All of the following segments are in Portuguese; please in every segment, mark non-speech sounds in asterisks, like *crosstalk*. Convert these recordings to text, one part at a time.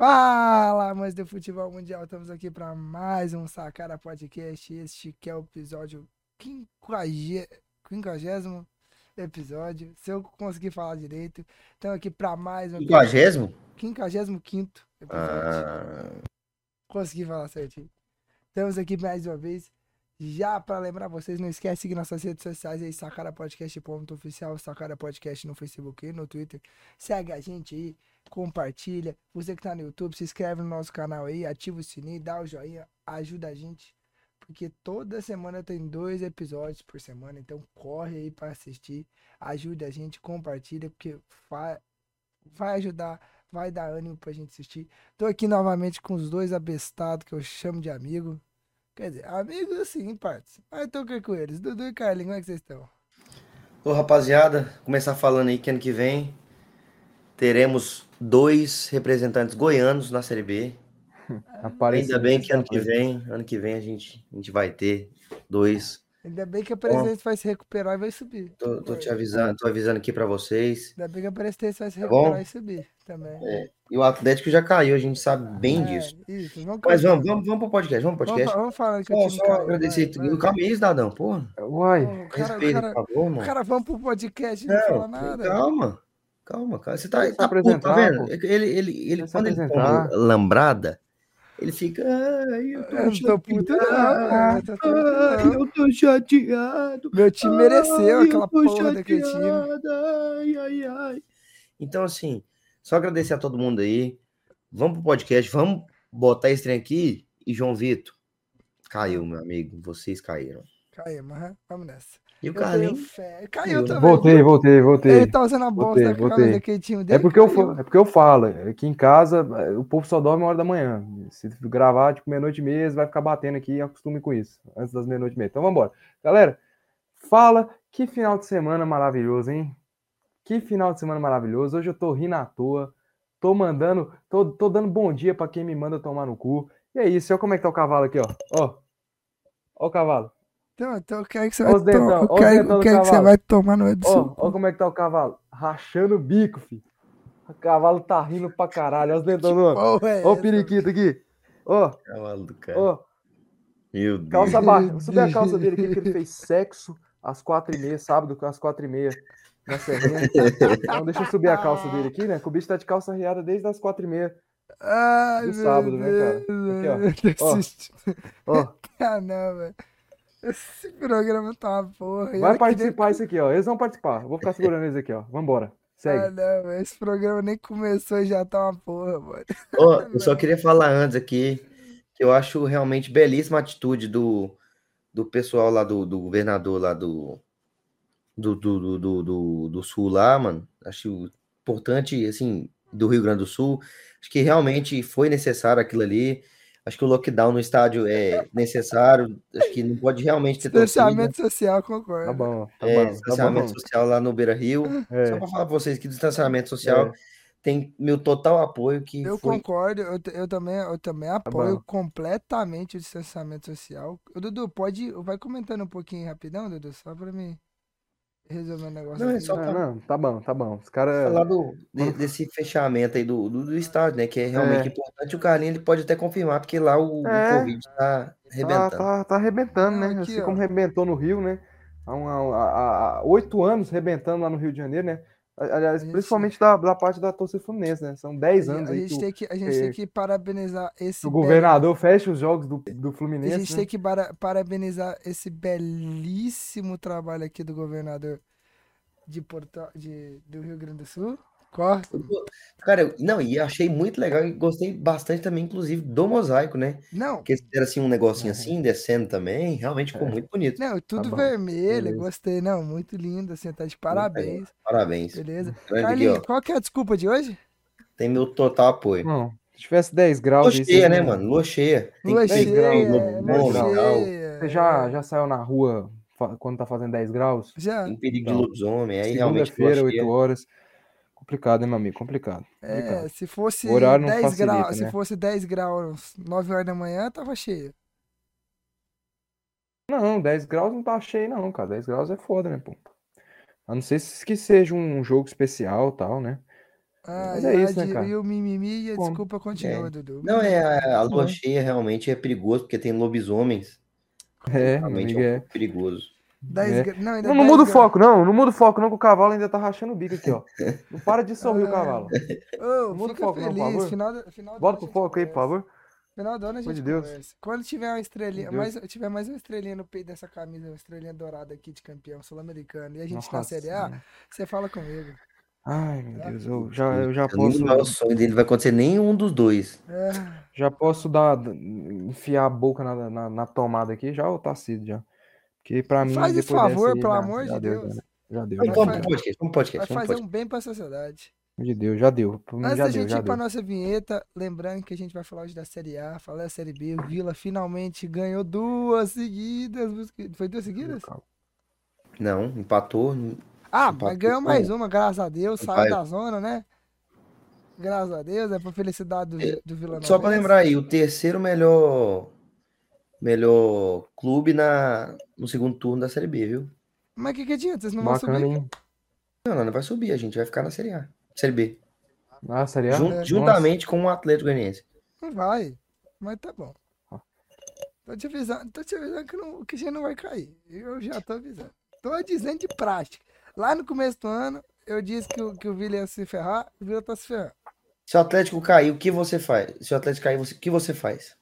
Fala, amantes do futebol mundial, estamos aqui para mais um Sacara Podcast. Este que é o episódio 50 episódio, se eu conseguir falar direito. Estamos aqui para mais um. 50? 55 episódio. Ah, Consegui falar certinho. Estamos aqui mais uma vez. Já para lembrar vocês, não esquece de seguir nossas redes sociais aí, Sacara Podcast ponto oficial, Sacara Podcast no Facebook e no Twitter. Segue a gente aí, compartilha. Você que tá no YouTube, se inscreve no nosso canal aí, ativa o sininho, dá o joinha, ajuda a gente. Porque toda semana tem dois episódios por semana, então corre aí para assistir, ajuda a gente, compartilha, porque vai, vai ajudar, vai dar ânimo pra gente assistir. Tô aqui novamente com os dois abestados que eu chamo de amigo. Quer dizer, amigos em partes. Mas tô aqui com eles. Dudu e Carlinhos, como é que vocês estão? Ô, rapaziada, começar falando aí que ano que vem teremos dois representantes goianos na Série B. *laughs* Ainda bem que ano que vem, ano que vem a gente, a gente vai ter dois. Ainda bem que a presidente vai se recuperar e vai subir. Tô, tô te avisando, tô avisando aqui pra vocês. Ainda bem que a presidente vai se Tá recuperar e subir também. É, e o Atlético já caiu, a gente sabe bem É, disso. Isso, vamos Mas vamos, vamos, vamos pro podcast, vamos pro Vamos, podcast. vamos falar que o Só, caiu, agradecer. vai, vai. Calma aí, cidadão, porra. Uai, Pô, o cara, o Respeita, cara, por favor, mano. cara, vamos pro podcast e não, fala Não, nada. calma. Calma, cara. Você tá, tá puto, tá vendo? pô. Ele, ele, ele, quando ele toma lambrada, ele fica. Eu tô Eu não tô puto, puto, Ai, não. eu tô chateado. Meu time mereceu aquela porra daquele time. Ai, ai, ai. Então, assim, só agradecer a todo mundo aí. Vamos pro podcast, vamos botar esse trem aqui. E João Vitor, caiu, meu amigo. Vocês caíram. Caiu, mas vamos nessa. E o Eu Carlinhos. Caiu, né? também. voltei, voltei, voltei. Ele tá usando a bosta Voltei, voltei. daquele time dele. É porque, eu, caiu. fa- é porque eu falo, aqui em casa é, o povo só dorme uma hora da manhã. Se gravar, tipo, meia-noite e meia, vai ficar batendo aqui, acostume com isso, antes das meia-noite e meia. Então vambora. Galera, fala, que final de semana maravilhoso, hein? Que final de semana maravilhoso. Hoje eu tô rindo à toa, tô mandando, tô, tô dando bom dia pra quem me manda tomar no cu. E é isso, olha como é que tá o cavalo aqui, ó. Ó, ó o cavalo. Então, então eu quero que você vai dentão, os quero, dentão eu do quero que você vai tomar no do Ó, seu ó como é que tá o cavalo. Rachando o bico, filho. O cavalo tá rindo pra caralho. Olha os dentão do é Ó o essa? periquito aqui. Ó, Cavalo do cara. ó. Meu Deus. Calça baixa. Vou subir a calça dele aqui, *laughs* porque ele fez sexo às quatro e meia, sábado, às quatro e meia. Na serrinha. *laughs* Então deixa eu subir a calça dele aqui, né? Que o bicho tá de calça riada desde as quatro e meia. Ai, do meu sábado, né, cara? Deus, Aqui, ó. Ó, Ah, *laughs* não, velho. Esse programa tá uma porra. Vai participar isso aqui, ó. Eles vão participar. Vou ficar segurando eles aqui, ó. Vambora. nem- Ah, Segue. não. Esse programa nem começou e já tá uma porra, mano. Ó, *laughs* eu só queria falar antes aqui que eu acho realmente belíssima a atitude do, do pessoal lá do, do governador lá do, do, do, do, do, do- do sul lá, mano. Acho importante, assim, do Rio Grande do Sul. Acho que realmente foi necessário aquilo ali. Acho que o lockdown no estádio é necessário. Acho que não pode realmente ter torcida. Distanciamento social, concordo. Tá bom, tá É, bom, tá distanciamento bom. social lá no Beira Rio. Só É, para falar para vocês que distanciamento social É. tem meu total apoio que Eu foi concordo, eu, eu também, eu também apoio bom. completamente o distanciamento social. Ô, Dudu, pode, vai comentando um pouquinho rapidão, Dudu, só pra mim resolver o negócio Não, é só não, não, tá bom, tá bom. Os caras. falar do, de- desse fechamento aí do, do, do estádio, né? Que é realmente É. importante. O Carlinhos ele pode até confirmar, porque lá o, o É. Covid tá Tá, arrebentando. tá, tá arrebentando, Não, né? aqui, assim ó. como arrebentou no Rio, né? Há, um- há- há- há oito anos arrebentando lá no Rio de Janeiro, né? Aliás, A gente- principalmente da, da parte da torcida fluminense, né? São dez A, anos a aí gente que, tem que, a gente tem que- parabenizar esse o governador fecha os jogos do, do A Fluminense, gente né? tem que para- parabenizar esse belíssimo trabalho aqui do governador de Porto, de, do Rio Grande do Sul. Corre. Cara, eu- não, e achei muito legal e gostei bastante também, inclusive, do mosaico, né? Não, Porque era assim um negocinho assim, descendo também, realmente ficou muito bonito. não, tudo bom, vermelho, beleza. gostei. Não, muito lindo, assim, tá de parabéns. Parabéns. Beleza. Carlinhos, qual que é a desculpa de hoje? Tem meu total apoio. Não, se tivesse 10 graus Lua cheia, né, mano? Lua cheia. Tem Lua cheia, graus, é, bom, cheia. Você já, já saiu na rua quando tá fazendo 10 graus? Já. Tem perigo de Não. lobisomem. Aí realmente Segunda-feira, cheia. 8 horas. Complicado, hein, meu amigo? Complicado. É, complicado. se fosse O horário não 10 facilita, graus, se né? fosse 10 graus, 9 horas da manhã, tava cheio. Não, 10 graus não tá cheio, não, cara. 10 graus é foda, né, pô? A não ser se- que seja um jogo especial e tal, né? Ah, Mas é isso, né, cara? E o mimimi e a Como? desculpa continua, Dudu. Não, é a, lua cheia realmente é perigoso, porque tem lobisomens. É, Realmente é um é. perigoso. É. esgra- Não, Não, não muda o foco, não. Não muda o foco, não, que o cavalo ainda tá rachando o bico aqui, ó. Não para de sorrir o *laughs* Ah, cavalo. Ô, Muda o foco, não, por feliz. favor. final do, final Bota pro foco aí, por favor. Final do ano a Pelo gente de Deus. conversa. Quando tiver uma estrelinha, mais, tiver mais uma estrelinha no peito dessa camisa, uma estrelinha dourada aqui de campeão sul-americano, e a gente na Nossa Série A, você fala comigo. Ai, meu Deus, eu já, eu já Eu posso, não é o sonho dele, vai acontecer nenhum dos dois. É, já posso dar, enfiar a boca na, na, na tomada aqui, já ou tá cedo já? Porque pra mim, Faz esse dessa favor, pelo já- amor já de deu, Deus. Já, já deu, Vamos, Vai pro podcast, vamos vai podcast, pro fazer um bem pra sociedade. De Deus, já deu. Antes já da deu, gente já ir pra deu. nossa vinheta, lembrando que a gente vai falar hoje da Série A, falar da Série B. O Vila finalmente ganhou duas seguidas. Foi duas seguidas? Não, empatou. Ah, Empatou mas ganhou mais uma, graças a Deus. Saiu Vai. da zona, né? Graças a Deus, é pra felicidade do, Vi- do Vila Só pra lembrar aí, o terceiro melhor melhor clube na, no segundo turno da Série B, viu? Mas o que, que adianta? Vocês não vão Bacana, subir? hein? Não, não, não vai subir, a gente vai ficar na Série A. Série B. Ah, sério? Jun- Nossa. juntamente com o Atlético Goianiense. Não vai. Mas tá bom. Tô te avisando, tô te avisando que, não, que a gente não vai cair. Eu já tô avisando. Tô dizendo de prática. Lá no começo do ano, eu disse que o, que o Vila ia se ferrar, o Vila tá se ferrando. Se o Atlético cair, o que você faz? Se o Atlético cair, você- o que você faz?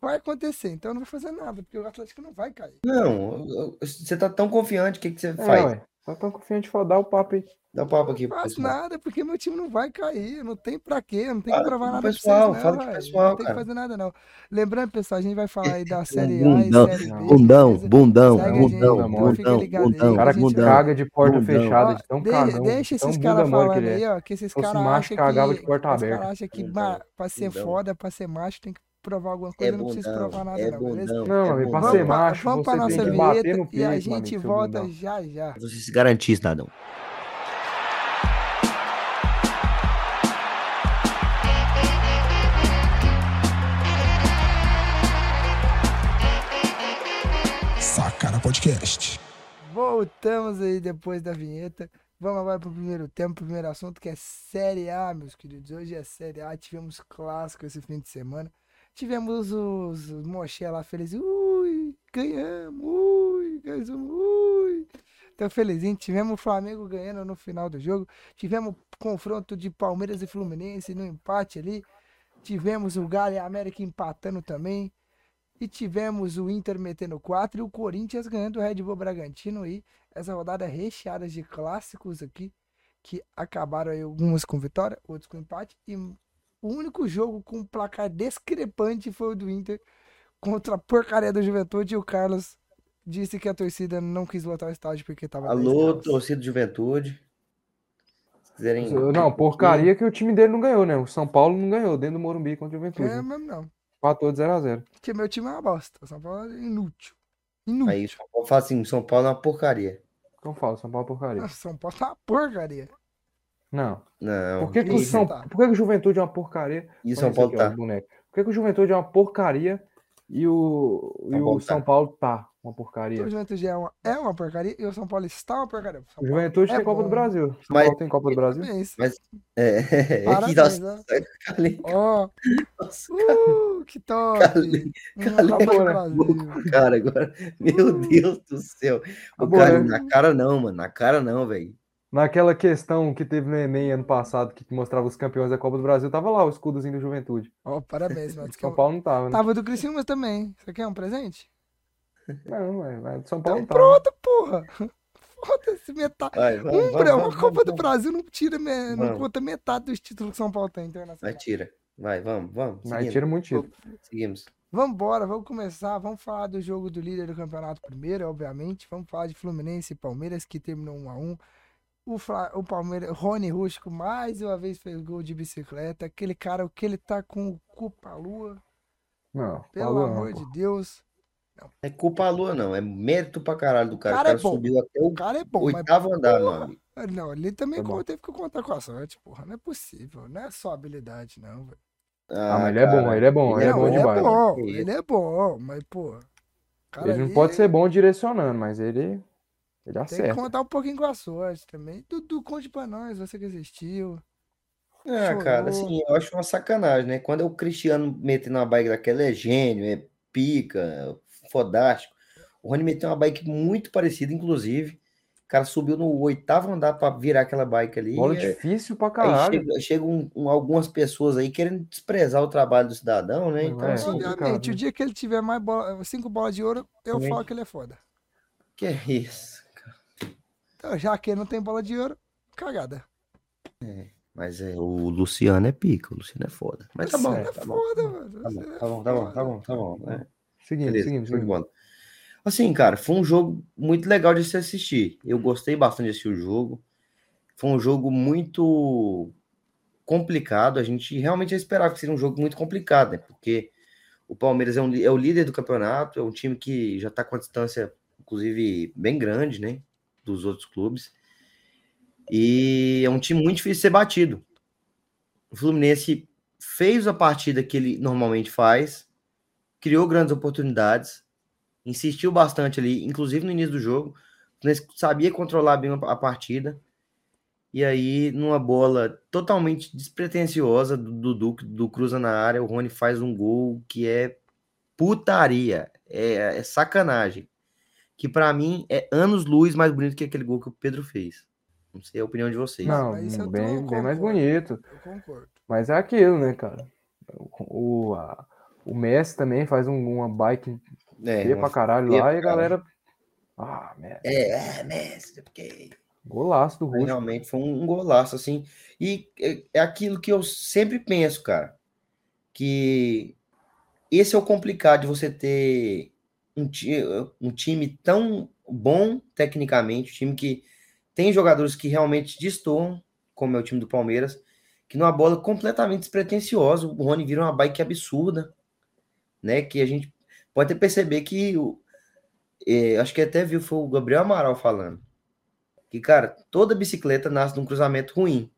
Vai acontecer, então eu não vou fazer nada, porque o Atlético não vai cair. Não, você tá tão confiante, o que, que você É, faz? ué. Tá tão confiante de dar o papo aí. Dá um papo aqui Não faço pessoal. nada, porque meu time não vai cair. Não tem pra quê, não tem que Fala provar pro nada pra pessoal, vocês, fala não, pro velho. pessoal, Não tem que cara. fazer nada, não. Lembrando, pessoal, a gente vai falar aí da *laughs* Série A Bundão, e Série B. Bundão, beleza? bundão, Segue bundão, gente, bundão, ligado aí, bundão, O cara que que vai- caga de porta Bundão. fechada, de tão cagão, deixa esses caras que falando aí, ó, que esses caras acham que, de porta os aberta. caras acham que Bundão, pra ser bundão. foda, pra ser macho, tem que provar alguma É coisa, não precisa bundão, provar nada é não, beleza? Não, é amigo, pra ser Vamos pra, macho, vamos pra nossa vinheta no e a gente seu volta bundão. já já. Você se garantir, cidadão. Sacana Podcast. Voltamos aí depois da vinheta. Vamos agora pro primeiro tema, primeiro assunto, que é Série A, meus queridos. Hoje é Série A, tivemos clássico esse fim de semana. Tivemos os, os lá felizes. Ui, ganhamos, ui, ganhamos, ui. Então, felizinho. Tivemos o Flamengo ganhando no final do jogo. Tivemos confronto de Palmeiras e Fluminense no empate ali. Tivemos o Galo e a América empatando também. E tivemos o Inter metendo 4 e o Corinthians ganhando o Red Bull Bragantino aí. Essa rodada é recheada de clássicos aqui, que acabaram aí algumas com vitória, outros com empate. E o único jogo com placar discrepante foi o do Inter contra a porcaria do Juventude. E o Carlos disse que a torcida não quis lotar o estádio porque tava 10 Alô, torcida de juventude. Se quiserem. Não, porcaria que o time dele não ganhou, né? O São Paulo não ganhou dentro do Morumbi contra o Juventude. É né? mesmo não. Empatou de 0x0. Porque meu time é uma bosta. O São Paulo é inútil. Inútil. Aí, São Paulo fala assim: São Paulo é uma porcaria. Então fala, São Paulo é porcaria. O São Paulo tá uma porcaria. Não. Não. Por que, que o isso São... tá. Por que, que o Juventude é uma porcaria? E Olha São isso Paulo aqui, tá. o boneco. Por que, que o Juventude é uma porcaria e o, e São o Paulo São tá. Paulo tá uma porcaria? O Juventude é uma, é uma porcaria e o São Paulo está uma porcaria. São O Paulo Juventude é tem Copa do bom. Brasil. São Mas- Paulo tem Copa do Brasil? Parabéns. É, *laughs* é que Parabéns, ó. calei, Ó, nossa, uh, que top! Calei, Uma calei Brasil. cara agora. Meu Deus do céu. O Acabou, cara, né? na cara não, mano. Na cara não, velho. Naquela questão que teve no Enem ano passado, que mostrava os campeões da Copa do Brasil, tava lá o escudozinho do Juventude. Ó, parabéns, mano. *laughs* Que São Paulo não tava, né? Tava do Criciúma também. Você quer um presente? Não, é, mas São Paulo Então não tava. pronto, porra. *laughs* Foda-se, metade. Vai, vamos, Um, vamos, bra- uma vamos, Copa do vamos. Brasil não tira, me- não Vamos. conta metade dos títulos que São Paulo tem Vai, internacional. tira. Vai, vamos, vamos. Seguimos. tira muito título. Seguimos. Vambora, vamos começar. Vamos falar do jogo do líder do campeonato primeiro, obviamente. Vamos falar de Fluminense e Palmeiras, que terminou 1 a 1 O, Fla- o Palmeiras, Rony Rústico, mais uma vez fez gol de bicicleta. Aquele cara, o que ele tá com o cu pra lua, Não, pelo não, amor pô. de Deus. É culpa a lua, não. É mérito pra caralho do cara. Cara o é cara bom. subiu até O o cara é bom, mas oitavo andar, amigo. Não, ele também bom. teve que contar com a sorte, porra. Não é possível. Não é só habilidade, não, velho. Ah, mas ele é bom, ele é bom, ele é Não, bom ele demais. é bom, ele é bom, mas, pô. Ele não ali pode ser bom direcionando, mas ele, ele Tem que contar um pouquinho com a sorte também. Dudu, conte pra nós, você que assistiu. Ah, Chorou. cara, assim, eu acho uma sacanagem, né? Quando é o Cristiano metendo uma bike daquela, é gênio, é pica, é fodástico. O Rony meteu uma bike muito parecida, inclusive. O cara subiu no oitavo andar para virar aquela bike ali. Bola e- difícil pra Aí caralho. chega, chega um- um- algumas pessoas aí querendo desprezar o trabalho do cidadão, né? Então, é, assim, Obviamente, né? o dia que ele tiver mais bola, cinco bolas de ouro, eu Também. falo que ele é foda. que é isso? Então, já que não tem bola de ouro, cagada. Mas é, o Luciano é pica, o Luciano é foda. Mas tá bom, é tá bom. foda, mano. Tá bom, Você é tá bom, tá bom, foda. tá bom, tá bom. né? Seguindo, Beleza, seguindo. bola. Assim, cara, foi um jogo muito legal de se assistir. Eu gostei bastante de assistir o jogo. Foi um jogo muito complicado. A gente realmente esperava que seria um jogo muito complicado, né? Porque o Palmeiras é, um é o líder do campeonato, é um time que já tá com a distância, inclusive, bem grande, né? Dos outros clubes. E é um time muito difícil de ser batido. O Fluminense fez a partida que ele normalmente faz, criou grandes oportunidades, insistiu bastante ali, inclusive no início do jogo. O Fluminense sabia controlar bem a partida. E aí, numa bola totalmente despretensiosa do Dudu, do Cruza na área, o Rony faz um gol que é putaria, é, é sacanagem. Que pra mim é anos luz mais bonito que aquele gol que o Pedro fez. Não sei a opinião de vocês. Não, mas isso eu tô- bem, bem mais bonito. Eu concordo. Mas é aquilo, né, cara? O, a- o Messi também faz um- uma bike É, feia uma- pra caralho feia lá pra e a galera. Ah, merda. é, é, Messi, porque Golaço do Russo. realmente foi um golaço, assim. E é- é aquilo que eu sempre penso, cara. Que esse é o complicado de você ter um, um time tão bom tecnicamente, um time que tem jogadores que realmente destoam, como é o time do Palmeiras, que numa bola completamente despretensiosa, o Rony vira uma bike absurda, né? Que a gente pode até perceber que o, é, acho que até viu foi o Gabriel Amaral falando que, cara, toda bicicleta nasce de um cruzamento ruim.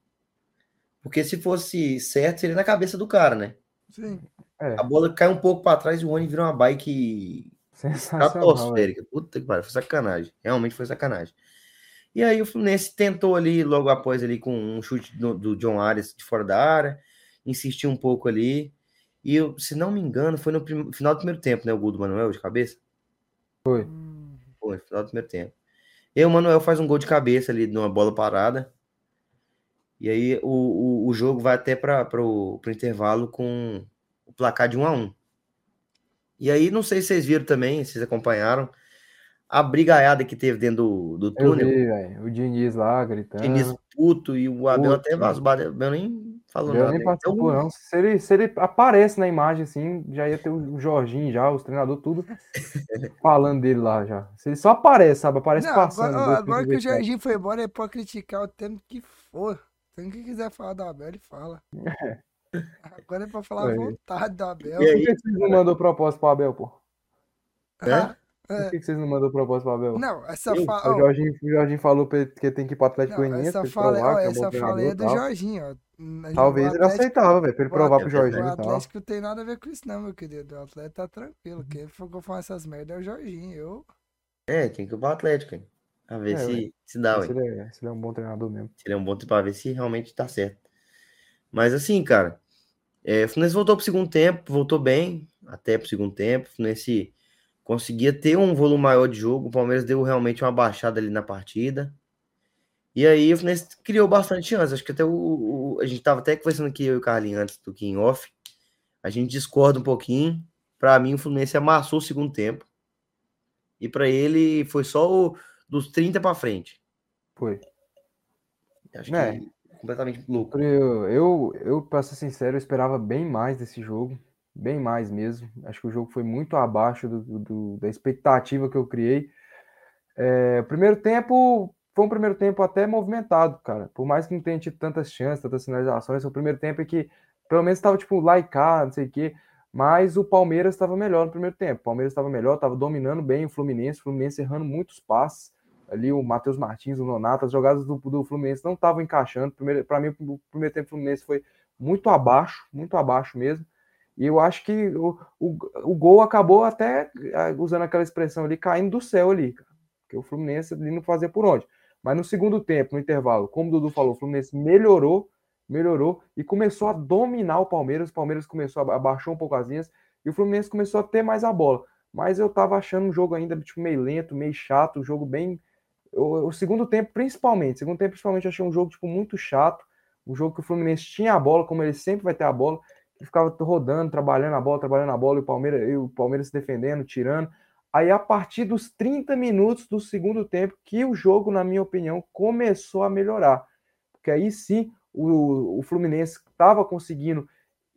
Porque se fosse certo, seria na cabeça do cara, né? Sim. É, A bola cai um pouco para trás e o Rony vira uma bike estratosférica. Puta que pariu, foi sacanagem. Realmente foi sacanagem. E aí o Fluminense tentou ali, logo após ali, com um chute do, do John Arias de fora da área, insistiu um pouco ali. E, eu, se não me engano, foi no prim- final do primeiro tempo, né? O gol do Manuel de cabeça. Hum, Foi, final do primeiro tempo. E aí o Manuel faz um gol de cabeça ali, numa bola parada. E aí o, o, o jogo vai até para o intervalo com o placar de 1 a 1 E aí, não sei se vocês viram também, se vocês acompanharam, a brigaiada que teve dentro do, do Eu túnel. vi, velho. O Diniz lá gritando. Diniz puto e o Abel Puto, até vazou. o Abel nem falou Eu nada. nem né? participou, Então, não. Se ele, se ele aparece na imagem assim, já ia ter o Jorginho, já, os treinadores, tudo *laughs* falando dele lá já. Se ele só aparece, sabe? Aparece Não, passando. agora, agora que o. Jorginho foi embora, é pra criticar o tempo que for. Tem que quiser falar do Abel, ele fala. *laughs* Agora é pra falar à vontade do Abel. E aí, Por que vocês não mandou proposta pro Abel, pô? Hã? Por É. que que vocês não mandou proposta pro Abel? Não, essa fala. O Jorginho, o Jorginho falou pra ele que tem que ir pro Atlético Não, Goianiense, essa pra ele fala, provar ó, é um essa fala é treinador do tal. Jorginho, ó. Talvez ele aceitava, velho, pra ele provar pro Jorginho O. Atlético tem nada a ver com isso, não, meu querido. O Atlético tá tranquilo. Quem for falar essas merdas é o Jorginho. Eu. é, tinha que ir pro Atlético, hein? Pra ver É, se, se dá, ué. Se ele, é, se ele é um bom treinador mesmo. Seria um bom para ver se realmente tá certo. Mas assim, cara, é, o Fluminense voltou pro segundo tempo, voltou bem até pro segundo tempo. O Fluminense conseguia ter um volume maior de jogo. O Palmeiras deu realmente uma baixada ali na partida. E aí o Fluminense criou bastante chance. Acho que até o, o- a gente tava até conversando aqui, eu e o Carlinhos, antes do King Off. A gente discorda um pouquinho. Para mim, o Fluminense amassou o segundo tempo. E para ele foi só o, dos 30 para frente. Foi. Acho É. que completamente louco. Eu, eu, eu, pra ser sincero, eu esperava bem mais desse jogo. Bem mais mesmo. Acho que o jogo foi muito abaixo do, do- da expectativa que eu criei. É, o primeiro tempo foi um primeiro tempo até movimentado, cara. Por mais que não tenha tido tantas chances, tantas finalizações, o primeiro tempo é que pelo menos estava tipo lá não sei o quê. Mas o Palmeiras estava melhor no primeiro tempo. O Palmeiras estava melhor, estava dominando bem o Fluminense. O Fluminense errando muitos passes. Ali o Matheus Martins, o Nonato, as jogadas do, do Fluminense não estavam encaixando. Para mim, o primeiro tempo do Fluminense foi muito abaixo, muito abaixo mesmo. E eu acho que o, o, o gol acabou até, ah, usando aquela expressão ali, caindo do céu ali. Porque o Fluminense ali não fazia por onde. Mas no segundo tempo, no intervalo, como o Dudu falou, o Fluminense melhorou, melhorou e começou a dominar o Palmeiras. O Palmeiras começou a abaixou um pouco as linhas e o Fluminense começou a ter mais a bola. Mas eu tava achando um jogo ainda tipo, meio lento, meio chato, um jogo bem. O, segundo tempo, principalmente. segundo tempo, principalmente, achei um jogo tipo, muito chato. Um jogo que o Fluminense tinha a bola, como ele sempre vai ter a bola. Ele ficava rodando, trabalhando a bola, trabalhando a bola, e o Palmeiras, e o Palmeiras se defendendo, tirando. Aí, a partir dos 30 minutos do segundo tempo, que o jogo, na minha opinião, começou a melhorar. Porque aí sim o, o Fluminense estava conseguindo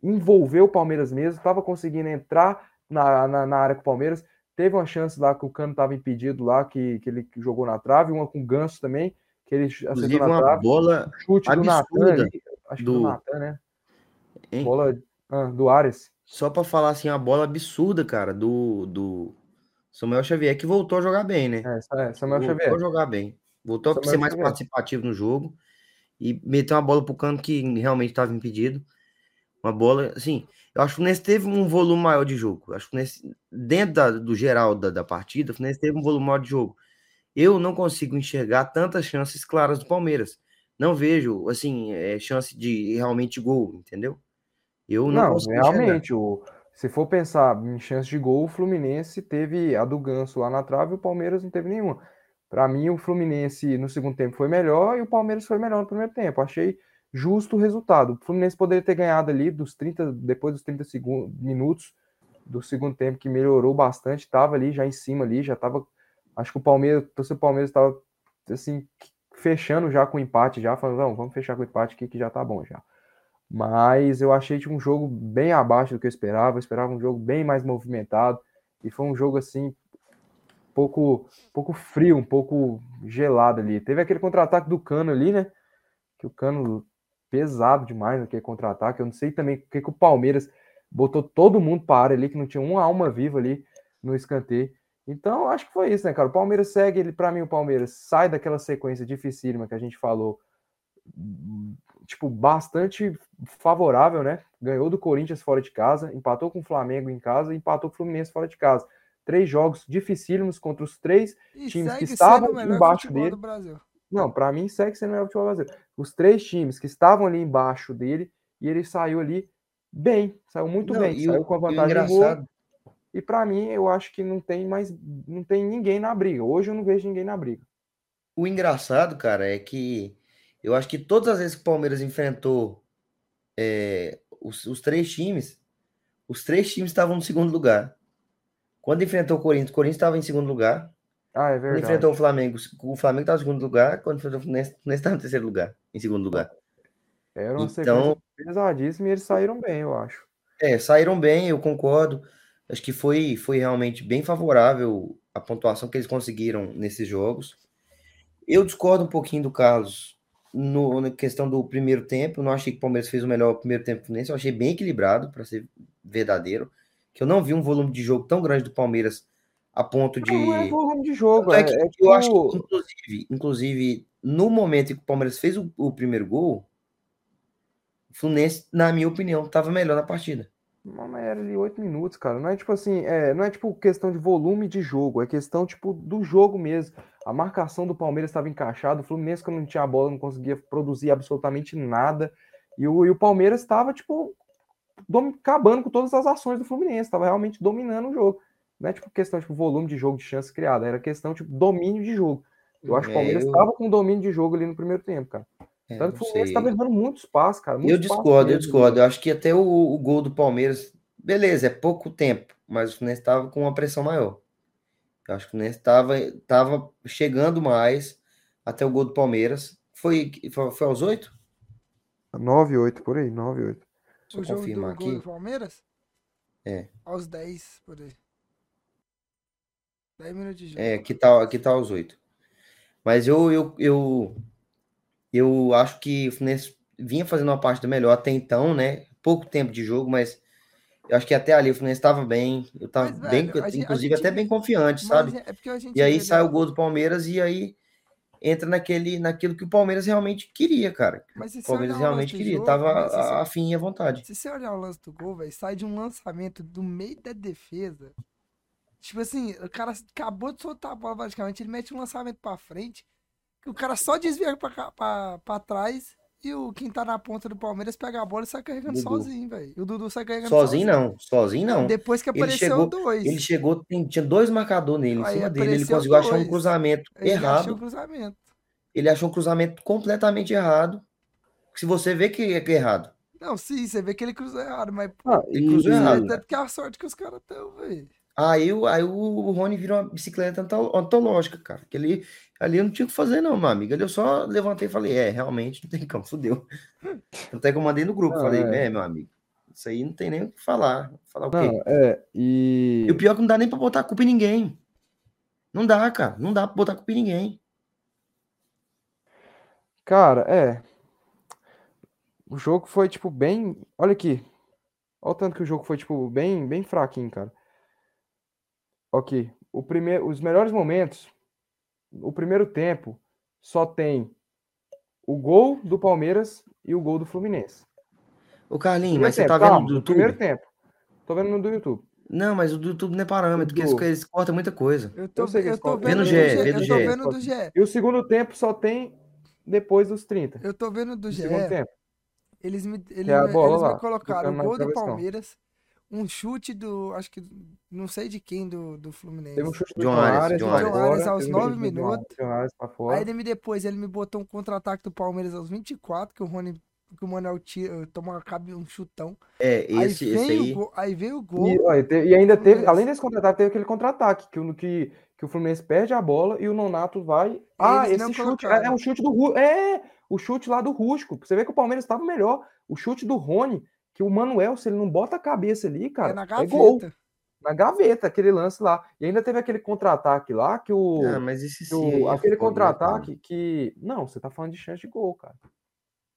envolver o Palmeiras mesmo, estava conseguindo entrar na, na, na, área com o Palmeiras. Teve uma chance lá que o Cano estava impedido lá, que, que ele jogou na trave, uma com o Ganso também, que ele Inclusive, na uma trave. bola chute do Natan, acho do... que do Natan, né? Hein? Bola ah, do Ares. Só para falar assim, a bola absurda, cara, do, do Samuel Xavier, que voltou a jogar bem, né? É, Samuel voltou Xavier. Voltou a jogar bem. Voltou Samuel a ser mais Xavier. participativo no jogo e meteu uma bola pro canto que realmente estava impedido. Uma bola, assim, eu acho que o Fluminense teve um volume maior de jogo. Eu acho que Fluminense, dentro da, do geral da, da partida, o Fluminense teve um volume maior de jogo. Eu não consigo enxergar tantas chances claras do Palmeiras. Não vejo, assim, é, chance de realmente gol, entendeu? Eu não, não realmente, o, se for pensar em chance de gol, o Fluminense teve a do Ganso lá na trave e o Palmeiras não teve nenhuma. Para mim, o Fluminense no segundo tempo foi melhor e o Palmeiras foi melhor no primeiro tempo. Achei justo o resultado. O Fluminense poderia ter ganhado ali dos 30, depois dos 30 segundos, minutos do segundo tempo, que melhorou bastante, estava ali já em cima ali, já estava. Acho que o Palmeiras, o Palmeiras estava assim, fechando já com empate, já, falando, não, vamos fechar com empate aqui que já tá bom já. Mas eu achei tipo, um jogo bem abaixo do que eu esperava. Eu esperava um jogo bem mais movimentado. E foi um jogo assim pouco, pouco frio, um pouco gelado ali. Teve aquele contra-ataque do Cano ali, né? Que o Cano pesado demais aquele contra-ataque. Eu não sei também porque que o Palmeiras botou todo mundo para área ali, que não tinha uma alma viva ali no escanteio. Então, acho que foi isso, né, cara? O Palmeiras segue, ele para mim o Palmeiras sai daquela sequência dificílima que a gente falou, tipo, bastante favorável, né? Ganhou do Corinthians fora de casa, empatou com o Flamengo em casa empatou com o Fluminense fora de casa três jogos dificílimos contra os três e times que estavam embaixo dele. Não, para mim segue sendo o melhor futebol brasileiro. Os três times que estavam ali embaixo dele e ele saiu ali bem, saiu muito não, bem, saiu com a vantagem boa. E para mim eu acho que não tem mais, não tem ninguém na briga. Hoje eu não vejo ninguém na briga. O engraçado, cara, é que eu acho que todas as vezes que o Palmeiras enfrentou é, os, os três times, os três times estavam no segundo lugar. Quando enfrentou o Corinthians, o Corinthians estava em segundo lugar. Ah, é verdade. Quando enfrentou o Flamengo, o Flamengo estava em segundo lugar. Quando enfrentou o Fluminense, o estava em terceiro lugar, em segundo lugar. Era uma então, pesadíssima e eles saíram bem, eu acho. É, saíram bem, eu concordo. Acho que foi, foi realmente bem favorável a pontuação que eles conseguiram nesses jogos. Eu discordo um pouquinho do Carlos no, na questão do primeiro tempo. Não achei que o Palmeiras fez o melhor primeiro tempo Fluminense. Eu achei bem equilibrado, para ser verdadeiro que eu não vi um volume de jogo tão grande do Palmeiras a ponto de. Não é volume de jogo, é, é, que, é tipo... Eu acho que, inclusive, inclusive, no momento em que o Palmeiras fez o, o primeiro gol, o Fluminense, na minha opinião, estava melhor na partida. Mas era ali oito minutos, cara. Não é tipo assim, é, não é tipo questão de volume de jogo, é questão tipo do jogo mesmo. A marcação do Palmeiras estava encaixada, o Fluminense, quando não tinha a bola, não conseguia produzir absolutamente nada. E o, e o Palmeiras estava, tipo, acabando com todas as ações do Fluminense, estava realmente dominando o jogo. Não é tipo questão de tipo, volume de jogo, de chance criada, era questão tipo domínio de jogo. Eu acho que o Palmeiras estava é, eu... com domínio de jogo ali no primeiro tempo, cara. É, Tanto que o Fluminense estava errando muito espaço, cara. Muito eu discordo, eu discordo. Eu acho que até o, o, gol do Palmeiras, beleza, é pouco tempo, mas o Fluminense estava com uma pressão maior. Eu acho que o Fluminense estava tava chegando mais até o gol do Palmeiras. Foi, foi, foi aos oito? 9, 8, por aí, 9, 8. Deixa o jogo do aqui. do Palmeiras? É. Aos 10, por aí. 10 minutos de jogo. É, aqui tá, aqui tá aos 8. Mas eu, eu, eu, eu acho que o Fluminense vinha fazendo uma parte do melhor até então, né? Pouco tempo de jogo, mas eu acho que até ali o Fluminense estava bem. Eu tava mas, bem, inclusive até bem confiante, sabe? É e aí sai o gol do Palmeiras e aí entra naquele, naquilo que o Palmeiras realmente queria, cara. Mas o Palmeiras realmente queria, jogo, tava afim e à vontade. Se você olhar o lance do gol, velho, sai de um lançamento do meio da defesa. Tipo assim, o cara acabou de soltar a bola praticamente, ele mete um lançamento pra frente, que o cara só desvia pra, pra, pra trás e o quem tá na ponta do Palmeiras pega a bola e sai carregando Dudu. sozinho, velho. O Dudu sai carregando Sozinho não, sozinho não. Depois que Ele apareceu chegou- dois. Ele chegou, tinha dois marcadores nele, em cima dele. Ele conseguiu achar um dois. cruzamento Ele achou o errado. cruzamento. Ele achou um cruzamento completamente errado. Se você vê que é errado. Não, sim, você vê que ele cruzou errado, mas Ah, Ele cruzou errado. tanto que é a sorte que os caras estão, velho. Aí, o- aí o Rony virou uma bicicleta anto- ontológica, cara. Que ali, ali eu não tinha o que fazer, não, meu amigo. Ali eu só levantei e falei, é, realmente não tem como, *laughs* fudeu. Até que eu mandei no grupo, Não, falei, é. é, meu amigo, isso aí não tem nem o que falar. Falar o quê? Não, é, e. E o pior é que não dá nem pra botar a culpa em ninguém. Não dá, cara. Não dá pra botar a culpa em ninguém. Cara, é. O jogo foi, tipo, bem. Olha aqui. Olha o tanto que o jogo foi, tipo, bem, bem fraquinho, cara. Ok. O primeiro, os melhores momentos. O primeiro tempo só tem o gol do Palmeiras e o gol do Fluminense. Ô, Carlinhos, mas você tempo, tá vendo calma, do no YouTube? primeiro tempo. Tô vendo no do YouTube. Não, mas o do YouTube não é parâmetro, porque eles, eles cortam muita coisa. Eu tô, Eu sei que eu eles tô vendo do no Eu tô vendo do GE. E o segundo tempo só tem depois dos 30. Eu tô vendo do GE. segundo tempo. Eles me, eles, é me- bola eles me colocaram o gol do. Palmeiras, um chute do, acho que, não sei de quem, do, do Fluminense. Teve um chute do John Arias, John John aos teve um nove chute do John- minutos. John Arias pra fora. Aí ele me, depois ele me botou um contra-ataque do Palmeiras aos 24, que o Rony, que o Manuel tira, toma cabe um chutão. É, Aí esse, vem, esse aí. gol, aí vem o gol. E, olha, te- e ainda teve, além desse contra-ataque, teve aquele contra-ataque que, o- que, que o Fluminense perde a bola e o Nonato vai. Ah, Eles esse chute é, é um chute do É, o chute lá do Rusco. Você vê que o Palmeiras estava melhor. O chute do Rony, que o Manuel, se ele não bota a cabeça ali, cara, é na é gol. gaveta. Na gaveta, aquele lance lá. E ainda teve aquele contra-ataque lá que o. Ah, mas esse sim. o- é aquele né, contra-ataque que. Não, você tá falando de chance de gol, cara.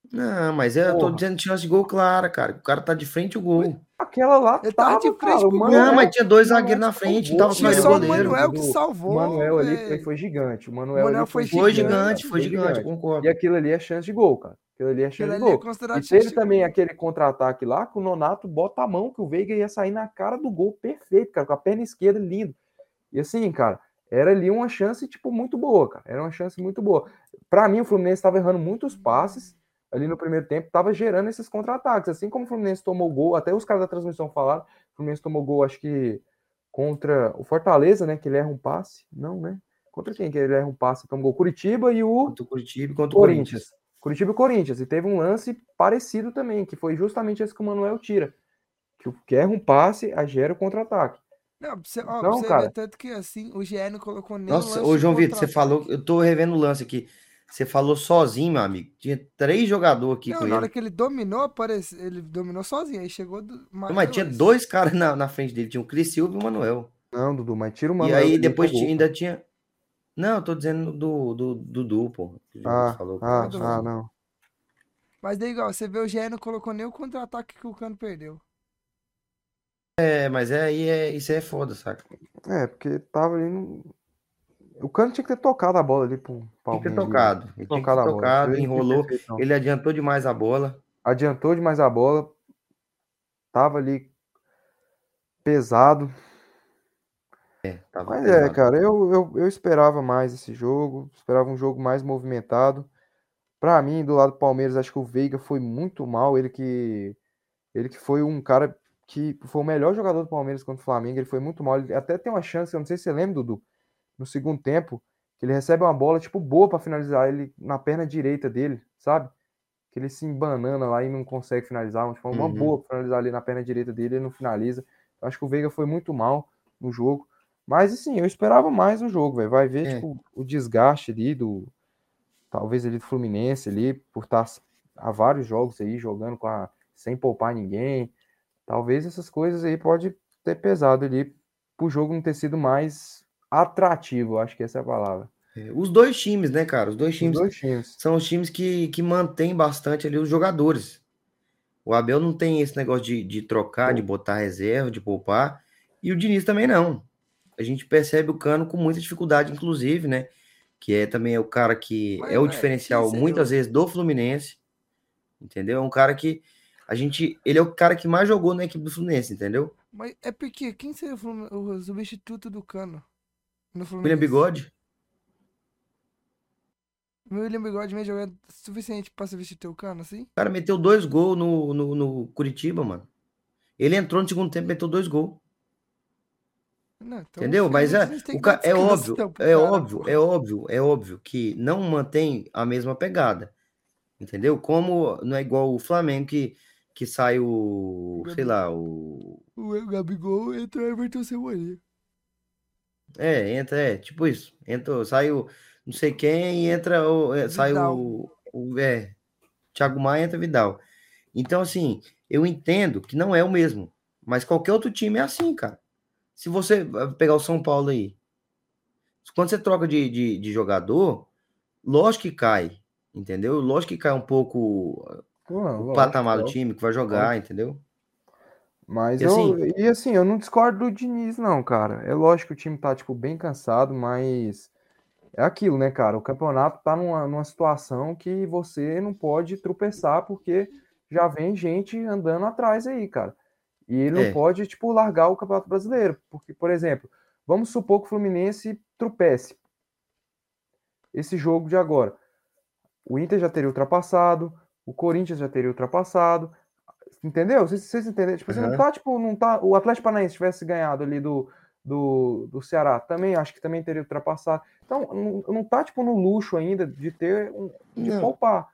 Não, mas eu tô Porra. dizendo chance de gol clara, cara. O cara tá de frente o gol. Aquela lá Ele tava tava, de frente cara, pro o gol. Manuel- Não, mas tinha dois zagueiros na frente, tava só o o goleiro. Manuel que salvou. O Manuel ali velho. foi, foi gigante. O Manuel, O Manuel ali foi Foi gigante, gigante, foi gigante, concordo. E aquilo ali é chance de gol, cara. Aquilo ali é de é E teve também aquele contra-ataque lá que o Nonato bota a mão que o Veiga ia sair na cara do gol perfeito, cara, com a perna esquerda lindo. E assim, cara, era ali uma chance tipo muito boa, cara. Era uma chance muito boa. Pra mim o Fluminense estava errando muitos passes ali no primeiro tempo, tava gerando esses contra-ataques, assim como o Fluminense tomou gol, até os caras da transmissão falaram, o Fluminense tomou gol acho que contra o Fortaleza, né, que ele erra um passe. Não, né? Contra quem que ele erra um passe? Tomou gol Curitiba e o Contra o Curitiba e contra o Corinthians. Corinthians. Curitiba e Corinthians. E teve um lance parecido também, que foi justamente esse que o Manuel tira. Que erra um passe, aí gera o contra-ataque. Não, você, ó, Então, você cara- tanto que assim, o GE não colocou nem o Nossa, lance ô João Vitor, você falou, eu tô revendo o lance aqui. Você falou sozinho, meu amigo. Tinha três jogadores aqui Não, com na hora ele. que ele dominou, aparece, ele dominou sozinho, aí chegou do Mas tinha dois caras na, na frente dele. Tinha o Cris Silva e o Manuel. Não, Dudu, mas tira o E Manuel. aí dele depois tinha- ainda tinha. Não, eu tô dizendo do do do Dudu, pô. Ah, falou. ah, ah, não. Mas daí, igual, você vê o GE não colocou nem o contra-ataque que o Cano perdeu. É, mas é, aí é, isso aí é foda, saca? É, porque tava ali no... O Cano tinha que ter tocado a bola ali pro Tinha que ter Palmeiras. tocado. Ele tinha que ter Tocado enrolou. Ele adiantou demais a bola. Adiantou demais a bola. Tava ali pesado. Tava Mas pesado. é, cara, eu, eu, eu esperava mais esse jogo, esperava um jogo mais movimentado. Pra mim, do lado do Palmeiras, acho que o Veiga foi muito mal. Ele que, ele que foi um cara que foi o melhor jogador do Palmeiras contra o Flamengo. Ele foi muito mal. Ele até tem uma chance, eu não sei se você lembra, Dudu, no segundo tempo, que ele recebe uma bola, tipo, boa pra finalizar ele na perna direita dele, sabe? Que ele se embanana lá e não consegue finalizar. Tipo, uma Uhum. boa pra finalizar ali na perna direita dele, ele não finaliza. Eu acho que o Veiga foi muito mal no jogo. Mas assim, eu esperava mais no jogo, velho. Vai ver, É. tipo, o desgaste ali do. Talvez ali do Fluminense ali, por estar há vários jogos aí, jogando com a, sem poupar ninguém. Talvez essas coisas aí pode ter pesado ali pro jogo não ter sido mais atrativo, acho que essa é a palavra. É, Os dois times, né, cara? Os dois Os times dois times. são os times que, que mantêm bastante ali os jogadores. O Abel não tem esse negócio de, de trocar, de botar reserva, de poupar. E o Diniz também não. A gente percebe o Cano com muita dificuldade, inclusive, né? Que é também é o cara que Mas, é o velho, diferencial é muitas vezes do Fluminense. Entendeu? É um cara que a gente. Ele é o cara que mais jogou na equipe do Fluminense, entendeu? Mas é porque quem seria o, o substituto do Cano no William Fluminense? Bigode. O William Bigode vem jogando suficiente pra substituir o Cano, assim? O cara meteu dois gols no, no, no Curitiba, mano. Ele entrou no segundo tempo e meteu dois gols. Não, então Entendeu? Mas é, o ca- é óbvio, é cara, óbvio, pô. é óbvio, é óbvio que não mantém a mesma pegada. Entendeu? Como não é igual o Flamengo que, que sai o, sei lá, o. O Gabigol entrou o Everton Cebolinha. É, entra, é, tipo isso. Entra, sai o não sei quem e entra o. é, sai o, o. É, Thiago Maia entra Vidal. Então, assim, eu entendo que não é o mesmo. Mas qualquer outro time é assim, cara. Se você vai pegar o São Paulo aí, quando você troca de, de, de jogador, lógico que cai, entendeu? Lógico que cai um pouco Pô, o lógico, patamar do lógico. time que vai jogar, entendeu? Mas E eu, assim- e assim, eu não discordo do Diniz, não, cara. É lógico que o time tá, tipo, bem cansado, mas é aquilo, né, cara? O campeonato tá numa, numa situação que você não pode tropeçar, porque já vem gente andando atrás aí, cara. E ele É. não pode, tipo, largar o Campeonato Brasileiro. Porque, por exemplo, vamos supor que o Fluminense tropece esse jogo de agora. O Inter já teria ultrapassado, o Corinthians já teria ultrapassado. Entendeu? Vocês, vocês entenderam? Tipo, assim, não Aham. tá, tipo, não tá. O Atlético Paranaense tivesse ganhado ali do, do, do Ceará, também acho que também teria ultrapassado. Então, não, não tá, tipo, no luxo ainda de ter um, de Não. poupar.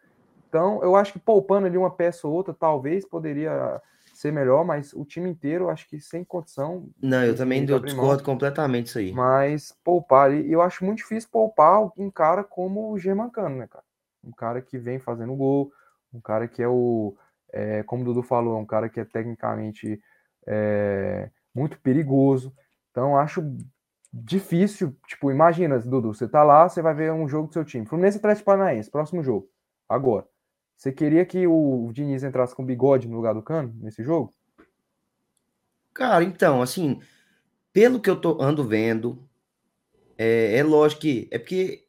Então, eu acho que poupando ali uma peça ou outra, talvez poderia ser melhor, mas o time inteiro, acho que sem condição, Não, eu também eu discordo completamente disso aí. mas poupar ali, eu acho muito difícil poupar um cara como o Germancano, né, cara? Um cara que vem fazendo gol, um cara que é o, é, como o Dudu falou, é um cara que é tecnicamente é, muito perigoso. Então, acho difícil, tipo, imagina, Dudu, você tá lá, você vai ver um jogo do seu time. Fluminense e Atlético Paranaense, próximo jogo. Agora, você queria que o Diniz entrasse com bigode no lugar do Cano nesse jogo? Cara, então, assim, pelo que eu tô, ando vendo, é, é lógico que é porque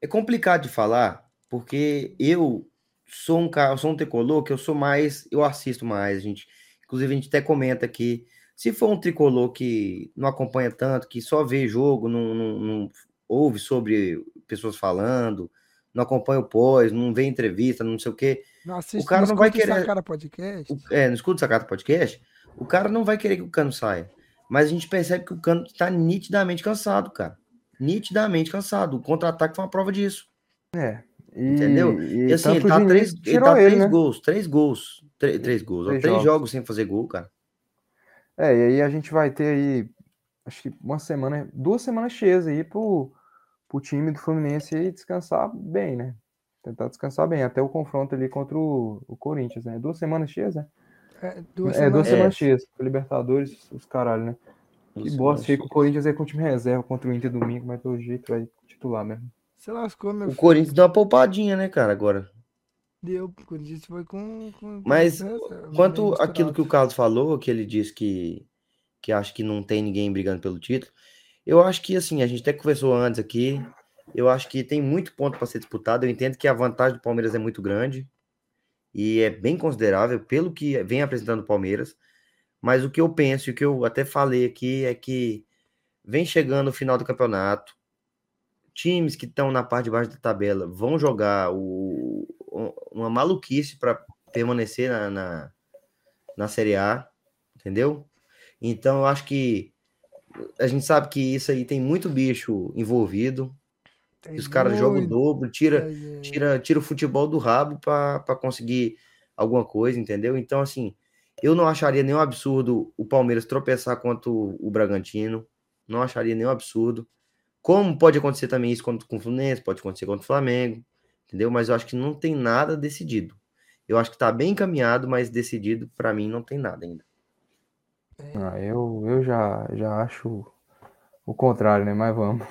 é complicado de falar, porque eu sou um cara, sou um tricolor que eu sou mais, eu assisto mais, gente. Inclusive a gente até comenta aqui, se for um tricolor que não acompanha tanto, que só vê jogo, não, não, não ouve sobre pessoas falando, não acompanha o pós, não vê entrevista, não sei o quê, Não assiste, O cara não vai escuta querer- Sacara Podcast. o- é, no escudo Sacata Podcast, o cara não vai querer que o Cano saia. Mas a gente percebe que o Cano tá nitidamente cansado, cara. Nitidamente cansado. O contra-ataque foi uma prova disso. E, Entendeu? E, E assim, ele tá, três, ele tá ele, três né? gols, três gols. Três, três gols, ó, Três três jogos. jogos sem fazer gol, cara. É, e aí a gente vai ter aí, acho que uma semana, duas semanas cheias aí pro, pro time do Fluminense descansar bem, né? Tentar descansar bem, até o confronto ali contra o, o Corinthians, né? Duas semanas cheias, né? É, duas é, duas semanas. semanas cheias. pro Libertadores, os caralho, né? Que Nossa, bosta, com o Corinthians aí com o time reserva contra o Inter domingo, mas pelo jeito vai titular mesmo. Você lascou, meu O filho. Corinthians deu uma poupadinha, né, cara, agora. Deu, o Corinthians foi com. com Mas com Quanto aquilo que o Carlos falou, que ele disse que, que acha que não tem ninguém brigando pelo título, eu acho que assim, a gente até conversou antes aqui, eu acho que tem muito ponto para ser disputado. Eu entendo que a vantagem do Palmeiras é muito grande e é bem considerável pelo que vem apresentando o Palmeiras. Mas o que eu penso e o que eu até falei aqui é que vem chegando o final do campeonato, times que estão na parte de baixo da tabela vão jogar o- uma maluquice para permanecer na, na, na Série A, entendeu? Então eu acho que a gente sabe que isso aí tem muito bicho envolvido, Tem os caras jogam o dobro, tira, é, tira, tira o futebol do rabo para conseguir alguma coisa, entendeu? Então, assim, eu não acharia nenhum absurdo o Palmeiras tropeçar contra o, o Bragantino, não acharia nenhum absurdo. Como pode acontecer também isso contra, com o Fluminense, pode acontecer contra o Flamengo, entendeu? Mas eu acho que não tem nada decidido. Eu acho que tá bem encaminhado, mas decidido, para mim, não tem nada ainda. Ah, eu, eu já, já acho o contrário, né? Mas vamos.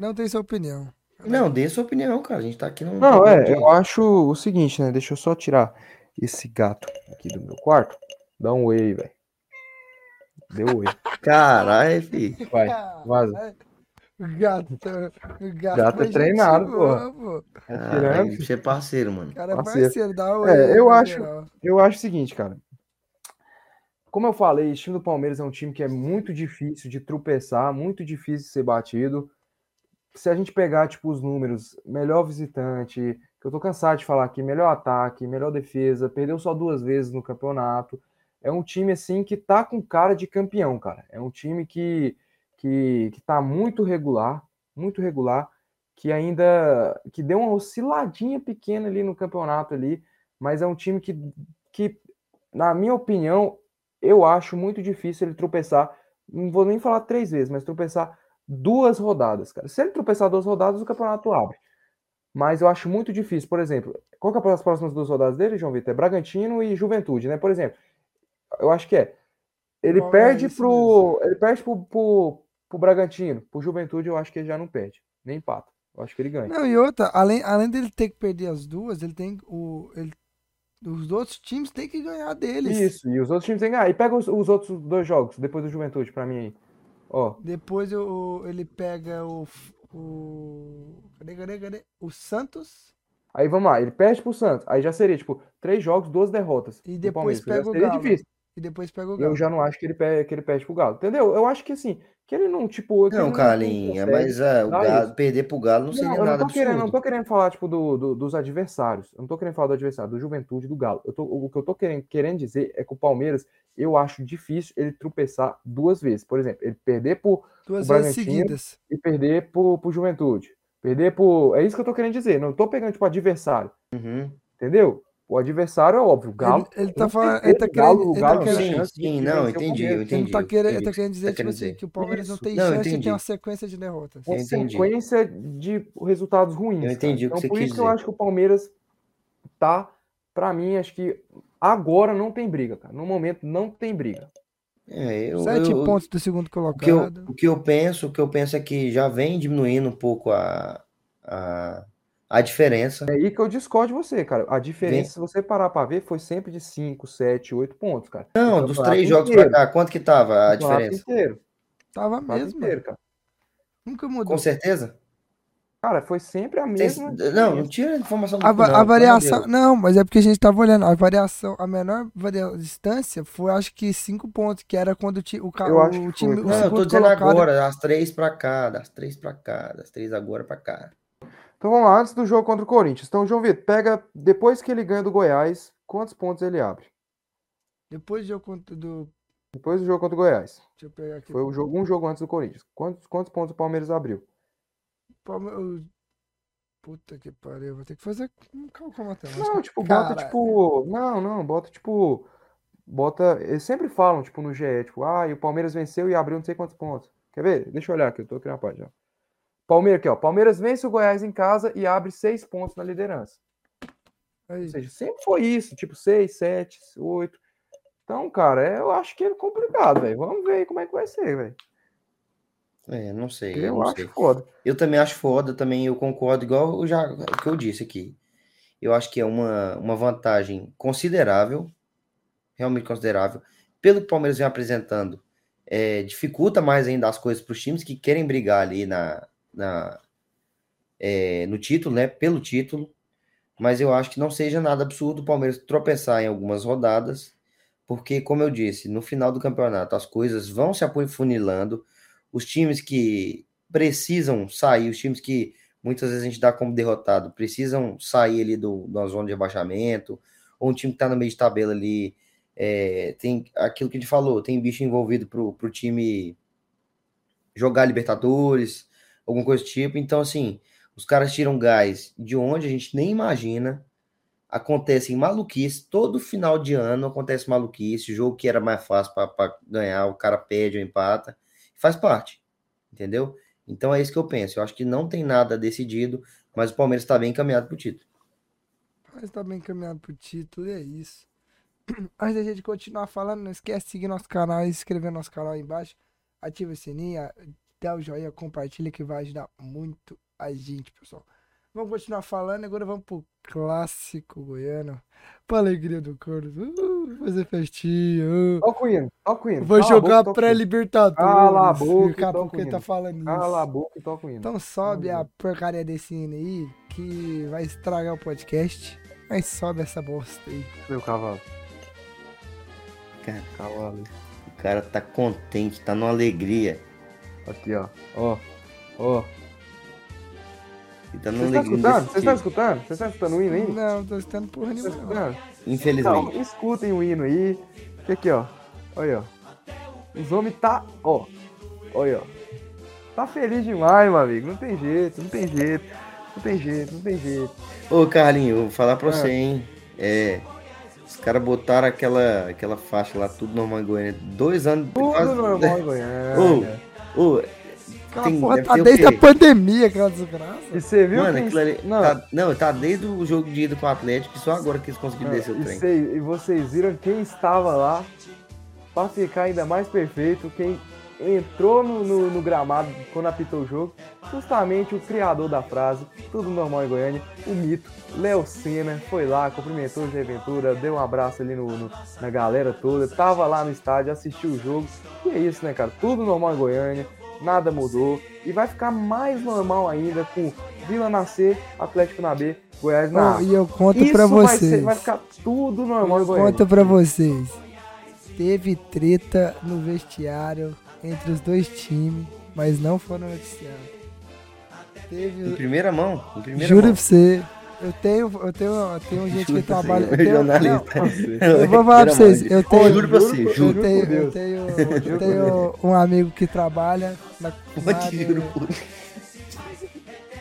Um tem sua opinião. Não, dê sua opinião, cara. A gente tá aqui no. Não, é, eu acho o seguinte, né? Deixa eu só tirar esse gato aqui do meu quarto. Dá um oi aí, velho. Deu oi. Caralho, filho. Vai, *laughs* vaza. É, O gato, tá- o gato, Gato é treinado, boa, pô. Caralho, você é parceiro, mano. O cara é Parceiro. parceiro, dá oi. É, aí, eu na acho- geral. Eu acho o seguinte, cara. Como eu falei, o time do Palmeiras é um time que é muito difícil de tropeçar, muito difícil de ser batido. se a gente pegar, tipo, os números, melhor visitante, que eu tô cansado de falar aqui, melhor ataque, melhor defesa, perdeu só duas vezes no campeonato. É um time, assim, que tá com cara de campeão, cara. É um time que, que, que tá muito regular, muito regular, que ainda, que deu uma osciladinha pequena ali no campeonato ali, mas é um time que, que na minha opinião, eu acho muito difícil ele tropeçar, não vou nem falar três vezes, mas tropeçar duas rodadas, cara. Se ele tropeçar duas rodadas, o campeonato abre. Mas eu acho muito difícil. Por exemplo, qual que é as próximas duas rodadas dele, João Vitor? É Bragantino e Juventude, né? Por exemplo, eu acho que é. Ele Bom, é perde isso pro. Ele perde pro, pro, pro Bragantino. Pro Juventude, eu acho que ele já não perde. Nem empata. Eu acho que ele ganha. Não, e outra, além, além dele ter que perder as duas, ele tem o. Ele, os outros times têm que ganhar deles. Isso, e os outros times têm que ganhar. E pega os, os outros dois jogos, depois do Juventude, pra mim aí. Ó, Depois o, ele pega o. O. Cadê, cadê, cadê? O Santos. aí vamos lá, ele perde pro Santos. Aí já seria, tipo, três jogos, duas derrotas. E depois pega o Galo. difícil. E depois pega o Galo. Eu já não acho que ele perde, que ele perde pro Galo. Entendeu? Eu acho que assim, que ele não, tipo. Não, Carlinha, consegue mas ah, o Galo, perder pro Galo não seria Não, eu não nada tô querendo, não tô querendo falar, tipo, do, do- dos adversários. Eu não tô querendo falar do adversário, do Juventude, do Galo. Eu tô, o que eu tô querendo, querendo dizer é que o Palmeiras, eu acho difícil ele tropeçar duas vezes. Por exemplo, ele perder pro, Duas o vezes seguidas. e perder pro, pro Juventude. Perder pro. É isso que eu tô querendo dizer. Não tô pegando, tipo, adversário. Uhum. Entendeu? O adversário é óbvio. O Galo. Ele, ele tá falando. Ele tá Galo- querendo. o Ele Galo tá sim, querendo. sim, de não, entendi, eu Palmeiras. Ele entendi. tá querendo, ele entendi tá o que querendo você dizer, tá tipo querendo assim, dizer. que o Palmeiras não Isso. tem Não, chance de ter entendi. uma sequência de derrotas. uma Entendi. sequência de resultados ruins. Eu entendi o que Então, você por quis isso que eu acho que o Palmeiras tá, pra mim, acho que agora não tem briga, cara. No momento não tem briga. É, eu, Sete eu- pontos do segundo o que eu, colocado. o que eu penso, o que eu penso é que já vem diminuindo um pouco a, a, a diferença. É aí que eu discordo de você, cara. A Vem- diferença, se você parar pra ver, foi sempre de 5, 7, 8 pontos, cara. Não, O dos três jogos pra inteiro. cá, quanto que tava a O campeonato diferença? inteiro. Tava mesmo. inteiro, cara. Nunca mudou. Com certeza? Cara, foi sempre a mesma. Não, não tira a informação do A, não, a variação. Não, mas é porque a gente tava olhando. A variação, a menor varia- distância foi acho que cinco pontos, que era quando o, ti- o, ca- Eu acho o que time. foi, o Não, eu tô dizendo colocado. agora, das três pra cá, das três pra cá, das três agora pra cá. Então vamos lá, antes do jogo contra o Corinthians. Então, João Vitor, pega. Depois que ele ganha do Goiás, quantos pontos ele abre? Depois do jogo contra do. Depois do jogo contra o Goiás. Deixa eu pegar aqui. Foi o jogo, um jogo antes do Corinthians. Quantos, quantos pontos o Palmeiras abriu? Palme- o- Puta que pariu, vou ter que fazer um cálculo matemático. Não, tipo, bota Caralho. tipo. Não, não, bota tipo. Bota. Eles sempre falam, tipo, no GE, tipo, ah, e o Palmeiras venceu e abriu não sei quantos pontos. Quer ver? Deixa eu olhar aqui, eu tô criando a página. Palmeiras aqui, ó. Palmeiras vence o Goiás em casa e abre seis pontos na liderança. Aí. Ou seja, sempre foi isso, tipo, seis, sete, oito. Então, cara, é- eu acho que é complicado, velho. Vamos ver aí como é que vai ser, velho. É, não sei, Eu, eu não acho sei. foda. Eu também acho foda, também eu concordo, igual eu já, o que eu disse aqui. Eu acho que é uma, uma vantagem considerável, realmente considerável, pelo que o Palmeiras vem apresentando. É, dificulta mais ainda as coisas para os times que querem brigar ali na, na, é, no título, né? Pelo título. Mas eu acho que não seja nada absurdo o Palmeiras tropeçar em algumas rodadas, porque, como eu disse, no final do campeonato as coisas vão se afunilando. Os times que precisam sair, os times que muitas vezes a gente dá como derrotado, precisam sair ali do, da zona de rebaixamento, ou um time que está no meio de tabela ali, é, tem aquilo que a gente falou, tem bicho envolvido para o time jogar Libertadores, alguma coisa do tipo. Então, assim, os caras tiram gás de onde a gente nem imagina. Acontecem maluquice, todo final de ano acontece maluquice, jogo que era mais fácil para ganhar, o cara perde ou empata, faz parte, entendeu? Então é isso que eu penso. Eu acho que não tem nada decidido, mas o Palmeiras está bem encaminhado para o título. Mas tá bem encaminhado pro título, e é isso. *clears throat* Antes da gente continuar falando, não esquece de seguir nosso canal inscrever no nosso canal aí embaixo. Ativa o sininho, dá o joinha, compartilha que vai ajudar muito a gente, pessoal. Vamos continuar falando, agora vamos pro clássico goiano. Pra alegria do Corno. Uh, fazer festinha. uh. Toca o hino, toca o hino. Vou Cala jogar pré-libertadores. Cala a boca Daqui a pouco ele tá falando Cala a isso. boca e toca o hino. Então sobe Cala a porcaria desse hino aí, que vai estragar o podcast. Mas sobe essa bosta aí. Meu cavalo. Cara, Cavalo. o cara tá contente, tá numa alegria. Aqui, ó. Ó. Ó. E tá Você num está neguinho escutando? desse Você está tipo. escutando? Você está escutando o hino aí? Não, tô escutando porra nenhuma. não. escutando? Infelizmente. Então, escutem o hino aí. Que aqui, ó. Olha, ó. Os homens tá, ó. Olha, ó. Tá feliz demais, meu amigo. Não tem jeito, não tem jeito. Não tem jeito, não tem jeito. Ô, Carlinho, eu vou falar pra Ah. você, hein? É. Os caras botaram aquela, aquela faixa lá, tudo normal em Goiânia. Dois anos. Tudo quase- normal em *laughs* Goiânia. Ô, Tem- porra tá desde quê? a pandemia, aquela desgraça. E você viu Mano, quem... aquilo ali. Não, Tá, não, tá desde o jogo de ida com o Atlético, e só agora que eles conseguiram descer o e, trem. e vocês viram quem estava lá pra ficar ainda mais perfeito, quem entrou no, no- no gramado quando apitou o jogo, justamente o criador da frase, tudo normal em Goiânia, o mito, Léo Senna, foi lá, cumprimentou o Zé Ventura, deu um abraço ali no, no- na galera toda, tava lá no estádio, assistiu o jogo, e é isso, né, cara? Tudo normal em Goiânia, nada mudou, e vai ficar mais normal ainda com Vila na C, Atlético na B, Goiás na Ó, A. e eu conto Isso pra vai, vocês. ser- vai ficar tudo normal em Eu Goiânia. conto pra vocês. Teve treta no vestiário entre os dois times, mas não foram noticiados. Em Teve. primeira mão. Em primeira Juro mão. pra você. Eu tenho, eu tenho, eu tenho gente que Juro você, trabalha. eu tenho- não, eu *laughs* vou falar pra vocês. Eu tenho, Juro pra você, eu juro. tenho, por eu tenho, *laughs* eu tenho um amigo que trabalha na. Pode juro por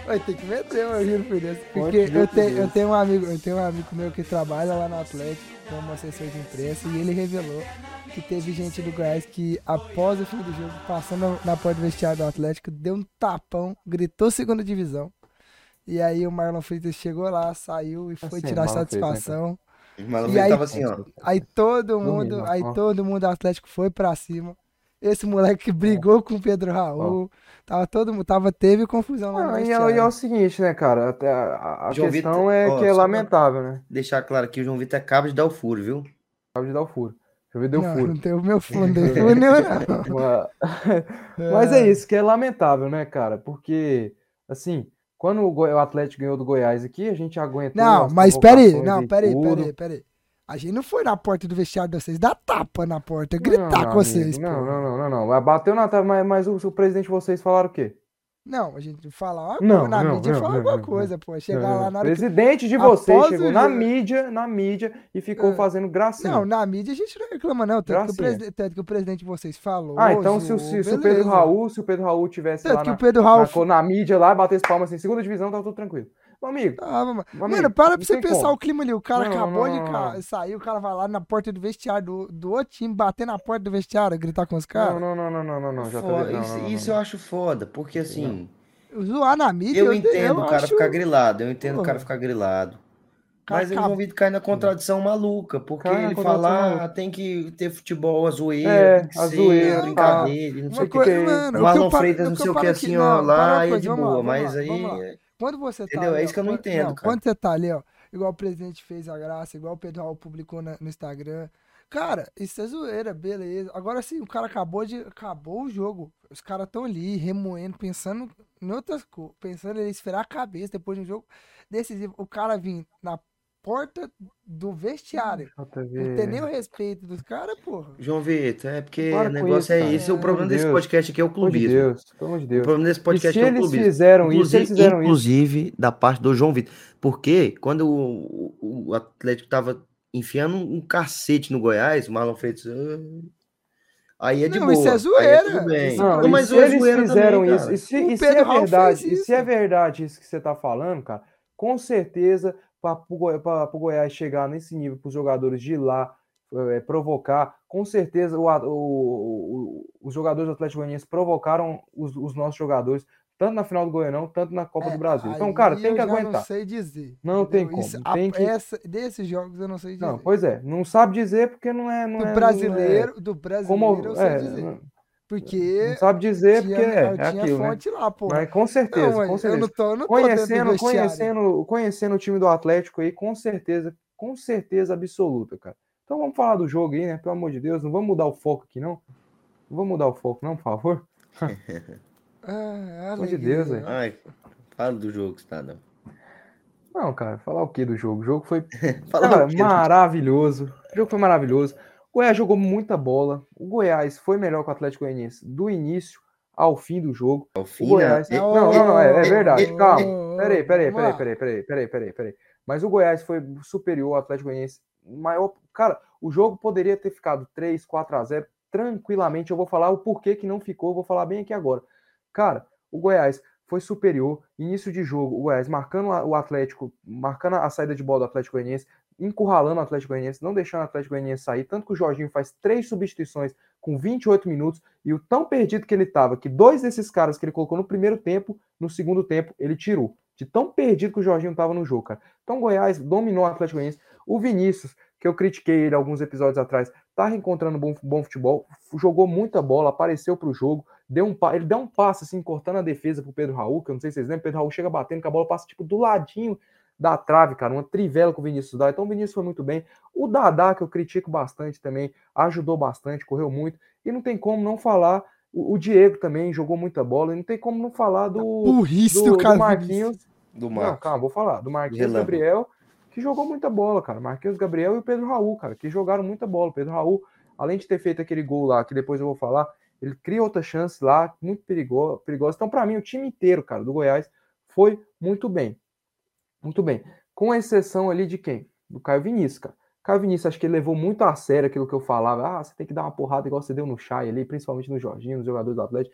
Oi, tem que meter, eu juro por Deus. Porque eu tenho, eu tenho um amigo, eu tenho um amigo meu que trabalha lá no Atlético como assessor de imprensa e ele revelou que teve gente do Goiás que após o fim do jogo, passando na porta do vestiário do Atlético, deu um tapão, gritou segunda divisão. E aí o Marlon Freitas chegou lá, saiu e foi Assim, tirar Marlon Freitas, né, satisfação. Mas E aí- tava assim, ó. Aí todo mundo, aí todo mundo do Atlético foi pra cima. Esse moleque brigou com o Pedro Raul. Tava todo mundo, tava teve confusão lá e, é, e é o seguinte, né, cara? Até a, a João questão Vitor, é ó, que é lamentável, né? Deixar claro aqui, o João Vitor acaba de dar o furo, viu? Acaba de dar o furo. Deixa eu ver, deu não, furo. não tem o meu *laughs* fundo, não tem furo nenhum, não. Mas, *laughs* mas é isso, que é lamentável, né, cara? Porque, assim, quando o, Atlético ganhou do Goiás aqui, a gente aguentou. Não, as mas peraí, não, peraí, peraí, peraí. A gente não foi na porta do vestiário de vocês, dar tapa na porta, gritar Não, com amigo, vocês, Não, não, não, não, não. Mas Bateu na tava, mas, mas o, o presidente de vocês falaram o quê? Não, a gente fala uma Não, na não, mídia não, fala não, alguma não, coisa, pô. Chegar Não, lá não. na hora O que... presidente de Após vocês o chegou na jogo- mídia, na mídia e ficou É. fazendo gracinha. Não, na mídia a gente não reclama, não. Tanto, que o, preside- tanto que o presidente de vocês falou. Ah, então se, o- se, o Pedro. Raul, se o Pedro Raul tivesse Tanto lá na, o Pedro Raul. na, na mídia lá, batesse palmas assim, segunda divisão, tava tudo tranquilo. Meu amigo, Ah, mano, meu mano, amigo, para pra você pensar como. o clima ali. O cara Não, acabou não, de não, não. sair, o cara vai lá na porta do vestiário do, do outro time, bater na porta do vestiário, gritar com os caras. não, não, não, não, não, não, já tá Foda, não, isso não, não, isso não. eu acho foda, porque assim, Zoar na mídia. eu entendo o cara acho- ficar grilado, eu entendo o cara ficar grilado. Cara, Mas o acabou- João Vitor cai na contradição maluca, porque Cai na ele contradição fala, ah, tem que ter futebol, a zoeira, É, tem que a ser zoeira, brincadeira, e não sei o que. é mano, O o Marlon eu Freitas, o não sei eu o que assim, ó, lá é coisa, de boa, mas lá, aí. Quando você tá Entendeu? ali, É isso que eu não quando- entendo, cara. Quando você tá ali, ó, igual o presidente fez a graça, igual o Pedro Raul publicou na- no Instagram. Cara, isso é zoeira, beleza. Agora sim, o cara acabou de. Acabou o jogo. Os caras estão ali, remoendo, pensando em outras coisas. Pensando em esfriar a cabeça depois de um jogo decisivo. O cara vir na porta do vestiário. JV. Não tem nem o respeito dos caras, porra. João Vitor, é porque o negócio isso, é cara. esse. O Pelo problema amor de desse Deus. podcast aqui é o Pelo amor de clubismo. Deus, pelo amor de O Deus. problema desse E podcast se é o eles clubismo. fizeram isso, eles fizeram isso. inclusive da parte do João Vitor. Porque quando o, o- o Atlético tava enfiando um cacete no Goiás, o Marlon Freitas. "Ah", Aí é de Não, boa. isso é zoeira. bem. Isso Não, Não, e mas se é eles zoeira fizeram também, isso, e se, O e se é verdade, fez e se é isso. verdade isso que você tá falando, cara, com certeza para o Goiás chegar nesse nível, para os jogadores de lá eh, provocar, com certeza o, o- o- os jogadores do Atlético Goianiense provocaram os, os nossos jogadores, tanto na final do Goianão, tanto na Copa do Brasil. Então, É, cara, tem que já Não aguentar. sei dizer. Não tem entendeu? como, a- tem que- essa- desses jogos eu não sei dizer. Não, pois é, não sabe dizer porque não é. Não do é, brasileiro, do Não é, brasileiro como, eu sei é, dizer. não, porque não sabe dizer tinha, porque é, é tinha aquilo, né? fonte lá, pô. Mas com certeza, não, com mas eu certeza. não tô, eu não tô Conhecendo, conhecendo, conhecendo o time do Atlético aí, com certeza, com certeza absoluta, cara. Então vamos falar do jogo aí, né? Pelo amor de Deus, não vamos mudar o foco aqui, não. Não vamos mudar o foco, não, por favor. *laughs* Ah, Pelo amor de. Deus, velho. Ai, fala do jogo, Cidadão. Não, cara, falar o que do jogo? O jogo foi *laughs* Cara, maravilhoso. O jogo foi maravilhoso. O Goiás jogou muita bola. O Goiás foi melhor que o Atlético Goianiense do início ao fim do jogo. Ao O fim, Goiás. né? Não, não, não, é, é verdade. Calma. Peraí, peraí, peraí, peraí, peraí, peraí, peraí, peraí. Mas o Goiás foi superior ao Atlético Goianiense. Maior, cara, o jogo poderia ter ficado 3, 4 a 0 tranquilamente. Eu vou falar o porquê que não ficou, eu vou falar bem aqui agora. Cara, o Goiás foi superior, início de jogo, o Goiás marcando o Atlético, marcando a saída de bola do Atlético Goianiense, encurralando o Atlético Goianiense, não deixando o Atlético Goianiense sair, tanto que o Jorginho faz três substituições com 28 minutos, e o tão perdido que ele estava, que dois desses caras que ele colocou no primeiro tempo, no segundo tempo, ele tirou. De tão perdido que o Jorginho estava no jogo, cara. Então o Goiás dominou o Atlético Goianiense. O Vinícius, que eu critiquei ele alguns episódios atrás, tá reencontrando bom, bom futebol, jogou muita bola, apareceu pro jogo, deu um ele deu um passe assim, cortando a defesa pro Pedro Raul, que eu não sei se vocês lembram, Pedro Raul chega batendo que a bola passa tipo do ladinho da trave, cara, uma trivela que o Vinícius dá. Então o Vinícius foi muito bem. O Dadá, que eu critico bastante também, ajudou bastante, correu muito. E não tem como não falar. O, o Diego também jogou muita bola. E não tem como não falar do, Burrice do, do, do cara. Marquinhos. Do Não, Marcos. calma, vou falar. Do Marquinhos Relâmpago. Gabriel, que jogou muita bola, cara. Marquinhos Gabriel e o Pedro Raul, cara, que jogaram muita bola. O Pedro Raul, além de ter feito aquele gol lá, que depois eu vou falar, ele cria outra chance lá, muito perigosa. perigosa. Então, para mim, o time inteiro, cara, do Goiás foi muito bem. Muito bem. Com exceção ali de quem? Do Caio Vinícius, cara. Caio Vinícius, acho que ele levou muito a sério aquilo que eu falava. Ah, você tem que dar uma porrada igual você deu no Chay ali, principalmente no Jorginho, nos jogadores do Atlético.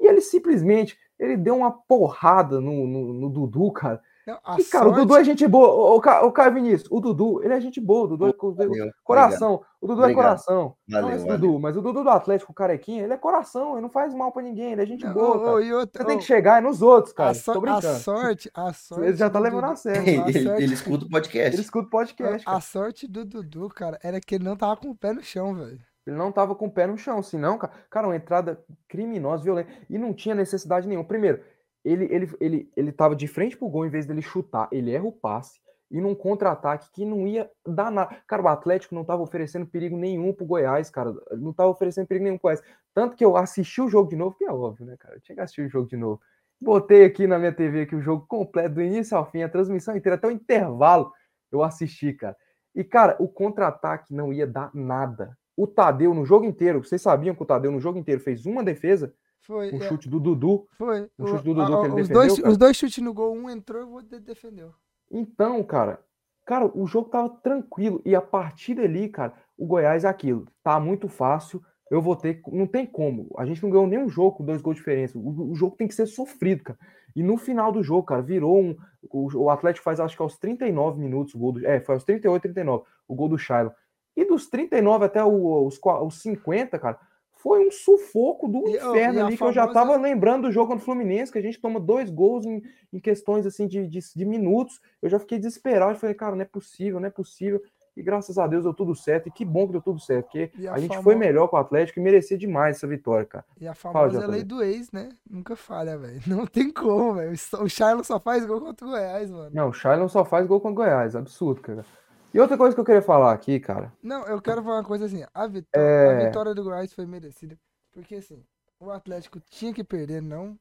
E ele simplesmente, ele deu uma porrada no, no, no Dudu, cara. Não, a E, cara, o sorte- Dudu é gente boa. O, o, Ca- o Caio Vinícius, o Dudu, ele é gente boa. O Dudu é co- Valeu, coração. O Dudu é Obrigado. coração. não Valeu, esse valeu. Dudu, mas o Dudu do Atlético, o carequinha, ele é coração. Ele não faz mal pra ninguém. Ele é gente Não, boa, ô, e outra- Você tem que chegar é nos outros, cara. a, so- Tô a sorte, a *laughs* sorte. Ele já tá do levando Dudu- a sério. *laughs* Ele, ele escuta o podcast. Ele escuta o podcast, cara. A sorte do Dudu, cara, era que ele não tava com o pé no chão, velho. Ele não tava com o pé no chão, senão, cara, cara, uma entrada criminosa, violenta. E não tinha necessidade nenhuma. Primeiro, ele, ele, ele, ele tava de frente pro gol em vez dele chutar. Ele erra o passe. E num contra-ataque que não ia dar nada. Cara, o Atlético não tava oferecendo perigo nenhum pro Goiás, cara. Não tava oferecendo perigo nenhum pro Goiás. Tanto que eu assisti o jogo de novo, que é óbvio, né, cara? Eu tinha que assistir o jogo de novo. Botei aqui na minha TV aqui o jogo completo, do início ao fim, a transmissão inteira, até o intervalo eu assisti, cara. E, cara, o contra-ataque não ia dar nada. O Tadeu, no jogo inteiro, vocês sabiam que o Tadeu, no jogo inteiro, fez uma defesa, Foi. um é, chute do Dudu. foi. um chute do Dudu a- que ele os, defendeu, dois, cara. os dois chutes no gol, um entrou e o outro defendeu. Então, cara, cara, o jogo tava tranquilo. E a partir dali, cara, o Goiás é aquilo. Tá muito fácil. Eu vou ter. Não tem como. A gente não ganhou nenhum jogo com dois gols de diferença. O, o jogo tem que ser sofrido, cara. E no final do jogo, cara, virou um. O, o Atlético faz, acho que aos 39 minutos o gol do. É, foi aos 38, 39, o gol do Shiloh. E dos 39 até os, os 50, cara, foi um sufoco do E, inferno ali, que eu já famosa- tava lembrando do jogo contra o Fluminense, que a gente toma dois gols em, em questões assim de, de, de minutos. Eu já fiquei desesperado. Eu falei, cara, não é possível, não é possível. E graças a Deus deu tudo certo. E que bom que deu tudo certo, porque a, a gente famo- foi melhor com o Atlético e merecia demais essa vitória, cara. E a Fala, famosa JB. lei do ex, né? Nunca falha, velho. *laughs* Não tem como, velho. O Shiloh só faz gol contra o Goiás, mano. Não, o Shailon só faz gol com o Goiás, absurdo, cara. E outra coisa que eu queria falar aqui, cara. Não, eu quero falar uma coisa assim. A vitória, É. a vitória do Goiás foi merecida. Porque, assim, o Atlético tinha que perder, não.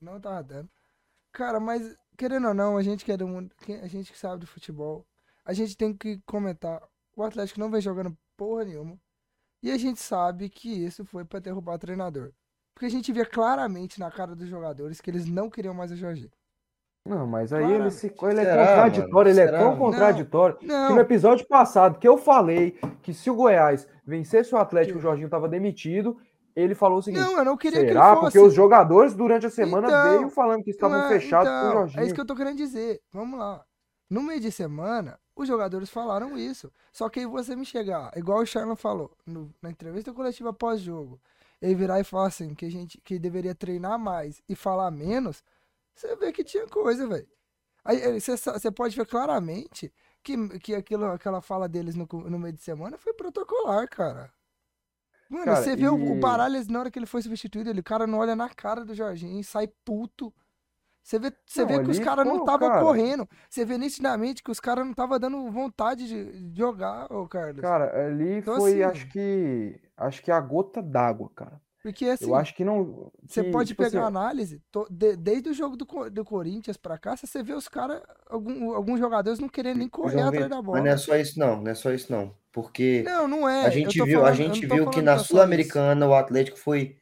Não tava dando. Cara, mas, querendo ou não, a gente que é do mundo. A gente que sabe de futebol. A gente tem que comentar. O Atlético não vem jogando porra nenhuma. E a gente sabe que isso foi pra derrubar o treinador. Porque a gente via claramente na cara dos jogadores que eles não queriam mais o Jorge. Não, mas aí Claramente. ele, se, ele é Será, contraditório, mano? ele é Será? tão Não. contraditório que no Não, episódio passado que eu falei que se o Goiás vencesse o Atlético, Que- o Jorginho tava demitido, ele falou o seguinte: não, eu não queria que será? ele fosse. Porque os jogadores durante a semana Então, veio falando que estavam Não é- fechados com o então, Jorginho. É isso que eu tô querendo dizer. Vamos lá. No meio de semana, os jogadores falaram isso. Só que aí você me chegar, igual o Charlan falou, no- na entrevista coletiva pós-jogo, ele virar e falar assim, que a gente que deveria treinar mais e falar menos, você vê que tinha coisa, velho. Aí você, você pode ver claramente que, que aquilo, aquela fala deles no, no meio de semana foi protocolar, cara. Mano, Cara, você vê o, o e- Baralhas na hora que ele foi substituído, ele, o cara não olha na cara do Jorginho e sai puto. Você vê, você Não, vê que os caras não estavam correndo. Você vê nitidamente que os caras não estavam dando vontade de de jogar, ô Carlos. Cara, ali Então, foi, assim- acho que, acho que a gota d'água, cara. Porque assim, Eu acho que não. você pode tipo pegar a assim, análise, to- de- desde o jogo do, do Corinthians pra cá, você vê os caras, algum- alguns jogadores não querendo nem correr atrás da bola. Mas não é só isso, não. Não é só isso, não. Porque Não, não é. a gente viu, a falando- eu gente não viu que na é. Sul-Americana o Atlético foi.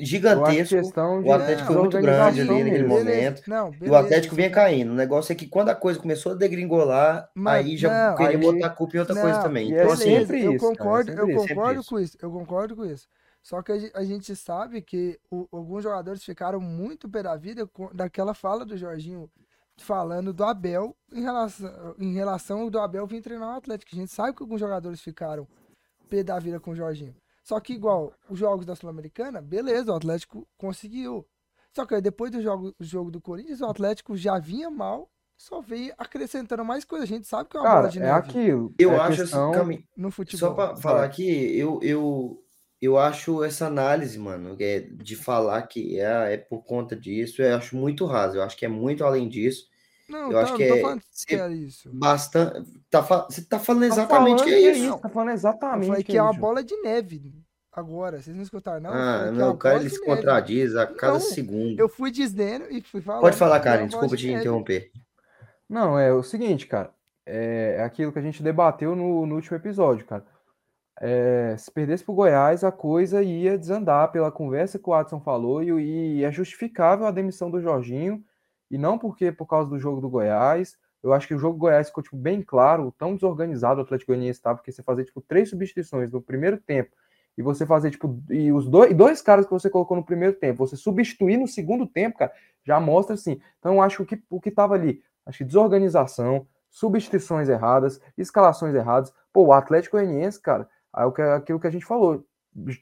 gigantesco. questão de O Atlético foi muito grande ali naquele mesmo. momento. Não, E o beleza, Atlético vinha caindo. O negócio é que quando a coisa começou a degringolar, Mano, aí já não, queria aí- botar a culpa em outra coisa Não, também. e Então, é assim, Beleza, sempre eu isso, cara, é concordo, sempre eu concordo isso. com isso, eu concordo com isso. Só que a gen- a gente, sabe que o- alguns jogadores ficaram muito pé da vida com, daquela fala do Jorginho falando do Abel em relação, em relação ao do Abel vir treinar o Atlético. A gente sabe que alguns jogadores ficaram pé da vida com o Jorginho. Só que igual os jogos da Sul-Americana, beleza, o Atlético conseguiu. Só que aí depois do jogo, jogo do Corinthians, o Atlético já vinha mal, só veio acrescentando mais coisa. A gente sabe que é uma bola Cara, de é neve aquilo. eu é acho assim, no futebol. só pra falar aqui, eu, eu, eu acho essa análise, mano, é de falar que é, é por conta disso, eu acho muito raso. Eu acho que é muito além disso. Não, Eu acho tá, que não tô é falando que era isso. Bastante. Tá, você tá falando Tá exatamente falando que é isso. Tá falando Eu exatamente falei que que é é uma isso. bola de neve agora. Vocês não escutaram, não? Ah, é não, o cara ele se neve. contradiz a cada Não, segundo. Eu fui dizendo e fui falando. Pode falar, que é Karen, desculpa de te neve. interromper. Não, é o seguinte, cara. É é aquilo que a gente debateu no, no último episódio, cara. É, se perdesse pro Goiás, a coisa ia desandar pela conversa que o Watson falou e, e é justificável a demissão do Jorginho. E não porque por causa do jogo do Goiás. Eu acho que o jogo do Goiás ficou tipo, bem claro, o tão desorganizado o Atlético Goianiense estava, porque você fazer tipo três substituições no primeiro tempo e você fazer tipo e os dois, dois caras que você colocou no primeiro tempo, você substituir no segundo tempo, cara, já mostra assim. Então eu acho que o que o que tava ali, acho que desorganização, substituições erradas, escalações erradas. Pô, o Atlético Goianiense, cara, o aquilo que a gente falou,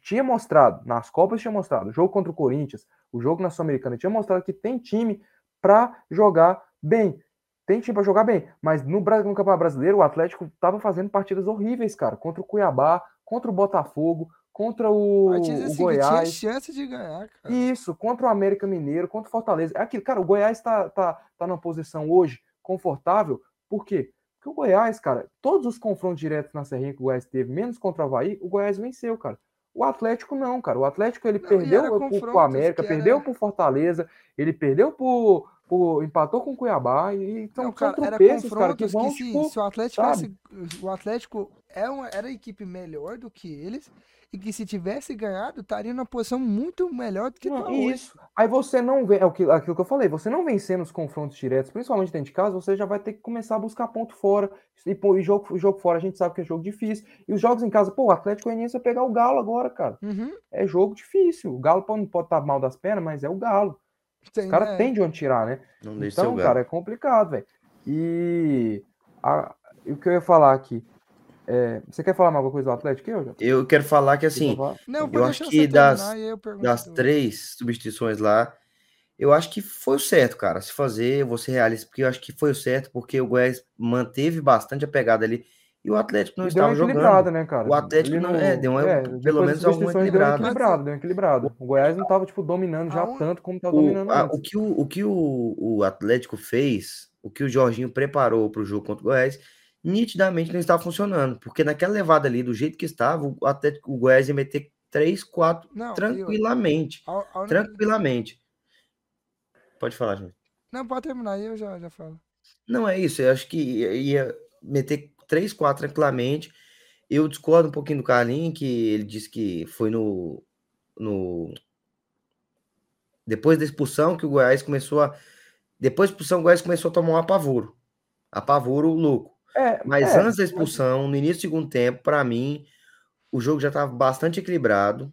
tinha mostrado, nas Copas tinha mostrado, o jogo contra o Corinthians, o jogo na Sul-Americana tinha mostrado que tem time para jogar bem. Tem time para jogar bem, mas no, no Campeonato Brasileiro o Atlético tava fazendo partidas horríveis, cara, contra o Cuiabá, contra o Botafogo, contra o, o que tinha Goiás. chance de ganhar, cara. Isso, contra o América Mineiro, contra o Fortaleza. É aquilo, cara, o Goiás tá, tá, tá numa posição hoje confortável, por quê? Porque o Goiás, cara, todos os confrontos diretos na Serrinha que o Goiás teve, menos contra o Havaí, o Goiás venceu, cara. O Atlético não, cara. O Atlético ele Não, perdeu era pro, América, que perdeu era- pro Fortaleza, ele perdeu pro, pro- empatou com o Cuiabá e então Não, cara, era tropeços, cara, que confrontos vão, que, sim, tipo, se o Atlético tivesse, o Atlético é uma, era a equipe melhor do que eles e que se tivesse ganhado estaria numa posição muito melhor do que Não, tá hoje. isso. Aí você não vê, é aquilo, aquilo que eu falei, você não vencendo os confrontos diretos, principalmente dentro de casa, você já vai ter que começar a buscar ponto fora. E, pô, e jogo, jogo fora a gente sabe que é jogo difícil. E os jogos em casa, pô, o Atlético Goianiense vai pegar o Galo agora, cara. Uhum. É jogo difícil. O Galo pô, não pode estar mal das pernas, mas é o Galo. Tem, Os caras né? têm de onde tirar, né? Não Então, cara, é complicado, velho. E, a- o que eu ia falar aqui. é, você quer falar mais alguma coisa do Atlético? Eu, já? Eu quero falar que assim, Não, Eu acho que você das- das três substituições lá, eu acho que foi o certo, cara. Se fazer, eu vou ser realista, porque eu acho que foi o certo, porque o Goiás manteve bastante a pegada ali e o Atlético não E deu estava equilibrada, jogando. né, cara? O Atlético Ali não- é, deu uma- pelo depois das menos alguma substituições deu equilibrada. equilibrada, deu uma equilibrada. O Goiás não tava, tipo, dominando já Aonde- tanto como tava O, dominando a- antes. o que, o, o, que o, o Atlético fez, o que o Jorginho preparou para o jogo contra o Goiás, nitidamente não estava funcionando, porque naquela levada ali, do jeito que estava, o Atlético, o Goiás ia meter 3, 4 Não, eu- tranquilamente. a- a única- Tranquilamente. Pode falar, gente. Não, pode terminar aí, eu já, já falo. Não é isso, eu acho que ia meter 3, 4 tranquilamente. Eu discordo um pouquinho do Carlinhos, que ele disse que foi no, no. Depois da expulsão que o Goiás começou a. Depois da expulsão, o Goiás começou a tomar um apavoro. Apavoro louco. É, Mas é, antes da expulsão, no início do segundo tempo, para mim, o jogo já estava bastante equilibrado.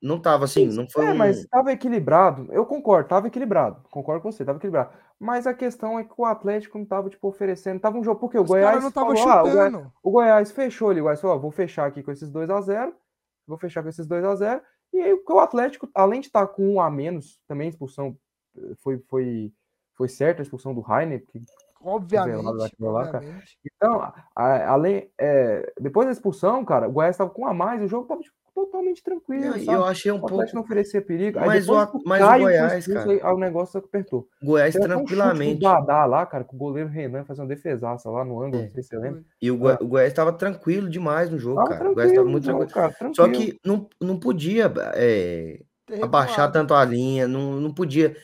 Não estava assim, não foi é, um. mas tava equilibrado. Eu concordo, tava equilibrado. Concordo com você, tava equilibrado. Mas a questão é que o Atlético não tava, tipo, oferecendo. Tava um jogo. Porque o Os Goiás. não estavam falou, ah, o Goiás-. O Goiás fechou ali, o Goiás falou, ó, vou fechar aqui com esses 2 a 0 vou fechar com esses 2 a 0 e aí o Atlético, além de estar com um a menos, também a expulsão eh, foi, foi, foi certa, a expulsão do Rainer, que Obviamente. lá, obviamente. então, além, é, depois da expulsão, cara, o Goiás estava com um a mais, o jogo tava tipo, totalmente tranquilo, Eu, sabe? eu achei um O pouco. Não oferecia perigo. Aí Mas o o mas o Caio foi Goiás, cara, aí, aí o negócio apertou. Goiás Teve até um tranquilamente. Dadá lá, cara, com o goleiro Renan fazendo defesaça lá no ângulo, É. não sei se você lembra. E o, Goi- o Goiás estava tranquilo demais no jogo, Tava cara. O Goiás estava tranquilo, muito tranquilo. cara, Só tranquilo. que não, não podia é, abaixar tanto a linha, não, não podia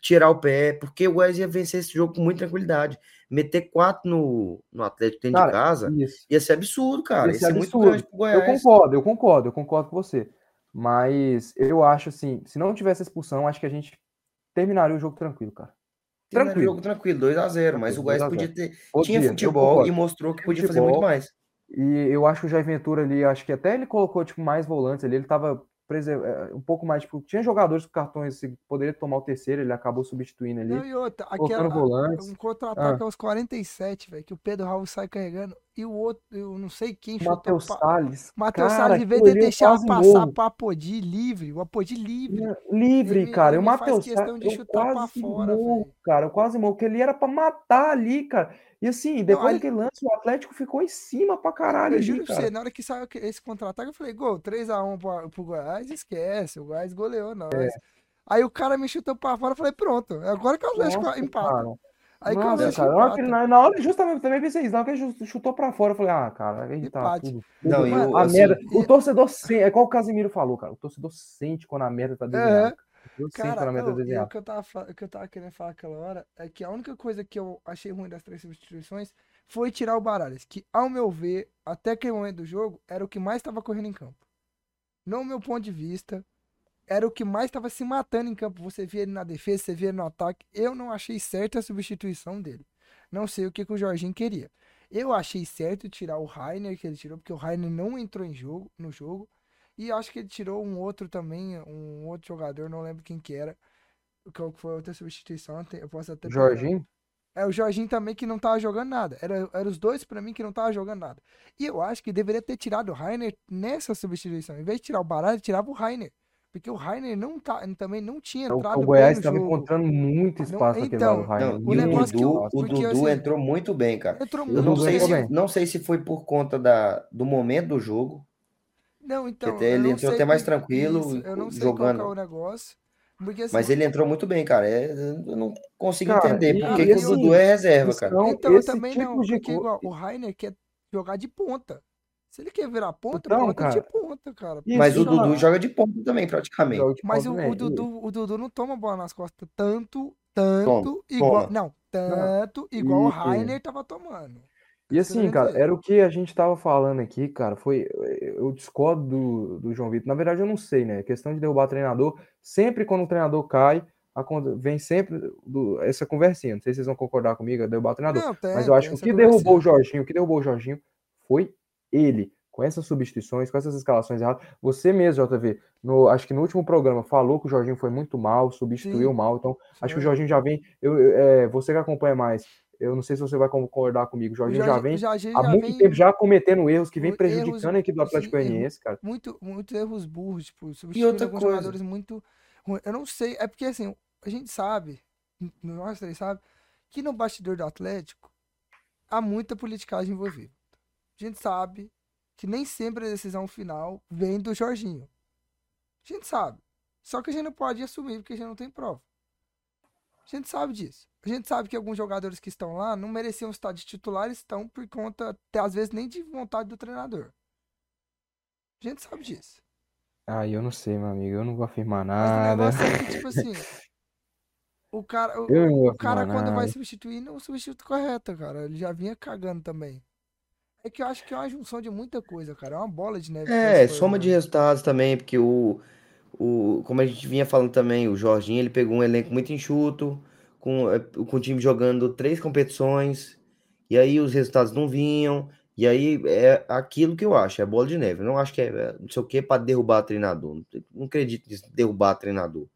tirar o pé, porque o Goiás ia vencer esse jogo com muita tranquilidade. Meter quatro no, no Atlético dentro Cara, de casa Isso. ia ser absurdo, cara. Ia Ia ser ser muito absurdo. grande pro Eu Goiás. concordo, eu concordo, eu concordo com você. Mas eu acho assim, se não tivesse expulsão, acho que a gente terminaria o jogo tranquilo, cara. Tranquilo. Tranquilo. jogo tranquilo, 2x0. Mas o Goiás 2 a 0. podia ter. Podia, Tinha eu futebol e mostrou que podia fazer muito futebol. mais. E eu acho que o Jair Ventura ali, acho que até ele colocou tipo mais volantes ali, ele tava um pouco mais, tipo, tinha jogadores com cartões que poderia tomar o terceiro, ele acabou substituindo ali, Não, e outra, aquela, volantes. um contra-ataque Ah. aos 47, velho, que o Pedro Raul sai carregando e o outro, eu não sei quem O chutou. Matheus pa- Salles, Matheus Salles, em vez de eu deixar passar pro Apodi livre, o Apodi livre. livre, Ele- cara. O ele faz Matheus Salles, eu quase fora, morro, cara. Eu quase morro, porque ele era pra matar ali, cara. E assim, depois ali- daquele lance, o Atlético ficou em cima pra caralho eu ali, juro pra cara. você, na hora que saiu esse contra-ataque, eu falei, gol, 3x1 pro, pro Goiás, esquece, o Goiás goleou nós. É. Aí o cara me chutou pra fora, eu falei, pronto, agora que o Atlético Nossa, empata. cara. Aí que o Nossa, Atlético cara. Empata. na- na hora, justamente, eu também pensei isso. Na hora que ele chu- chutou pra fora, eu falei, ah, cara, aí tá tudo. Não, tudo- e Mano, o, a assim, merda. e- O torcedor sente, é igual o Casimiro falou, cara. O torcedor sente quando a merda tá desenhada. O Cara, eu- e o que eu, tava, o que eu tava querendo falar aquela hora é que a única coisa que eu achei ruim das três substituições foi tirar o Baralhas, que, ao meu ver, até aquele momento do jogo, era o que mais estava correndo em campo. No meu ponto de vista, era o que mais estava se matando em campo. Você via ele na defesa, você via ele no ataque. Eu não achei certa a substituição dele. Não sei o que, que o Jorginho queria. Eu achei certo tirar o Rainer, que ele tirou, porque o Rainer não entrou em jogo, no jogo. E acho que ele tirou um outro também, um outro jogador, não lembro quem que era. Qual que foi a outra substituição? Eu posso até. Jorginho? É, o Jorginho também que não tava jogando nada. Era, era os dois pra mim que não tava jogando nada. E eu acho que deveria ter tirado o Rainer nessa substituição. Em vez de tirar o Baralho, tirava o Rainer. Porque o Rainer não tá, também não tinha O, entrado o bem Goiás estava jogo. encontrando muito espaço então, lado do Rainer. Não, o o negócio que Dudu, eu- o Dudu assim, entrou muito bem, cara. Entrou Eu muito não Dudu sei, se, bem. não sei se foi por conta da, do momento do jogo, Não, então. até eu ele não entrou sei até mais tranquilo, isso, eu não sei jogando. qual que é o negócio. Porque, assim, mas ele entrou muito bem, cara. É, eu não consigo Cara, entender por que o assim, Dudu é reserva, cara. Então, Então, eu esse também tipo não, de porque igual, o Rainer quer jogar de ponta. Se ele quer virar ponta, Então, de cara, ponta, cara. isso, Mas o Isso, Dudu joga de ponta também, praticamente. de Mas ponta o, o Dudu, o Dudu não toma bola nas costas tanto, tanto, Toma, igual. toma. Não, tanto igual o E- Rainer tava tomando. E assim, cara, era o que a gente tava falando aqui, cara. Foi. Eu discordo do, do João Vitor. Na verdade, eu não sei, né? Questão de derrubar treinador. Sempre quando o treinador cai, acon- vem sempre do- essa conversinha. Não sei se vocês vão concordar comigo, é derrubar o treinador. Não, tem, Mas eu acho que o que derrubou o. Jorginho, o que derrubou o Jorginho foi ele. Com essas substituições, com essas escalações erradas. Você mesmo, JV, no, acho que no último programa falou que o Jorginho foi muito mal, substituiu Sim. mal. Então, acho que o. Jorginho já vem. Eu, eu- é, você que acompanha mais, eu não sei se você vai concordar comigo. O Jorginho já vem Jorginho há já muito vem tempo já cometendo erros que vem erros, prejudicando a equipe do Atlético Goianiense, cara. muito, muito erros burros, tipo, substituindo outra alguns coisa. jogadores muito ruins. Eu não sei, é porque assim, a gente sabe, nós três sabe, que no bastidor do Atlético há muita politicagem envolvida. A gente sabe que nem sempre a decisão final vem do Jorginho. A gente sabe. Só que a gente não pode assumir porque a gente não tem prova. A gente sabe disso. A gente sabe que alguns jogadores que estão lá não mereciam estar de titular, estão por conta, até às vezes, nem de vontade do treinador. A gente sabe disso. Ah, eu não sei, meu amigo. Eu não vou afirmar Mas o nada. negócio é que, tipo *laughs* assim, o cara, o, o cara quando vai nada. substituir, não substitui correto, cara. Ele já vinha cagando também. É que eu acho que é uma junção de muita coisa, cara. É uma bola de neve. É, soma de formando. resultados também, porque o, o, como a gente vinha falando também, o Jorginho, ele pegou um elenco muito enxuto, com, é, com o time jogando três competições, e aí os resultados não vinham, e aí é aquilo que eu acho, é bola de neve. Não acho que é, é não sei o que para derrubar treinador. Não, acredito nisso, derrubar treinador.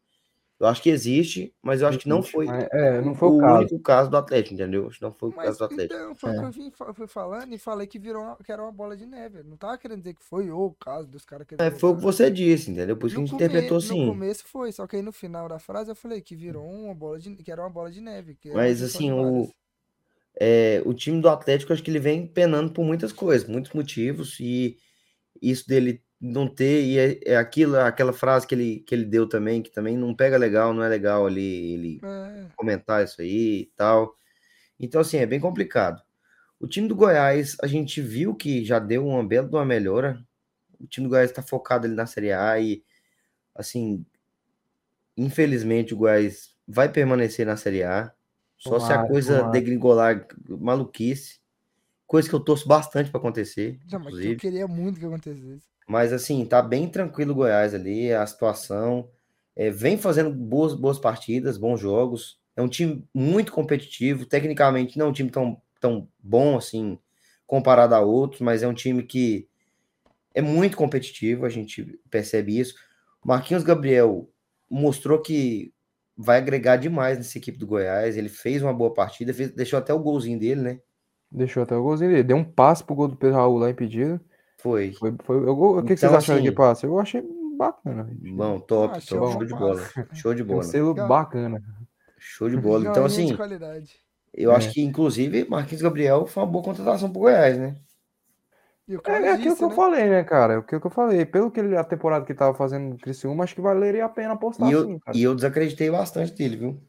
Eu acho que existe, mas eu acho que não foi É, não o, foi o o caso. único caso do Atlético, entendeu? Acho que não foi o Mas caso do Atlético. então, foi o que É. eu vim, fui falando e falei que virou uma- que era uma bola de neve. Eu Não tava querendo dizer que foi o caso dos caras que É, foi o que você disse, entendeu? Por isso que a No, gente interpretou no assim. começo foi, só que aí no final da frase eu falei que virou uma bola de que era uma bola de neve. Mas assim, o, é, o time do Atlético, acho que ele vem penando por muitas coisas, muitos motivos, e isso dele não ter, e é, é aquilo, aquela frase que ele, que ele deu também, que também não pega legal, não é legal ali ele É, comentar isso aí e tal. Então, assim, é bem complicado. O time do Goiás, a gente viu que já deu uma bela de uma melhora. O time do Goiás está focado ali na Série A e, assim, infelizmente o Goiás vai permanecer na Série A. Só se a coisa tomara. degringolar maluquice. Coisa que eu torço bastante para acontecer, não, mas eu queria muito que acontecesse. Mas assim, tá bem tranquilo o Goiás ali, a situação. É, vem fazendo boas, boas partidas, bons jogos. É um time muito competitivo, tecnicamente não é um time tão, tão bom assim, comparado a outros, mas é um time que é muito competitivo, a gente percebe isso. Marquinhos Gabriel mostrou que vai agregar demais nessa equipe do Goiás. Ele fez uma boa partida, fez, deixou até o golzinho dele, né? Deixou até o golzinho dele. Deu um passe pro gol do Pedro Raul lá impedido. Foi. Foi, foi, eu, o que, que Então, vocês acharam assim, de passe? Eu achei bacana. Bom, top, Ah, top, um show de bola. Show de um bola. selo Legal. bacana. Show de bola. Então, assim, qualidade. eu É. acho que, inclusive, Marquinhos Gabriel foi uma boa contratação pro Goiás, né? E o É, cara é aquilo disse, que eu né? falei, né, cara? É aquilo que eu falei. Pelo que ele, a temporada que tava fazendo no Criciúma, acho que valeria a pena apostar E eu, sim, cara. e eu desacreditei bastante dele, viu?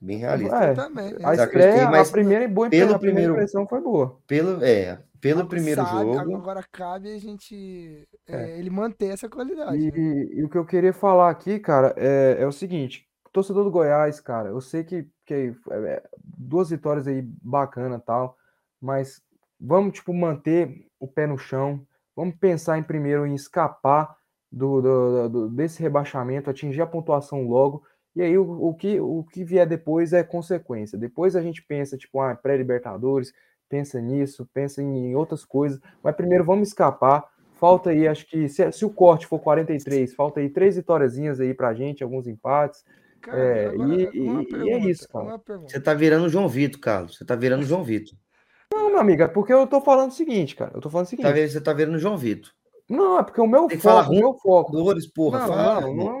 Bem realista. É, Eu também. A Desacreditei, estreia, mas a primeira, boa impre- pelo a primeira primeiro- impressão foi boa. Pelo, é, pelo primeiro Sabe, jogo, Agora cabe a gente. é, ele manter essa qualidade. E, né? e o que eu queria falar aqui, cara, é, é o seguinte: torcedor do Goiás, cara, eu sei que, que é, é, duas vitórias aí bacana e tal, mas vamos, tipo, manter o pé no chão, vamos pensar em primeiro em escapar do, do- do- desse rebaixamento, atingir a pontuação logo, e aí o, o que, o que vier depois é consequência. Depois a gente pensa, tipo, ah, pré-Libertadores, pensa nisso, pensa em outras coisas, mas primeiro vamos escapar. Falta aí, acho que se, se o corte for 43, falta aí três vitóriazinhas aí pra gente, alguns empates. Cara, é, agora, e- uma e- é pergunta, isso, cara. Pergunta. você tá virando o João Vitor, Carlos. Você tá virando o João Vitor. Não, meu amigo, é porque eu tô falando o seguinte, cara. Eu tô falando o Tá seguinte. vi- Você tá virando o João Vitor. Não, é porque o meu Tem que falar foco, o meu foco. Dores, porra, Não, fala. não, não, não,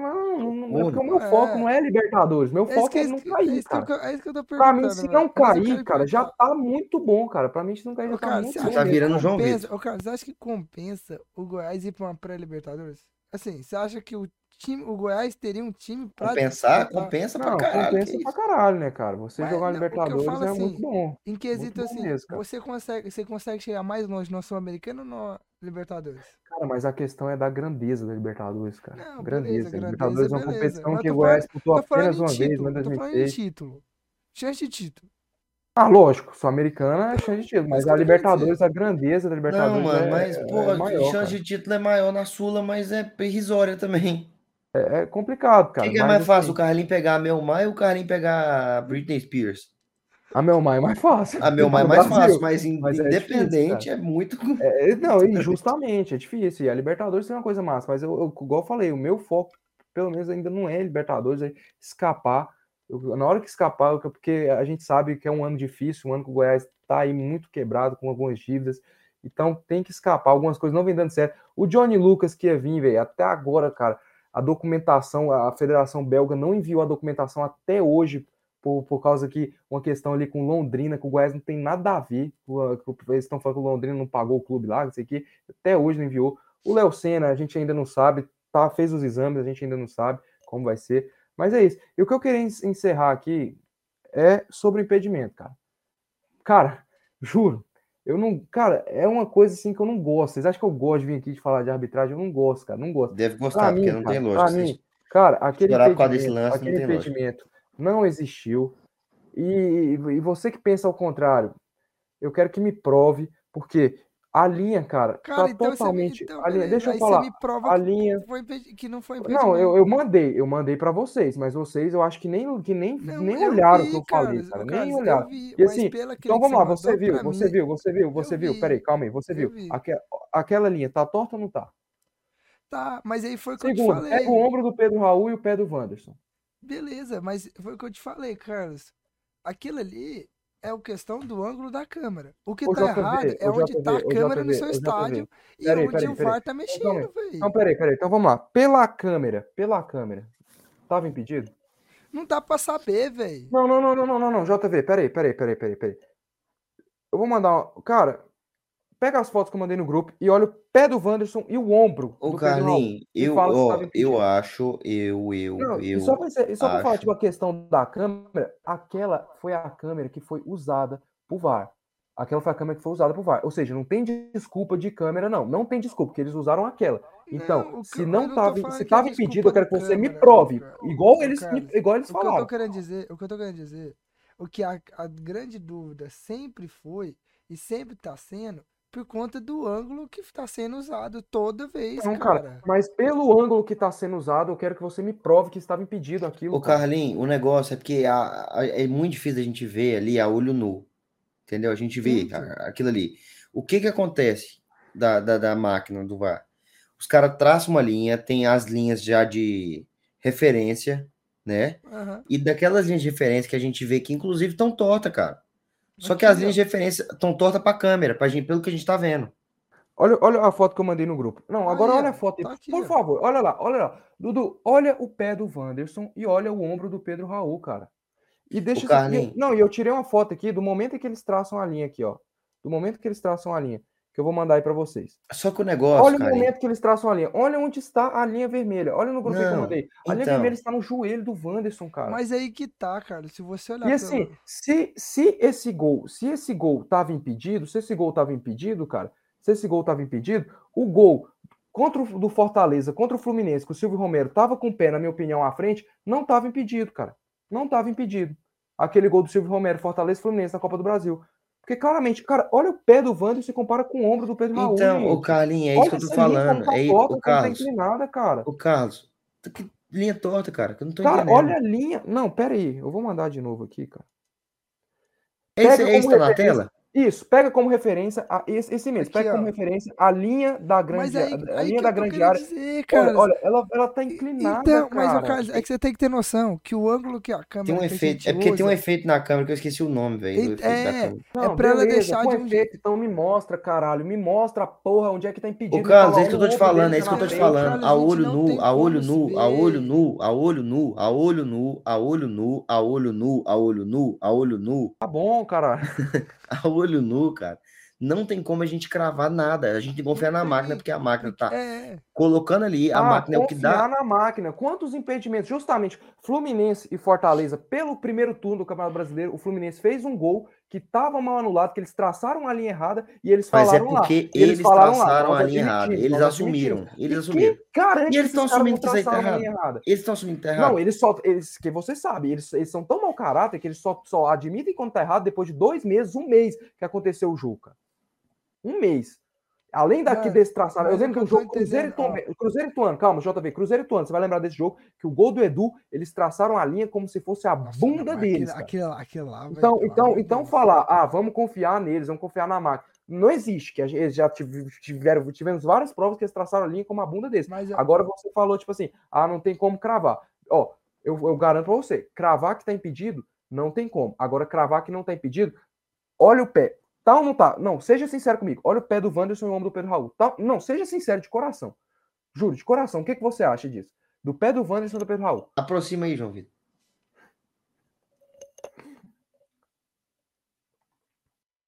é porque o meu É. foco não é Libertadores. Meu É foco que- é é não é cair, isso que eu- cara. É isso que eu tô Pra perguntando. mim, se não eu cair, quero cara, já tá muito bom, cara. Pra mim, se não cair, já tá cara, muito você bom. acha tá que virando João compensa- Vitor. Ô, cara, você acha que compensa o Goiás ir pra uma pré-Libertadores? Assim, você acha que o time, o Goiás teria um time pra Compensar, disputar? compensa Não, pra caralho. compensa pra caralho, né, cara? Você Mas, jogar não, Libertadores falo é assim, muito bom. Em quesito bom assim, mesmo, você consegue, você consegue chegar mais longe no Sul-Americano ou no Libertadores? Cara, mas a questão é da grandeza da Libertadores, cara. Não, grandeza. beleza, Libertadores é uma competição beleza. que Mas o Goiás disputou apenas uma vez, tô falando em 2006. título. Chance de título. Ah, lógico, Sul-Americana é chance de título, mas que a Libertadores, a grandeza da Não, Libertadores mano, é, mas, é porra, maior, chance cara. de título é maior na Sula, mas é irrisória também. É, é complicado, O cara. que, que é mais fácil, assim, o Carlinho pegar a Melmar ou o Carlinho pegar a Britney Spears? a Melmar é mais fácil. A Melmar *laughs* é mais fácil, mas, Mas é difícil, independente é muito. É, não, *laughs* e justamente, é difícil. E a Libertadores tem uma coisa massa, mas eu, eu, igual eu falei, o meu foco, pelo menos, ainda não é Libertadores, é escapar. Eu- na hora que escapar, porque a gente sabe que é um ano difícil, um ano que o Goiás tá aí muito quebrado, com algumas dívidas. Então tem que escapar, algumas coisas não vem dando certo. O Johnny Lucas que ia vir, velho, até agora, cara, a documentação, a Federação Belga não enviou a documentação até hoje, por, por causa que uma questão ali com Londrina, que o Goiás não tem nada a ver. Eles estão falando que o Londrina não pagou o clube lá, não sei o que, até hoje não enviou. O Léo Senna, a gente ainda não sabe, tá, fez os exames, a gente ainda não sabe como vai ser. Mas é isso. E o que eu queria en- encerrar aqui é sobre o impedimento, cara. Cara, juro, eu não. Cara, é uma coisa assim que eu não gosto. Vocês acham que eu gosto de vir aqui de falar de arbitragem? Eu não gosto, cara. Não gosto. Deve Pra gostar, porque mim, não cara, tem pra lógica. mim, Vocês- cara, aquele impedimento, lance não aquele lógica. impedimento não existiu. E, e você que pensa ao contrário, eu quero que me prove, porque a linha, cara, Cara, tá então me, totalmente. então, a linha, deixa eu falar. você me prova A que, linha. foi impedi- que não foi Não, eu, eu mandei, eu mandei para vocês, mas vocês eu acho que nem, que nem, Não, nem olharam o que eu cara, falei, cara. Carlos, Nem olharam. vi, E assim, então que vamos lá, você viu, você mim, viu, você viu, você viu. vi, Peraí, calma aí, você viu. vi. Aque- aquela linha tá torta ou não tá? Tá, mas aí foi o que eu te Segundo, falei. pega o ombro do Pedro Raul e o pé do Wanderson. Beleza, mas foi o que eu te falei, Carlos. Aquilo ali é a questão do ângulo da câmera. O que Ô, tá JV, errado é onde tá a JV, câmera no JV, seu ô, JV. estádio e Peraí, onde peraí, o. VAR tá Então, mexendo, velho. Então, peraí, peraí. Então vamos lá. Pela câmera, pela câmera, tava impedido? Não dá pra saber, velho. Não, não, não, não, não, não, não, JV, peraí, peraí, peraí, peraí, peraí. Eu vou mandar. Cara, pega as fotos que eu mandei no grupo e olha o pé do Wanderson e o ombro Ô, Raul. Carlinhos, e eu, ó, eu acho, eu, eu, Não, e eu. só pra, e só pra falar, tipo, a questão da câmera, aquela foi a câmera que foi usada pro VAR. Aquela foi a câmera que foi usada pro VAR. Ou seja, não tem desculpa de câmera, não. Não tem desculpa, porque eles usaram aquela. Então, Não, o se não tava, se tava impedido, eu quero que você me câmera, prove. cara. Igual eles, Carlos, igual eles O que eu tô falaram. querendo dizer, o que eu tô querendo dizer, o que a, a grande dúvida sempre foi e sempre tá sendo, por conta do ângulo que tá sendo usado toda vez, Não, cara, cara. mas pelo ângulo que tá sendo usado, eu quero que você me prove que estava impedido aquilo. Ô, cara. Carlinhos, o negócio é porque a- a- é muito difícil a gente ver ali a olho nu. Entendeu? A gente vê a- aquilo ali. O que que acontece da, da, da máquina do VAR? Os caras traçam uma linha, tem as linhas já de referência, né? Aham. E daquelas linhas de referência que a gente vê que, inclusive, estão tortas, cara. Só que as linhas de referência estão tortas pra câmera, pra gente, pelo que a gente tá vendo. Olha, olha a foto que eu mandei no grupo. Não, agora Aí, olha a foto tá aqui, Por ó. favor, olha lá, olha lá. Dudu, olha o pé do Wanderson e olha o ombro do Pedro Raul, cara. E deixa Carlinhos. Não, e eu tirei uma foto aqui do momento em que eles traçam a linha aqui, ó. Do momento que eles traçam a linha, que eu vou mandar aí pra vocês. Só que o negócio, Olha o cara. momento que eles traçam a linha. Olha onde está a linha vermelha. Olha no grupo aí que eu Não, mandei. A linha então. vermelha está no joelho do Wanderson, cara. Mas aí que tá, cara. Se você olhar E assim, pelo- se, se esse gol, se esse gol estava impedido, se esse gol estava impedido, cara, se esse gol estava impedido, o gol contra o do Fortaleza, contra o Fluminense, que o Silvio Romero estava com o pé, na minha opinião, à frente, não estava impedido, cara. Não estava impedido. Aquele gol do Silvio Romero, Fortaleza e Fluminense na Copa do Brasil. Porque claramente, cara, olha o pé do Wander e se compara com o ombro do Pedro Raul. Então, o. Carlinhos, é isso Olha que eu tô falando. tá É, torta, o como tá Carlos, inclinada, cara. o Carlos, que linha torta, cara, que eu não tô Cara, entendendo. olha a linha. Não, pera aí. Eu vou mandar de novo aqui, cara. Esse, pega esse tá na tela? Isso, pega como referência a esse, esse mesmo, Aqui, pega como ó. referência a linha da Mas grande aí, a aí linha que da grande área. dizer, cara. Olha, olha, ela, ela tá inclinada, Então, mas, cara. Carlos, é que você tem que ter noção que o ângulo que a câmera Tem um que a efeito. gente É porque tem um usa- efeito na câmera que eu esqueci o nome, velho. é. Não, pra ela beleza, deixar com de um efeito, Então me mostra, caralho. Me mostra a porra onde é que tá impedido. Ô, Carlos, fala, é isso que eu tô te falando, é isso que eu tô te falando. A olho nu, a olho como nu, a olho ver. nu, a olho nu, a olho nu, a olho nu, a olho nu, a olho nu, a olho nu, Tá bom, caralho. *laughs* a olho nu, cara. Não tem como a gente cravar nada. A gente tem que confiar na máquina, porque a máquina tá É, colocando ali. A Ah, máquina é o que confiar dá. na máquina. Quantos impedimentos? Justamente, Fluminense e Fortaleza, pelo primeiro turno do Campeonato Brasileiro, o Fluminense fez um gol que estava mal anulado, que eles traçaram a linha errada e eles Mas é falaram lá. porque e eles falaram lá, traçaram nós a linha errada. Eles assumiram. Eles assumiram. garante E eles estão assumindo que isso tá errado. Eles estão assumindo que tá errado. Não, eles só. Eles, que você sabe, eles, eles são tão mau caráter que eles só, só admitem quando tá errado depois de dois meses, um mês que aconteceu o cara. Um mês. Além daqui Mano, desse traçado, eu o lembro que um tô jogo Cruzeiro e, entendendo, Tom, Cruzeiro e Tuano, calma, JV, Cruzeiro e Tuano, você vai lembrar desse jogo, que o gol do Edu, eles traçaram a linha como se fosse a nossa, bunda não, deles. Aquilo, aquilo, lá- lá, Então, então, de então falar, ah, vamos confiar neles, vamos confiar na máquina. Não existe, que eles já tive- tiveram, tivemos várias provas que eles traçaram a linha como a bunda deles. Mas eu- Agora você falou, tipo assim, ah, não tem como cravar. Ó, eu, eu garanto pra você, cravar que tá impedido, não tem como. Agora, cravar que não tá impedido, olha o pé. Tá ou não tá? Não, seja sincero comigo. Olha o pé do Wanderson e o ombro do Pedro Raul. Tá? Não, seja sincero de coração. Juro, de coração. O que, que você acha disso? Do pé do Wanderson e do Pedro Raul. Aproxima aí, João Vitor.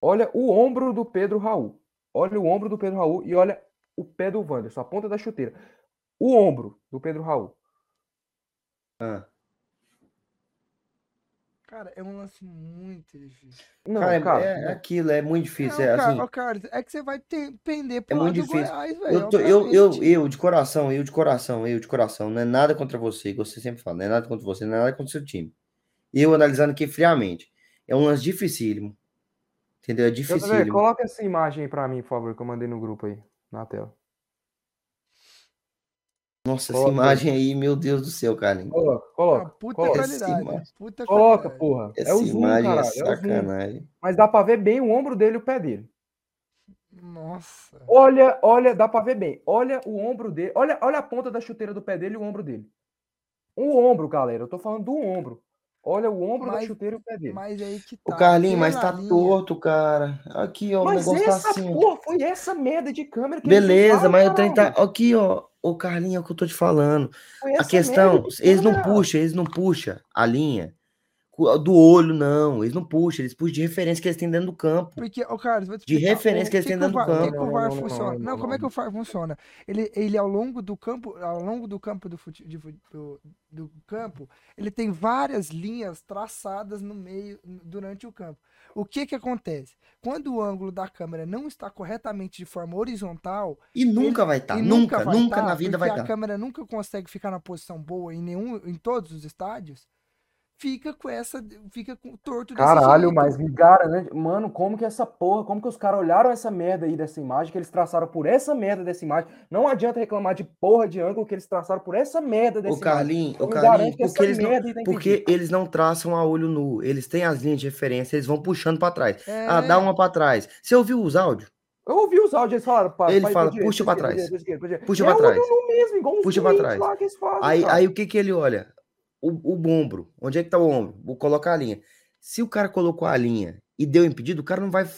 Olha o ombro do Pedro Raul. Olha o ombro do Pedro Raul e olha o pé do Wanderson, a ponta da chuteira. O ombro do Pedro Raul. Ah. Cara, é um lance muito difícil. Não, cara, é- cara, é, não. aquilo, é muito difícil. Não, é cara, assim, ô, Carlos, é que você vai ter, pender pro é lado muito do difícil. Goiás, velho. Eu, tô- eu, eu, obviamente. eu, de coração, eu de coração, eu de coração, não é nada contra você, que você sempre fala, não é nada contra você, não é nada contra o seu time. Eu analisando aqui friamente, é um lance dificílimo. Entendeu? É dificílimo. coloca essa imagem aí pra mim, por favor, que eu mandei no grupo aí, na tela. Nossa, essa Coloca aí. imagem aí, meu Deus do céu, Carlinhos. Coloca, coloca. puta coloca. Essa qualidade. imagem- Puta Coloca, qualidade. porra. Essa é o zoom, imagem caralho. é É sacanagem. Mas dá pra ver bem o ombro dele e o pé dele. Nossa. Olha, olha, dá pra ver bem. Olha o ombro dele. Olha, olha a ponta da chuteira do pé dele e o ombro dele. O ombro, galera. Eu tô falando do ombro. Olha o ombro da Mas- chuteira e o pé dele. Mas aí que O tá. Carlinhos, mas pela tá linha- torto, cara. Aqui, ó, o Mas negócio tá essa assim. porra, foi essa merda de câmera que Beleza, usaram, mas o trem tá. Aqui, ó. Ô, Carlinhos, é o que eu tô te falando. A questão, eles não puxam, eles não puxam a linha do olho, não. Eles não puxam, eles puxam de referência que eles têm dentro do campo. Porque, ô Carlos, vou te De referência que eles têm dentro do VAR- O que, campo. que o Não, VAR funciona? não, como é que o VAR funciona? Ele, ele ao longo do campo, ao longo do campo do, fute, de do, do campo, ele tem várias linhas traçadas no meio, durante o campo. O que que acontece? Quando o ângulo da câmera não está corretamente de forma horizontal, E nunca vai estar. e nunca, vai nunca tá, na vida vai porque a estar. câmera nunca consegue ficar na posição boa em nenhum, em todos os estádios. Fica com essa. Fica com torto desse Caralho, jeito. mas me garante. Mano, como que essa porra, como que os caras olharam essa merda aí dessa imagem, que eles traçaram por essa merda dessa imagem? Não adianta reclamar de porra de ângulo que eles traçaram por essa merda dessa O Carlinhos, imagem. o essa porque eles não, tá porque eles não traçam a olho nu, eles têm as linhas de referência, eles vão puxando pra trás. É, Ah, dá uma pra trás. Você ouviu os áudios? Eu ouvi os áudios, eles falaram. pá, Ele vai fala, pra direita, puxa pra pra esquerda, trás. pra pra. Puxa pra é trás. olho nu mesmo, Puxa pra doentes trás. lá que eles fazem, Aí, cara. aí o que que ele olha? O, o ombro. Onde é que tá o ombro? Vou colocar a linha. Se o cara colocou a linha e deu impedido, o cara não vai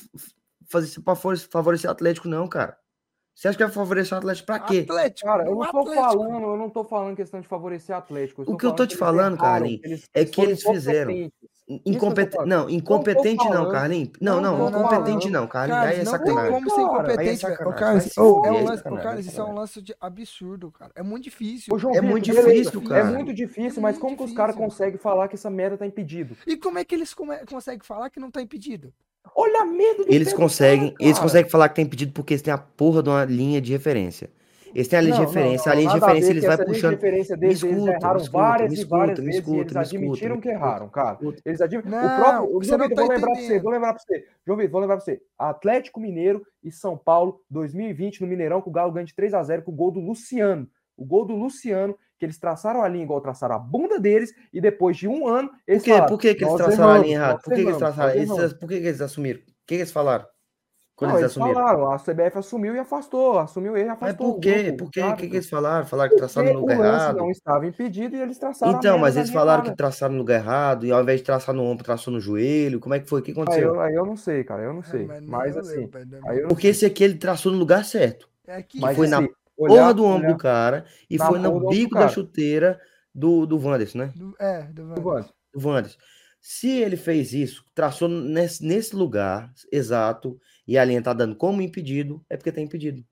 fazer isso pra favorecer, o Atlético, não, cara. Você acha que vai favorecer o Atlético pra quê? Atlético. Cara, eu o não tô Atlético. falando, eu não tô falando questão de favorecer Atlético. O que eu tô te falando, Carlinhos, é que eles fizeram. incompetentes. Incompetente. Não, incompetente não, falando. Carlinhos. Não, Não, não, não, incompetente não. não, Carlinhos. Aí é não tem sacanagem. como ser Cara, incompetente, aí é velho. Carlos, fuder, é um é lance, Carlos, é isso é um lance de absurdo, cara. É muito difícil. Ô, João É Vitor, muito difícil, É cara. muito difícil, É mas como que os caras conseguem falar que essa merda tá impedido? E como é que eles conseguem falar que não tá impedido? Olha a medo do Eles conseguem, cara, eles cara. conseguem falar que tem pedido porque eles têm a porra de uma linha de referência. Eles têm a linha Não, de referência, a linha de a referência eles que de puxando. Me deles, eles escuta, erraram escuta, várias me e várias escuta, vezes escuta, eles admitiram escuta, que erraram, cara. escuta. Eles admitem. Não, o próprio. você João Vitor, tá vou lembrar pra você, vou lembrar pra você. João Vitor, vou lembrar pra você. Atlético Mineiro e São Paulo, 2020, no Mineirão, com o Galo ganha de 3x0 com o gol do Luciano. O gol do Luciano, que eles traçaram a linha igual traçaram a bunda deles, e depois de um ano, Por eles quê? falaram, Por que, que eles "Nós traçaram a erramos, linha errada? Por que, que eles traçaram? Eles, erramos." por que, que eles assumiram? O que, que eles falaram? Quando Não, eles eles assumiram? falaram, a CBF assumiu e afastou, assumiu ele e Mas afastou. por quê? grupo, Por quê? O que, que eles falaram? Falaram que traçaram no lugar o lance errado? não estava impedido e eles traçaram Então, mas eles falaram que errada. traçaram no lugar errado e ao invés de traçar no ombro, traçou no joelho. Como é que foi? O que Aí aconteceu? eu, aí eu não sei, cara, eu não sei. É, nem Mas eu assim, aí eu não Porque sei. esse aqui ele traçou no lugar certo. É aqui, Mas foi velho. na assim, Porra olhar, do ombro olhar do cara e foi no bico da chuteira do, do Wanderson, né? Do- é, do. Wanderson. Do Wanderson. Se ele fez isso, traçou nesse, nesse lugar exato e a linha tá dando como impedido, é porque tá impedido.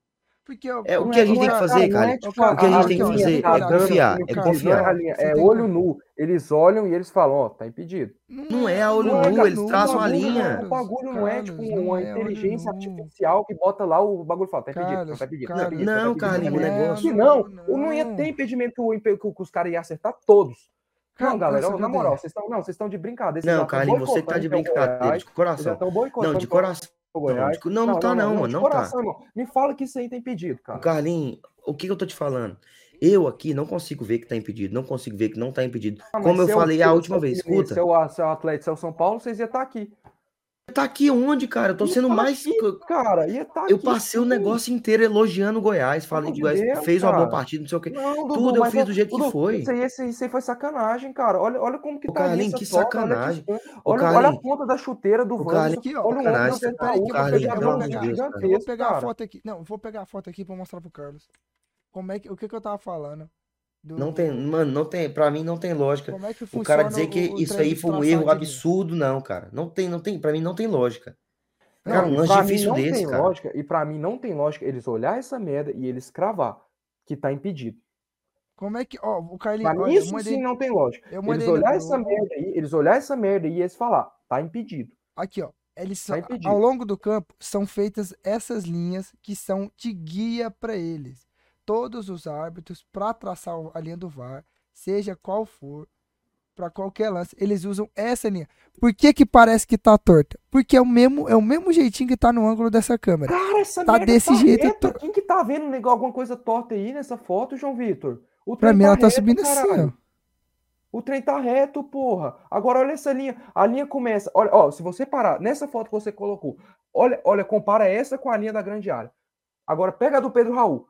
Porque eu, É, o não que a gente não tem que é- fazer, não cara, é, o que a gente tem que fazer é dando, confiar, é confiar. não a linha, Você é olho nu. Eles olham e eles falam, ó, tá impedido. Não é a olho Não é, nu, eles traçam a linha. Não, o bagulho não é tipo não uma é inteligência artificial que bota lá o bagulho e fala, tá impedido, não tá impedido, tá impedido, Não, tá impedido, Carlinhos, tá o negócio- Se não, não, não ia não. ter impedimento que, o, o- os caras iam acertar todos. Não, Cara, galera, na moral, vocês estão não, vocês estão de brincadeira. Não, Carlinhos, você tá de então, o brincadeira, Goiás, de coração. Não, de então, coração. O Goiás. de- Não, não tá não, mano, não tá. Me fala que isso aí tá impedido, cara. Carlinhos, o que que eu tô te falando? Eu aqui não consigo ver que tá impedido, não consigo ver que não tá impedido. Ah, Como eu se é o- falei se a é o última vez, escuta. Se é o, se é o Atlético, se é o São Paulo, vocês iam estar aqui. Tá aqui onde, cara? Eu tô sendo tá mais. aqui, Cara, ia estar Eu aqui, passei o sim. negócio inteiro elogiando o Goiás. Falei que o Goiás Deus, fez uma boa cara. partida, não sei o quê. Não, Dudu, Tudo eu fiz é- do jeito que Dudu, foi. Isso aí, isso aí- isso aí foi sacanagem, cara. Olha, olha como que Ô, tá essa que sorte, olha que sacanagem. sorte. Ô, Olha, olha a ponta da chuteira do ó, Olha o sacanagem. Peraí que vou amor de pegar, Deus, cara. eu vou gigantesco, pegar a cara. foto aqui. Não, vou pegar a foto aqui pra mostrar pro Carlos. Como é que, o que que eu tava falando? Do- Não tem, mano, não tem, pra mim não tem lógica. Como é que O cara dizer que o- o isso aí foi um erro absurdo, não, cara. Não tem, não tem, pra mim não tem lógica. Não, Cara, um e lance difícil não desse, tem cara. lógica, e pra mim não tem lógica eles olhar essa merda e eles cravar que tá impedido. Como é que, ó, o Carlinhos, Pra isso mandei, sim não tem lógica. eu Eles mandei olhar essa merda aí, eles olhar essa merda e eles falar, tá impedido. Aqui, ó. Eles Tá impedido. ao longo do campo são feitas essas linhas que são de guia para eles. Todos os árbitros, para traçar a linha do VAR, seja qual for, para qualquer lance, eles usam essa linha. Por que que parece que tá torta? Porque é o mesmo, é o mesmo jeitinho que tá no ângulo dessa câmera. Cara, essa Tá merda desse tá jeito, reta. Quem que tá vendo alguma coisa torta aí nessa foto, João Vitor? O Pra mim ela tá reto, subindo assim, caralho. ó. O trem tá reto, porra. Agora olha essa linha. A linha começa. Olha, ó, se você parar nessa foto que você colocou, olha, olha, compara essa com a linha da grande área. Agora pega a do Pedro Raul.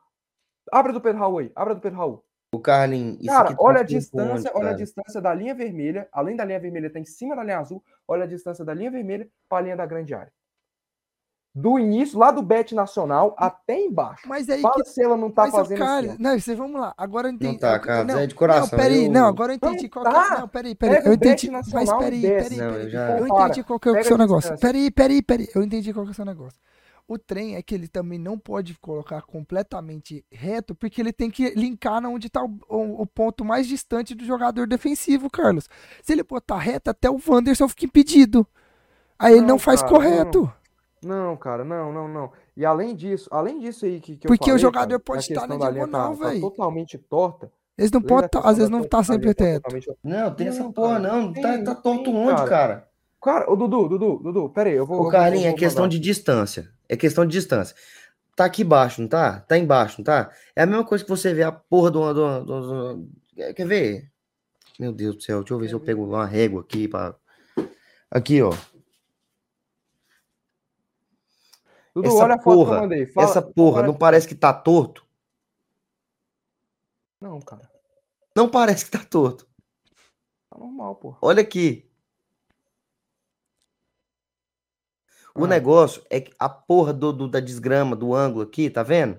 Abre a do Pedro Raul aí. Abre a do Pedro Raul. O Carlinhos, isso Cara, aqui tá olha a distância, onde, olha a cara? distância da linha vermelha. Além da linha vermelha, tá em cima da linha azul. Olha a distância da linha vermelha para a linha da grande área. Do início, lá do Bet Nacional até embaixo. Mas aí Fala que se ela não tá mas, fazendo assim. ó. não, você vamos lá. Agora eu entendi. tá, eu- Carlos, não, é de coração, Não, peraí, eu- não, agora eu entendi Não qual que é. tá. Não, peraí, peraí. Pega Eu entendi. Mas peraí, peraí, Não, peraí. eu já- Eu entendi qual que é o seu negócio. Peraí, peraí, peraí. Eu entendi qual que é o seu negócio. O trem é que ele também não pode colocar completamente reto, porque ele tem que linkar na onde tá o, o- o ponto mais distante do jogador defensivo, Carlos. Se ele botar reto, até o Wanderson fica impedido. Aí ele Não, não faz cara, correto. Não, cara, não, não, não. E além disso, além disso aí que, que eu Porque o falei, jogador cara, pode estar na da linha tá- diagonal, tá totalmente torta. Eles não podem, tá- às vezes uma não tá sempre totalmente- teto. totalmente- Não, tem essa Não, porra, não. Tá, tem, tá torto tem, onde, cara. Cara? Ô Dudu, Dudu, Dudu, pera aí, eu vou. Ô, vou- Carlinhos, é questão de distância. É questão de distância. Tá aqui embaixo, não tá? Tá embaixo, não tá? É a mesma coisa que você vê a porra do. do, do- do- Quer ver? Meu Deus do céu, deixa eu ver se eu pego uma régua aqui pra. Aqui, ó. Dudu, essa olha a foto que eu porra, mandei. Fala- essa porra, não parece que tá torto? Não, cara. Não parece que tá torto. Tá normal, pô. Olha aqui. O Ah. negócio é que a porra do, do- da desgrama, do ângulo aqui, tá vendo?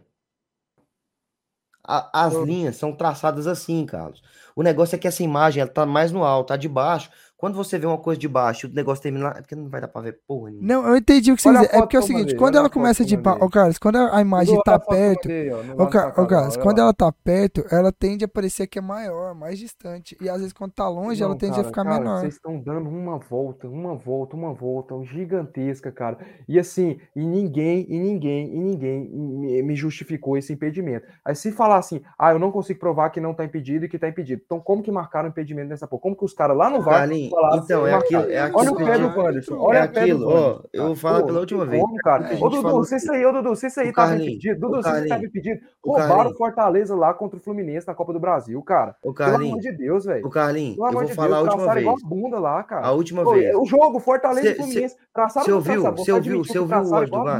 A- as linhas são traçadas assim, Carlos. O negócio é que essa imagem ela tá mais no alto, tá de baixo. Quando você vê uma coisa de baixo e o negócio termina lá, é porque não vai dar pra ver porra nenhuma. Não, eu entendi o que você a dizer. É porque é o seguinte, quando a ela começa de mandei. Ô, Carlos, quando a a imagem tá a perto. Ô, Carlos, quando ela tá perto, ela tende a parecer que é maior, mais distante. E às vezes quando tá longe, ela Não, tende a cara, ficar cara, menor. Vocês estão dando uma volta, uma volta, uma volta gigantesca, cara. E assim, e ninguém, e ninguém, e ninguém me, me justificou esse impedimento. Aí se falar assim, ah, eu não consigo provar que não tá impedido e que tá impedido. Então como que marcaram impedimento nessa porra? Como que os caras lá no VAR Carlinhos, então, é aquilo, é Olha aquilo Olha o que pé do. Wanderson, É olha o do aquilo, ó, eu vou cara. falar pela última tem vez. como, cara. A Ô, Dudu, se isso aí, ô, Dudu, se isso aí O tava Carlinhos, impedido, o Dudu, se isso aí tava Carlinhos, impedido, o roubaram o Carlinhos. Fortaleza lá contra o Fluminense na Copa do Brasil, cara. Ô, Pelo amor Carlinhos, de Deus, velho. ô, Carlinhos, Pelo eu vou falar a última traçaram igual vez. a bunda lá, cara. A última vez. o jogo, Fortaleza e Fluminense, traçaram cê ou não ouviu? Você ouviu? admitiu Cê que ouviu o áudio do VAR?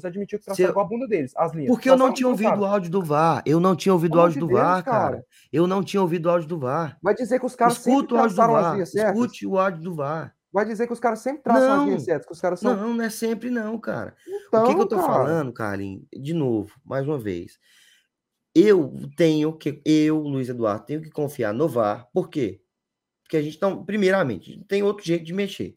Você admitiu que traçaram igual a bunda deles, as linhas. Porque eu não tinha ou ouvido o áudio do VAR. Eu não tinha ouvido o áudio do VAR, cara. Eu não tinha ouvido o áudio do VAR. Vai dizer que os caras sempre Escuta do traçaram as linhas certas? Escute o áudio do VAR. Vai dizer que os caras sempre traçam as Não. linhas certas, que os caras são... Não, não é sempre não, cara. Então, o que, que eu tô cara, falando, Carlinhos? De novo, mais uma vez. Eu tenho que, eu, Luiz Eduardo, tenho que confiar no VAR. Por quê? Porque a gente não, primeiramente, tem outro jeito de mexer.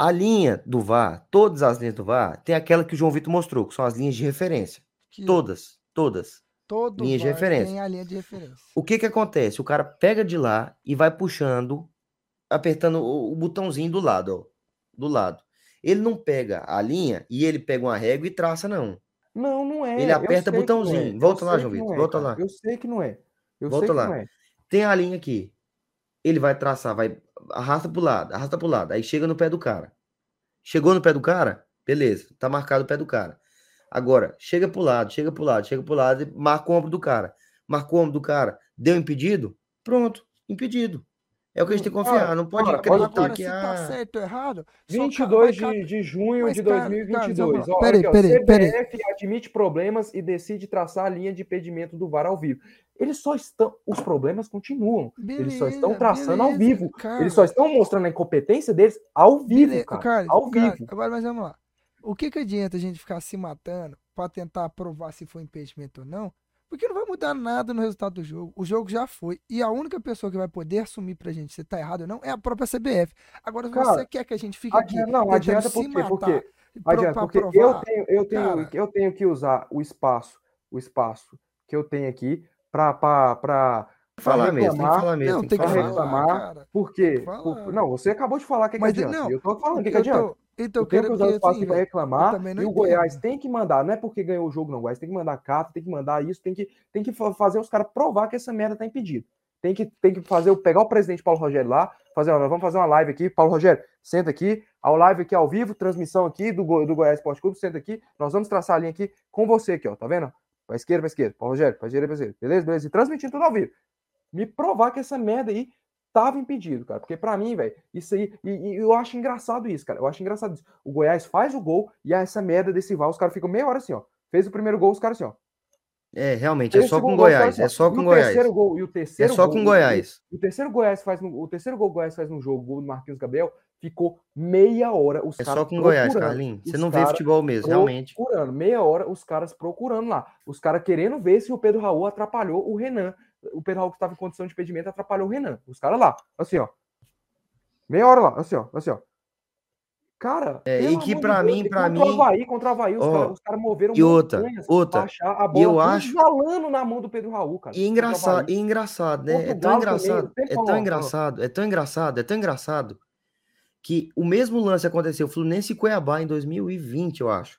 A linha do VAR, todas as linhas do VAR, tem aquela que o João Vitor mostrou, que são as linhas de referência. Que Todas, todas. todo linha de referência. tem a linha de referência. O que que acontece? O cara pega de lá e vai puxando, apertando o, o botãozinho do lado, ó, do lado. Ele não pega a linha e ele pega uma régua e traça, não. Não, não é. Ele aperta que não botãozinho. é. Volta lá, João Vitor, é, volta cara. lá. Eu sei que não é. Eu Volta lá. não é. Tem a linha aqui. Ele vai traçar, vai arrasta pro lado, arrasta pro lado, aí chega no pé do cara. Chegou no pé do cara? Beleza, tá marcado o pé do cara. Agora, chega pro lado, chega pro lado, chega pro lado e marca o ombro do cara. Marcou o ombro do cara, deu impedido? Pronto, impedido. É o que a gente tem que confiar, Cara, não pode cara, acreditar que se tá ah, certo ou errado, só ca- 22 vai de, ca- de junho Mas, de cara, 2022. Carlos, Ó, peraí, peraí, peraí. CBF admite problemas e decide traçar a linha de impedimento do VAR ao vivo. Eles só estão. Os problemas continuam. Eles só estão Beleza, traçando ao beleza, vivo. cara. Eles só estão mostrando a incompetência deles ao vivo, Beleza, cara. Carlos, ao Carlos, vivo. Agora, mas vamos lá. O que que adianta a gente ficar se matando pra tentar provar se foi impedimento ou não? Porque não vai mudar nada no resultado do jogo. O jogo já foi. E a única pessoa que vai poder assumir pra gente se tá errado ou não é a própria CBF. Agora, se Cara, você quer que a gente fique aqui não, adianta se por quê? matar Porque, pro- adianta, porque eu tenho, eu, tenho, cara. eu tenho que usar o espaço, o espaço que eu tenho aqui pra, pra, pra, pra falar mesmo, tem que reclamar. falar mesmo, Não, tem que falar. reclamar, cara. Por quê? Por- não, você acabou de falar o que, que Mas, adianta. não, eu tô falando o que, que eu adianta. tô- então, Eu tenho que o que, espaço assim, para eu reclamar e o entendo. Goiás tem que mandar, não é porque ganhou o jogo, não. O Goiás tem que mandar carta, tem que mandar isso, tem que, tem que fa- fazer os caras provar que essa merda tá impedido. Tem que, tem que fazer, o- pegar o presidente Paulo Rogério lá, fazer, ó, nós vamos fazer uma live aqui, Paulo Rogério, senta aqui, a live aqui ao vivo, transmissão aqui do, do Goiás Esporte Clube, senta aqui, nós vamos traçar a linha aqui com você aqui, ó, tá vendo? Pra esquerda, pra esquerda, Paulo Rogério, pra direita, pra esquerda, beleza, beleza, e transmitindo tudo ao vivo. Me provar que essa merda aí tava impedido, cara, porque pra mim, velho, isso aí, e, e eu acho engraçado isso, cara, eu acho engraçado isso. O Goiás faz o gol e essa merda desse VAR, os caras ficam meia hora assim, ó, fez o primeiro gol, os caras assim, ó. É, realmente, é o só com caras Goiás, assim, é só com o Goiás. terceiro gol, e o É terceiro só gol, com o- Goiás. O terceiro Goiás faz no, o terceiro gol o Goiás faz no jogo, o gol do Marquinhos Gabriel, ficou meia hora os É caras só com Goiás, Carlinhos. Você não vê futebol mesmo, realmente. procurando, meia hora os caras procurando lá, os caras querendo ver se o Pedro Raul atrapalhou o Renan, o Pedro Raul que estava em condição de impedimento atrapalhou o Renan, os caras lá, assim ó, meia hora lá, assim ó, assim ó. Cara, É, e que Deus, mim- pra contra o mim- Havaí, contra o Havaí, os Ó, caras cara moveram e outra, outra, achar a bola eu acho- resvalando na mão do Pedro Raul, cara. E engraçado, e engraçado, né? É tão também, engraçado, tempo, é tão engraçado, é tão engraçado, é tão engraçado que o mesmo lance aconteceu Fluminense e Cuiabá em 2020, eu acho.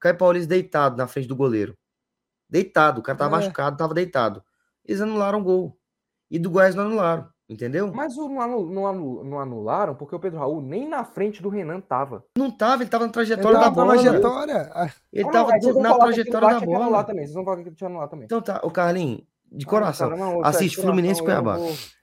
Caio Paulista deitado na frente do goleiro. Deitado. O cara tava É. machucado, tava deitado. Eles anularam o gol. E do Goiás não anularam. Entendeu? Mas o- não, anu- não anu- não anularam porque o Pedro Raul nem na frente do Renan tava. Não tava, ele tava na trajetória da tava bola. trajetória. Ah, Ele Ah, não, tava vocês vão na trajetória da tinha que anular bola. também. Vocês vão falar que tinha anular também. Então tá, o Carlinhos, de Ah, coração. cara, não, assiste de Fluminense e Cuiabá.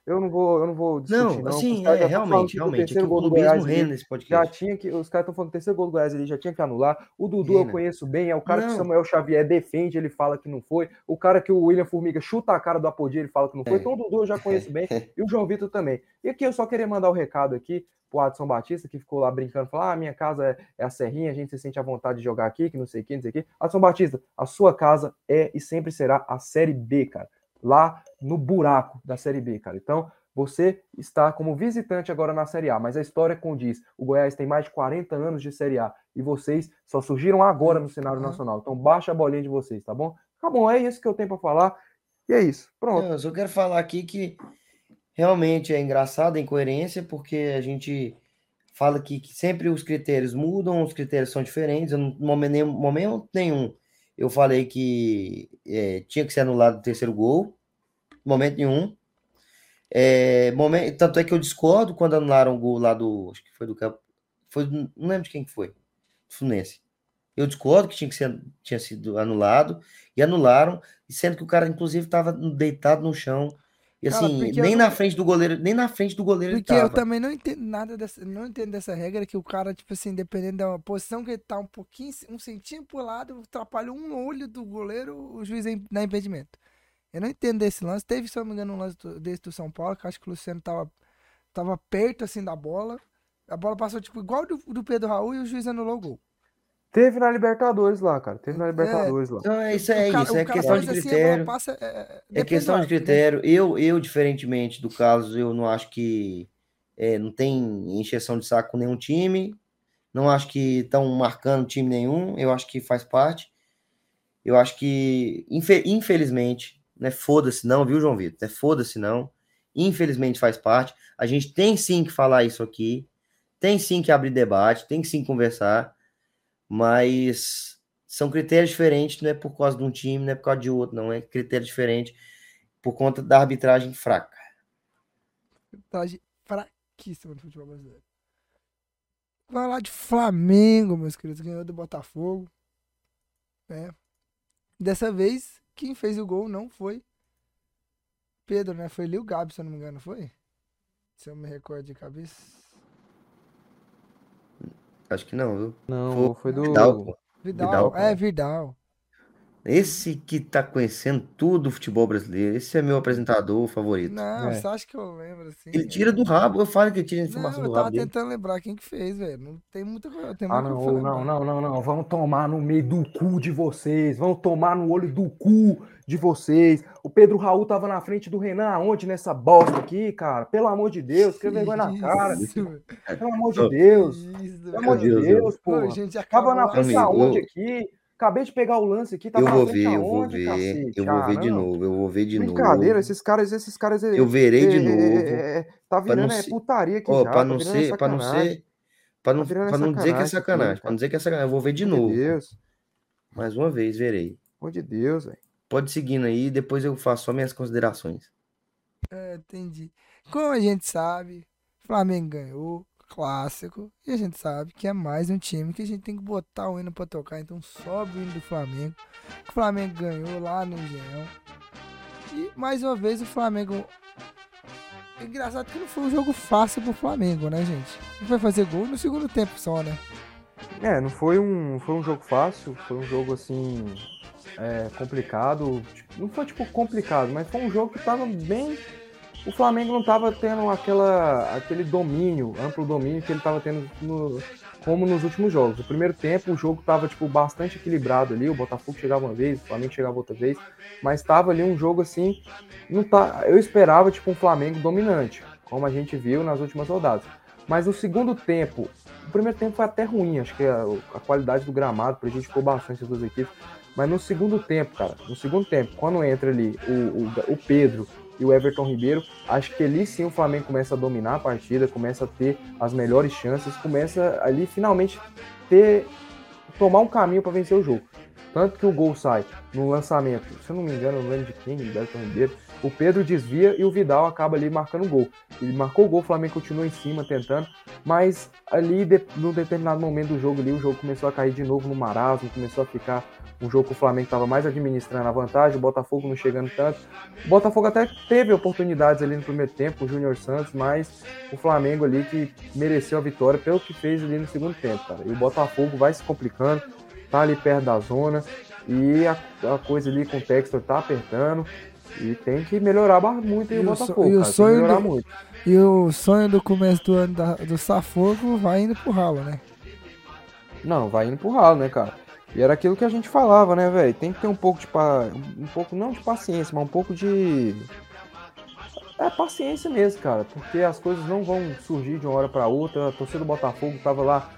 Eu não vou, eu não vou discutir, Não, não. assim, é, já falando realmente, o realmente. Aqui terceiro o gol do Goiás reina nesse Já podcast. tinha que. Os caras estão falando que o terceiro gol do Goiás ali já tinha que anular. O Dudu eu conheço bem, é o cara que o Não. Samuel Xavier defende, ele fala que não foi. O cara que o William Formiga chuta a cara do Apodi, ele fala que não foi. É. Então o Dudu eu já conheço bem. *laughs* E o João Vitor também. E aqui eu só queria mandar o recado aqui pro Adson Batista, que ficou lá brincando, falar: ah, minha casa é, é a Serrinha, a gente se sente à vontade de jogar aqui, que não sei o que, não sei o que. Adson Batista, a sua casa é e sempre será a Série B, cara. Lá no buraco da Série B, cara. Então, você está como visitante agora na Série A, mas a história condiz: o Goiás tem mais de 40 anos de Série A e vocês só surgiram agora no cenário Aham. nacional. Então, baixa a bolinha de vocês, tá bom? Tá bom, é isso que eu tenho para falar. E é isso. Pronto. Eu só quero falar aqui que realmente é engraçado a incoerência, porque a gente fala que, que sempre os critérios mudam, os critérios são diferentes. Eu, no momento, nenhum, momento nenhum eu falei que é, tinha que ser anulado o terceiro gol, momento nenhum. É, momento, tanto é que eu discordo quando anularam o gol lá do. Acho que foi do Campo. Foi, não lembro de quem que foi. Fluminense. Eu discordo que tinha, que ser, tinha sido anulado e anularam, sendo que o cara, inclusive, estava deitado no chão. E Cara, assim, eu nem não- na frente do goleiro, nem na frente do goleiro ele Porque eu tava. também não entendo nada dessa, não entendo dessa regra que o cara, tipo assim, dependendo da posição que ele tá um pouquinho, um centímetro pro lado, atrapalha um olho do goleiro, o juiz dá impedimento. Eu não entendo desse lance. Teve, se eu não me engano, um lance do- desse do São Paulo, que eu acho que o Luciano tava, tava perto, assim, da bola. A bola passou, tipo, igual do, do Pedro Raul e o juiz anulou o gol. Teve na Libertadores lá, cara. Teve na Libertadores lá. Então, é isso, é o cara, isso, o é questão de assim, critério. passa, é, é, É depende questão de né? critério. Eu, eu, diferentemente do Carlos, eu não acho que é, não tem encheção de saco com nenhum time. Não acho que estão marcando time nenhum. Eu acho que faz parte. Eu acho que, infe- infelizmente, né? Foda-se não, viu, João Vitor? É foda-se não. Infelizmente faz parte. A gente tem sim que falar isso aqui. Tem sim que abrir debate, tem que sim conversar. Mas são critérios diferentes, não é por causa de um time, não é por causa de outro, não. É critério diferente por conta da arbitragem fraca. Arbitragem fraquíssima do futebol brasileiro. Vai lá de Flamengo, meus queridos. Ganhou do Botafogo. né? Dessa vez, quem fez o gol não foi Pedro, né? Foi Lil Gabi, se eu não me engano, foi? Se eu me recordo de cabeça. Acho que não, viu? Não, foi do. Vidal, pô. Vidal, Vidal, é, Vidal. Esse que tá conhecendo tudo do futebol brasileiro, esse é meu apresentador favorito. Não, É. você acha que eu lembro assim? Ele tira do rabo, eu falo que ele tira a Não, informação eu do tava rabo dele. tentando lembrar quem que fez, velho. Não tem muita coisa. Tem Ah, não, não, lembrar. não, não, não. Vamos tomar no meio do cu de vocês. Vamos tomar no olho do cu de vocês. O Pedro Raul tava na frente do Renan aonde nessa bosta aqui, cara? Pelo amor de Deus, que vergonha na cara. Isso, velho. Pelo amor de Deus. Isso, Pelo amor de Deus, pô. gente, Tava na frente aonde eu- aqui? Acabei de pegar o lance aqui, tava Eu vou ver, eu vou aonde, ver, cacete? eu vou ver de novo, eu vou ver de Brincadeira, novo. esses caras, esses caras. é- Eu verei de é- novo. é- é- tá Pra não virando é, ser- putaria aqui Ó, já. pra tá não virando ser, para não ser, para não, virando pra não dizer que é sacanagem pra não dizer que é sacanagem, eu vou ver de amor novo. de Deus. Mais uma vez, verei. Pelo de Deus, velho. Pode seguindo aí, depois eu faço só minhas considerações. É, entendi. Como a gente sabe, Flamengo ganhou, clássico, e a gente sabe que é mais um time que a gente tem que botar o hino pra tocar, então sobe o hino do Flamengo. O Flamengo ganhou lá no Engenhão. E mais uma vez o Flamengo. Engraçado que não foi um jogo fácil pro Flamengo, né, gente? Não foi fazer gol no segundo tempo só, né? É, não foi um, foi um jogo fácil, foi um jogo assim é, complicado. Tipo, Não foi tipo complicado, mas foi um jogo que tava bem. O Flamengo não tava tendo aquela, aquele domínio, amplo domínio que ele tava tendo no- como nos últimos jogos. No primeiro tempo o jogo tava tipo bastante equilibrado ali, o Botafogo chegava uma vez, o Flamengo chegava outra vez, mas tava ali um jogo assim, não tá, eu esperava tipo um Flamengo dominante, como a gente viu nas últimas rodadas. Mas no segundo tempo, o primeiro tempo foi até ruim, acho que a, a qualidade do gramado prejudicou bastante as duas equipes. Mas no segundo tempo, cara, no segundo tempo, quando entra ali o, o, o Pedro e o Everton Ribeiro, acho que ali sim o Flamengo começa a dominar a partida, começa a ter as melhores chances, começa ali finalmente ter tomar um caminho para vencer o jogo. Tanto que o gol sai no lançamento, se eu não me engano, não lembro de quem, Beto Ribeiro, o Pedro desvia e o Vidal acaba ali marcando o gol. Ele marcou o gol, o Flamengo continua em cima tentando, mas ali, de, num determinado momento do jogo ali, o jogo começou a cair de novo no marasmo, começou a ficar um jogo que o Flamengo estava mais administrando a vantagem, o Botafogo não chegando tanto. O Botafogo até teve oportunidades ali no primeiro tempo, o Júnior Santos, mas o Flamengo ali que mereceu a vitória pelo que fez ali no segundo tempo, cara. E o Botafogo vai se complicando, tá ali perto da zona e a, a coisa ali com o Textor tá apertando e tem que melhorar muito aí E o Botafogo, e o sonho melhorar do- muito. E o sonho do começo do ano da- do Safogo vai indo pro ralo, né? Não, vai indo pro ralo, né, cara? E era aquilo que a gente falava, né, velho? Tem que ter um pouco de pa... um pouco não de paciência, mas um pouco de é paciência mesmo, cara, porque as coisas não vão surgir de uma hora pra outra. A torcida do Botafogo tava lá,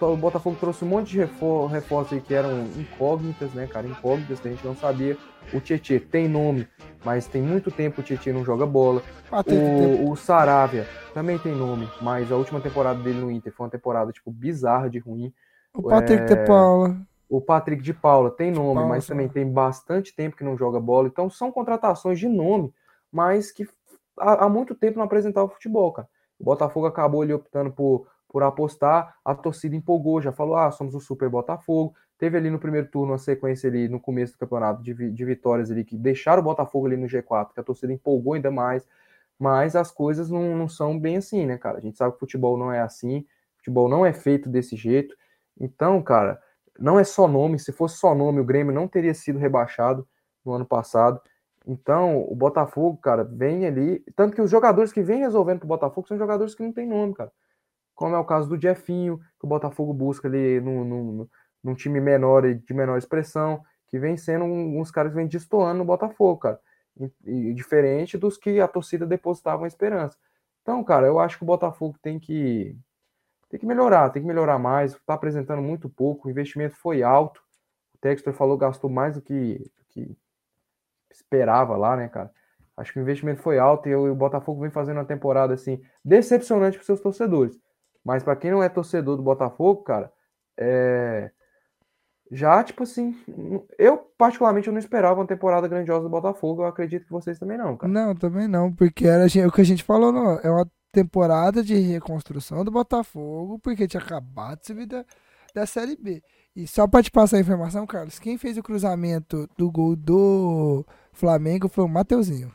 o Botafogo trouxe um monte de refor- reforços aí que eram incógnitas, né, cara? Incógnitas que a gente não sabia. O Tietê tem nome, mas tem muito tempo o Tietê não joga bola. Tem- O, o Saravia também tem nome, mas a última temporada dele no Inter foi uma temporada, tipo, bizarra de ruim. o Patrick é, de Paula. O Patrick de Paula tem nome, Paula, mas também tem bastante tempo que não joga bola. Então são contratações de nome, mas que há, há muito tempo não apresentavam futebol, cara. O Botafogo acabou ali optando por, por apostar, a torcida empolgou, já falou: ah, somos o Super Botafogo. Teve ali no primeiro turno uma sequência ali no começo do campeonato de, de vitórias ali que deixaram o Botafogo ali no G4, que a torcida empolgou ainda mais. Mas as coisas não, não são bem assim, né, cara? A gente sabe que o futebol não é assim, futebol não é feito desse jeito. Então, cara, não é só nome. Se fosse só nome, o Grêmio não teria sido rebaixado no ano passado. Então, o Botafogo, cara, vem ali. Tanto que os jogadores que vêm resolvendo pro Botafogo são jogadores que não tem nome, cara. Como é o caso do Jefinho, que o Botafogo busca ali num, num, num time menor e de menor expressão, que vem sendo uns caras que vêm destoando no Botafogo, cara. E, e diferente dos que a torcida depositava uma esperança. Então, cara, eu acho que o Botafogo tem que tem que melhorar, tem que melhorar mais. Está apresentando muito pouco, o investimento foi alto. O Textor falou gastou mais do que, que esperava lá, né, cara? Acho que o investimento foi alto e o, Botafogo vem fazendo uma temporada assim decepcionante para seus torcedores. Mas para quem não é torcedor do Botafogo, cara, é já tipo assim, eu particularmente eu não esperava uma temporada grandiosa do Botafogo. Eu acredito que vocês também não, cara. Não, também não, porque era o que a gente falou, não, é uma temporada de reconstrução do Botafogo, porque tinha acabado de subir da, da Série B. E só pra te passar a informação, Carlos, quem fez o cruzamento do gol do Flamengo foi o Mateuzinho.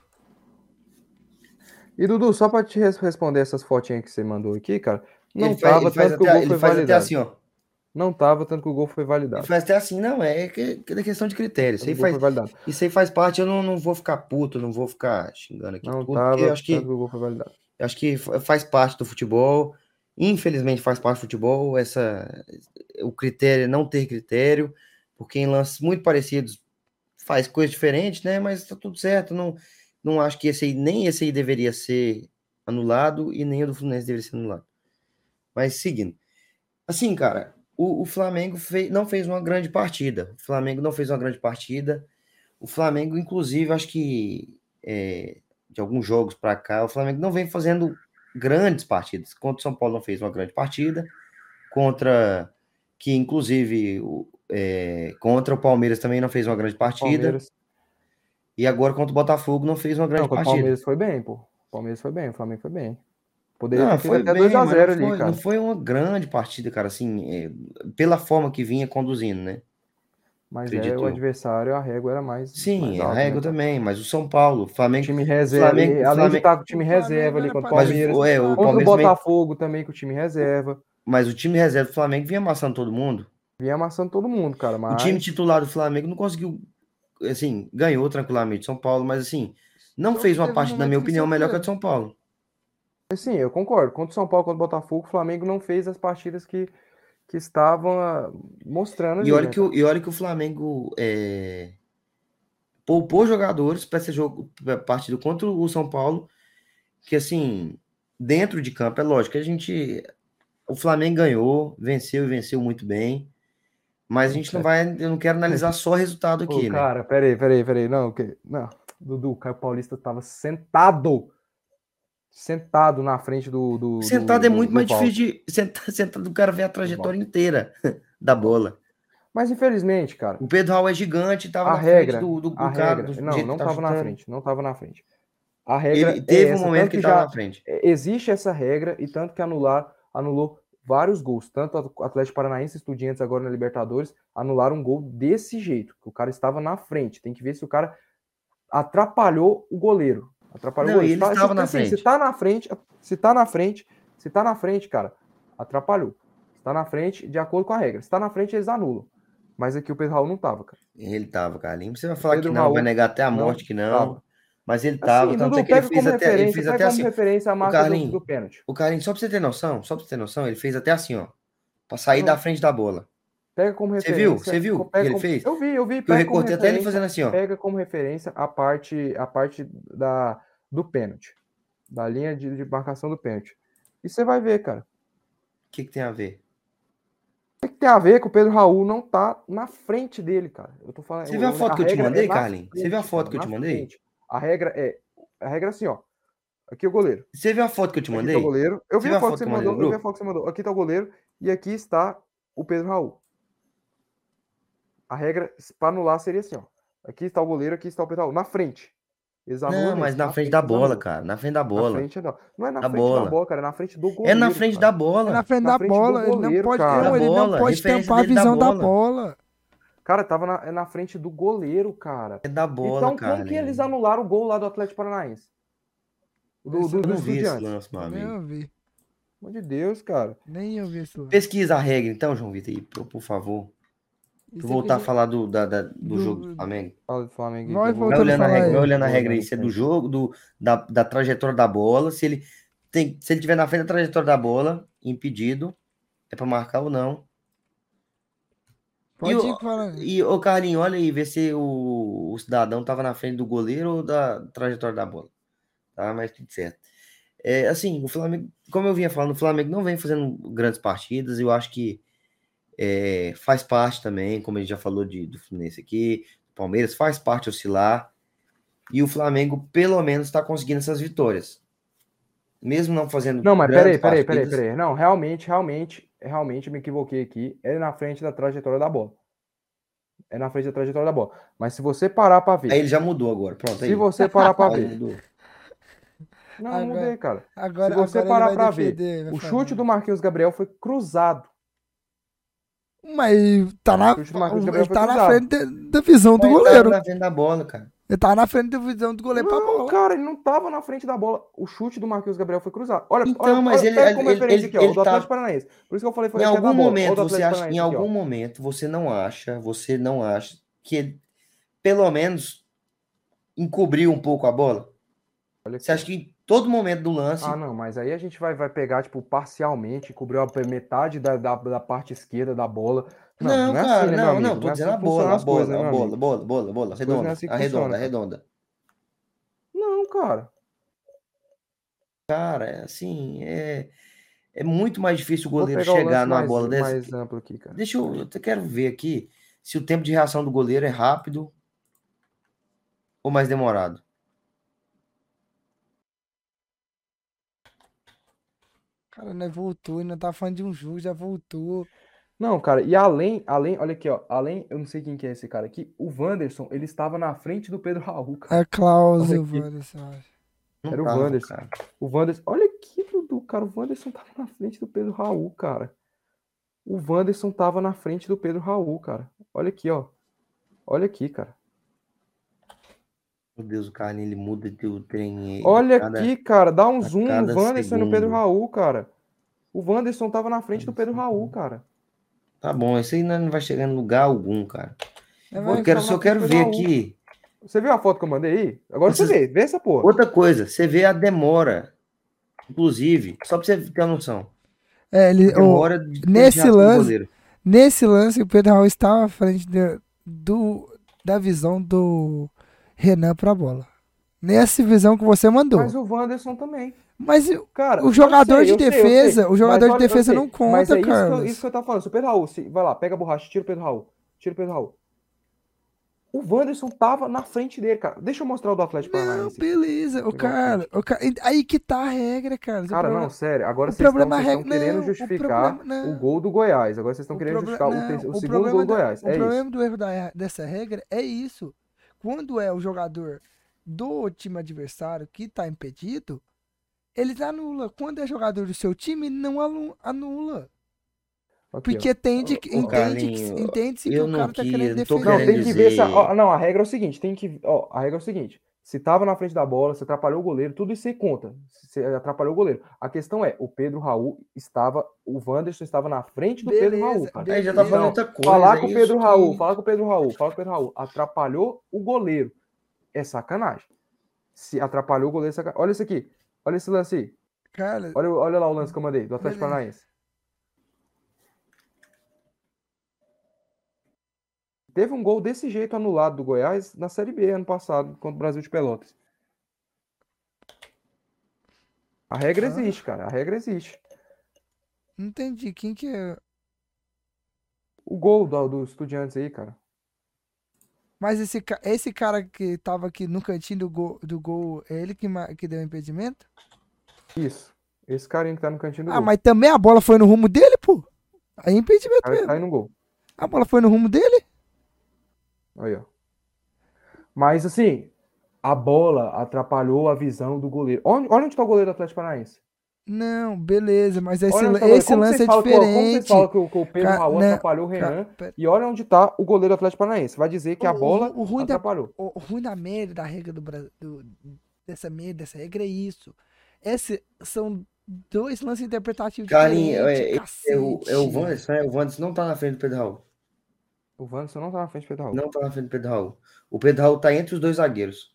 E Dudu, só para te res- responder essas fotinhas que você mandou aqui, cara, não ele tava faz tanto que o gol ele foi validado. assim, ó. Não tava tanto que o gol foi validado. Ele faz até assim, não, é que, que é questão de critério. Isso aí, faz, isso aí faz parte, eu não, não vou ficar puto, não vou ficar xingando aqui Não tudo, tava eu acho que, tanto que o gol foi validado. Acho que fa- faz parte do futebol. Infelizmente faz parte do futebol, essa, o critério não ter critério, porque em lances muito parecidos faz coisa diferente, né? Mas tá tudo certo. Não, não acho que esse aí, nem esse aí deveria ser anulado e nem o do Fluminense deveria ser anulado. Mas seguindo. Assim, cara, o, o Flamengo fez, não fez uma grande partida. O Flamengo não fez uma grande partida. O Flamengo, inclusive, acho que é, de alguns jogos para cá, o Flamengo não vem fazendo grandes partidas. Contra o São Paulo não fez uma grande partida. Contra que, inclusive, é, contra o Palmeiras também não fez uma grande partida. Palmeiras. E agora contra o Botafogo não fez uma grande Não, contra o partida. Palmeiras foi bem, pô. O Palmeiras foi bem, o Flamengo foi bem. Poderia Não, foi até bem, 2x0 mas não ali, cara. não foi uma grande partida, cara, assim, é, pela forma que vinha conduzindo, né? Mas é, o adversário, a régua era mais. Sim, mais a alta, régua né, também, mas o São Paulo, o Flamengo, Time reserva. Flamengo- além de Flamengo- estar com o time reserva ali contra o mas Palmeiras. o, é, o Contra o Palmeiras também, Botafogo também com o time reserva. mas o time reserva do Flamengo vinha amassando todo mundo. Vinha amassando todo mundo, cara. Mas... O time titular do Flamengo não conseguiu, assim, ganhou tranquilamente o São Paulo, mas assim, não fez uma um partida, na minha opinião, melhor que a de São Paulo. Sim, eu concordo. Contra o São Paulo, contra o Botafogo, o Flamengo não fez as partidas que, que estavam ah, mostrando E olha né, que o, e olha que o Flamengo é, poupou jogadores para esse jogo, pra partida contra o São Paulo, que assim, dentro de campo, é lógico que a gente. O Flamengo ganhou, venceu e venceu muito bem. Mas a gente não vai. Eu não quero analisar só o resultado aqui, né? cara, peraí, peraí, peraí. Não, que... não. Dudu, o Caio Paulista tava sentado. Sentado na frente do. do Sentado do- é muito mais palco. difícil de. Sentado, *laughs* sentado o cara vê a trajetória inteira *laughs* da bola. Mas infelizmente, cara, O Pedro Raul é gigante, tava a na regra, frente do, do, do a cara. regra, do não, não tava na frente, não tava na frente. A regra Ele teve é um momento que que tava já na frente. é, existe essa regra e tanto que anular anulou vários gols, tanto o Atlético Paranaense Estudiantes agora na Libertadores anularam um gol desse jeito, que o cara estava na frente. Tem que ver se o cara atrapalhou o goleiro. Atrapalhou Não, o ele estava na assim, frente. Se tá na frente, se tá na frente, se tá na frente, cara, atrapalhou. Se tá na frente, de acordo com a regra. Se tá na frente, eles anulam. Mas aqui o Pedro Raul não tava, cara. Ele tava, Carlinhos. Você vai falar Pedro que não, Raul vai negar até a não morte que não. tava. Mas ele tava, Assim, tanto é que ele fez como até, ele referência, fez até como assim. referência a marca do, Carlinhos, do pênalti. O Carlinhos, só pra você ter noção, só pra você ter noção, ele fez até assim, ó. Pra sair Não. da frente da bola. Pega como Você referência. viu? Você viu o que ele como- fez? Eu vi, eu vi. Eu recortei até ele fazendo assim, ó. Pega como referência a parte, a parte da, do pênalti. Da linha de, de marcação do pênalti. E você vai ver, cara. O que, que tem a ver? O que que tem a ver que o Pedro Raul não tá na frente dele, cara? Eu tô falando. Você viu a o- foto que eu te regra mandei, é Carlinhos? Você viu a foto cara, que eu te mandei? frente. A regra é. A regra é assim, ó. Aqui é o goleiro. Você viu a foto que eu te Aqui mandei? tá o goleiro. Eu vi a foto que você mandou. Eu vi a foto que você mandou. Aqui tá o goleiro e aqui está o Pedro Raul. A regra para anular seria assim, ó. Aqui está o goleiro, aqui está o Pedro Raul. Na frente. Não, mas na frente da bola, cara. Na frente da Na bola. frente não. Não é na Da frente bola. da bola, cara. É na frente do goleiro. É na frente cara. da bola. É na frente Na da bola. Ele não goleiro, pode, cara. não, Da ele não pode tampar a da visão da bola. bola. Cara, tava na, é na frente do goleiro, cara. É da bola, então, cara. como que eles anularam o gol lá do Atlético Paranaense? Do, do, não vi esse lance, meu Nem amigo. eu vi. Pelo amor de Deus, cara. Nem eu vi esse lance. Pesquisa a regra, então, João Vitor, aí, por, por favor. Isso Vou voltar a falar do, da, da- do, do- jogo do Flamengo. Fala do Flamengo. Vai eu vou- Vai olhando a regra, vai olhando a regra aí, se é do jogo, do, da, da trajetória da bola. Se ele tem, se ele tiver na frente da trajetória da bola, impedido, é pra marcar ou não. Pode E o- ir falando. E, ô Carlinho, olha aí, vê se o, o cidadão tava na frente do goleiro ou da trajetória da bola. Tá, mas tudo certo. É, assim, o Flamengo, como eu vinha falando, o Flamengo não vem fazendo grandes partidas, eu acho que é, faz parte também, como a gente já falou de, do Fluminense aqui, do Palmeiras, faz parte oscilar, e o Flamengo, pelo menos, está conseguindo essas vitórias. Mesmo não fazendo Não, mas peraí, peraí, peraí, peraí. Não, realmente, realmente, realmente me equivoquei aqui. É na frente da trajetória da bola. É na frente da trajetória da bola. Mas se você parar pra ver. Aí ele já mudou agora, pronto. se Aí, você parar pra Aí ver. mudou. Não, Agora- mudei, cara. Agora, se você parar vai pra ver, defender, vai O chute do Marquinhos Gabriel foi cruzado. Mas tá na, O chute do Marquinhos Gabriel ele foi tá na cruzado. frente da- visão do Ele tava goleiro. na frente da bola, cara. Ele tá na frente da visão do goleiro pra Não, bola. cara, ele não tava na frente da bola. O chute do Marquinhos Gabriel foi cruzado. Olha, Então, olha, mas olha, ele- ele- referência ele- aqui, ó, ele o do tá- Atlético Paranaense. Por isso que eu falei foi Em algum momento você acha, em ó. algum momento você não acha, você não acha que ele, pelo menos encobriu um pouco a bola? Olha Você acha que todo momento do lance, Ah, não, mas aí a gente vai, vai pegar, tipo, parcialmente, cobriu a metade da, da, da parte esquerda da bola. Não, não, não é cara, assim, né, não, não, tô é dizendo assim a bola, a as coisas, bola, né, bola, bola, bola, bola, não é assim arredonda. Não, cara. Cara, é assim, é, é muito mais difícil o goleiro chegar numa mais, bola dessa. mais amplo aqui, cara. Deixa eu, eu quero ver aqui se o tempo de reação do goleiro é rápido ou mais demorado. Cara, né, voltou, ainda tá falando de um jogo, já voltou. Não, cara, e além, além, olha aqui, ó, além, eu não sei quem que é esse cara aqui, o Wanderson, ele estava na frente do Pedro Raul, cara. É Klaus e o. Wanderson, eu acho. Não Era o Wanderson. cara. O Wanderson, olha aqui, Dudu, cara, o Wanderson tava na frente do Pedro Raul, cara. O Wanderson tava na frente do Pedro Raul, cara. Olha aqui, ó. Olha aqui, cara. Meu Deus, o Carlinhos, ele muda de o trem. Olha cada- aqui, cara, dá um a zoom no Wanderson e no Pedro. Raul, cara. O Wanderson tava na frente do Pedro Raul, cara. Tá bom, isso aí não vai chegar em lugar algum, cara. É, Eu quero, só quero o ver Raul. aqui. Você viu a foto que eu mandei aí? Agora você vê, vê essa porra. Outra coisa, você vê a demora. Inclusive, só pra você ter uma noção. É, ele, a o- demora de nesse lance- goleiro. nesse lance, o Pedro Raul estava à frente de- do, da visão do Renan pra bola. Nessa visão que você mandou. Mas o Wanderson também. Mas o- Cara, O jogador sei, de eu sei, defesa- sei. o jogador Mas de defesa não conta, Mas é isso que, eu, Carlos. isso que eu tava falando. Se o Pedro Raul, se, vai lá, pega a borracha, tira o Pedro Raul. Tira o Pedro Raul. O Wanderson tava na frente dele, cara. Deixa eu mostrar o do Atlético Não, Paranaense. beleza. O o cara, o cara. Aí que tá a regra, cara. O Cara, problema- não, sério. Agora o vocês estão, problema estão querendo não, o justificar problema- não. o gol do Goiás. Agora vocês estão O querendo proble- justificar o, não, o o segundo problema gol do Goiás. O É problema isso. do erro da- dessa regra é isso. Quando é o jogador do time adversário que tá impedido, eles anula. Quando é jogador do seu time, não anula. Ó. Porque tende, Ô, entende, entende-se que o não cara tá querendo não tô defender. Não, querendo tem que ver se. a- ó, não, a regra é o seguinte: tem que. Ó, a regra é o seguinte: se tava na frente da bola, se atrapalhou o goleiro, tudo isso aí conta. Se atrapalhou o goleiro. A questão é: o Pedro Raul estava. O Wanderson estava na frente do Pedro Beleza, Raul, cara. Aí já tá falando outra coisa. Falar é com o Pedro que- Raul, falar com o Pedro Raul, falar com o Pedro Raul, atrapalhou o goleiro. É sacanagem. Se atrapalhou o goleiro, é sacanagem. Olha isso aqui. Olha esse lance aí. Cara, Olha, olha lá o lance que eu mandei, do Atlético Beleza. Paranaense. Teve um gol desse jeito anulado do Goiás na Série B ano passado, contra o Brasil de Pelotas. A regra Ah. existe, cara. A regra existe. não entendi. Quem que é? O gol do, do Estudiantes aí, cara. Mas esse, esse cara que tava aqui no cantinho do gol, do gol é ele que, que deu o impedimento? Isso. Esse carinha que tá no cantinho do Ah, gol. mas também a bola foi no rumo dele, pô. Aí é impedimento mesmo. aí no gol. A bola foi no rumo dele? Aí, ó. Mas assim, a bola atrapalhou a visão do goleiro. Onde, olha onde tá o goleiro do Atlético Paranaense. Não, beleza, mas esse, Olha tá esse Como lance é que o- Como vocês diferente. falam que o, que o Pedro Ca- Raul não, atrapalhou o Renan? E olha onde tá o goleiro do Atlético Paranaense. Vai dizer que a O- o- bola o ruim da- atrapalhou. O o ruim da merda da regra do Brasil, dessa merda, dessa regra é isso. Esse são dois lances interpretativos Carlinhos, é, diferentes, é, o, é o. Wanderson, é, o Wanderson não tá na frente do Pedro Raul. O Wanderson não tá na frente do Pedro Raul. Não tá na frente do Pedro Raul. O Pedro Raul tá entre os dois zagueiros.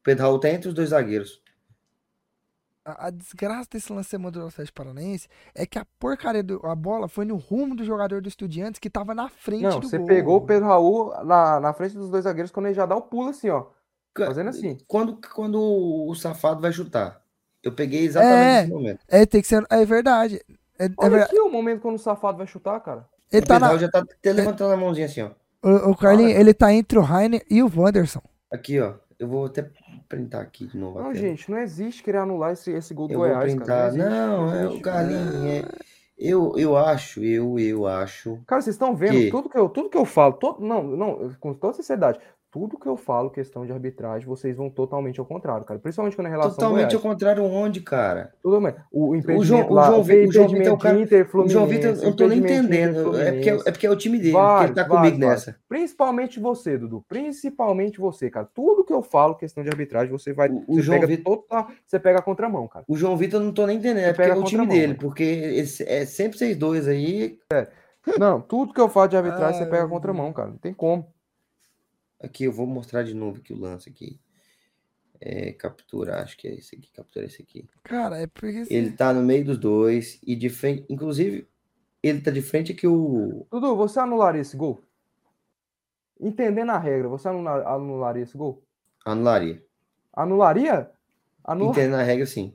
O Pedro Raul tá entre os dois zagueiros. A, a desgraça desse lance do Atlético Paranaense é que a porcaria do, a bola foi no rumo do jogador do Estudiantes que tava na frente Não, do você gol. pegou o Pedro Raul na, na frente dos dois zagueiros quando ele já dá o pulo assim, ó. Fazendo assim. Quando, quando o safado vai chutar. Eu peguei exatamente É. esse momento. É, tem que ser. É verdade. É, é Olha verdade. aqui o momento quando o safado vai chutar, cara. Ele o tá Pedro na. Já tá até levantando a mãozinha assim, ó. O, o Carlinhos, ele tá entre o Rainer e o Wanderson. Aqui, ó. Eu vou até printar aqui de novo. Não, gente, não existe querer anular esse, esse gol do Eu vou Goiás, printar. cara. existe, Não, é o. Carlinhos. É, eu, eu acho, eu, eu acho. Cara, vocês estão vendo Que? tudo que eu, tudo que eu falo, todo, não, não, com toda sinceridade, tudo que eu falo questão de arbitragem, vocês vão totalmente ao contrário, cara. Principalmente quando é relação Totalmente Goiás. ao contrário, onde, cara? Totalmente. O impedimento João- o lá, João o Vi- o João Vitor é o cara- Inter, João Vitor, eu não tô nem entendendo. É porque, é Fluminense. porque é o time dele, Vários, que ele tá vários, comigo vários. nessa. Principalmente você, Dudu. Principalmente você, cara. Tudo que eu falo, questão de arbitragem, você vai. O- você, João pega Vitor- toda- você pega a contramão, cara. O João Vitor eu não tô nem entendendo, é porque é o time dele, né? porque esse- é sempre vocês dois aí. Não, tudo que eu falo de arbitragem, você pega a contramão, cara. Não tem como. Aqui, eu vou mostrar de novo aqui o lance aqui. É, capturar, acho que é esse aqui, capturar esse aqui. Cara, é porque. Ele tá no meio dos dois e de frente, inclusive, ele tá de frente aqui o. Dudu, você anularia esse gol? Entendendo a regra, você anula- anularia esse gol? Anularia. Anularia? Anula... Entendendo a regra, sim.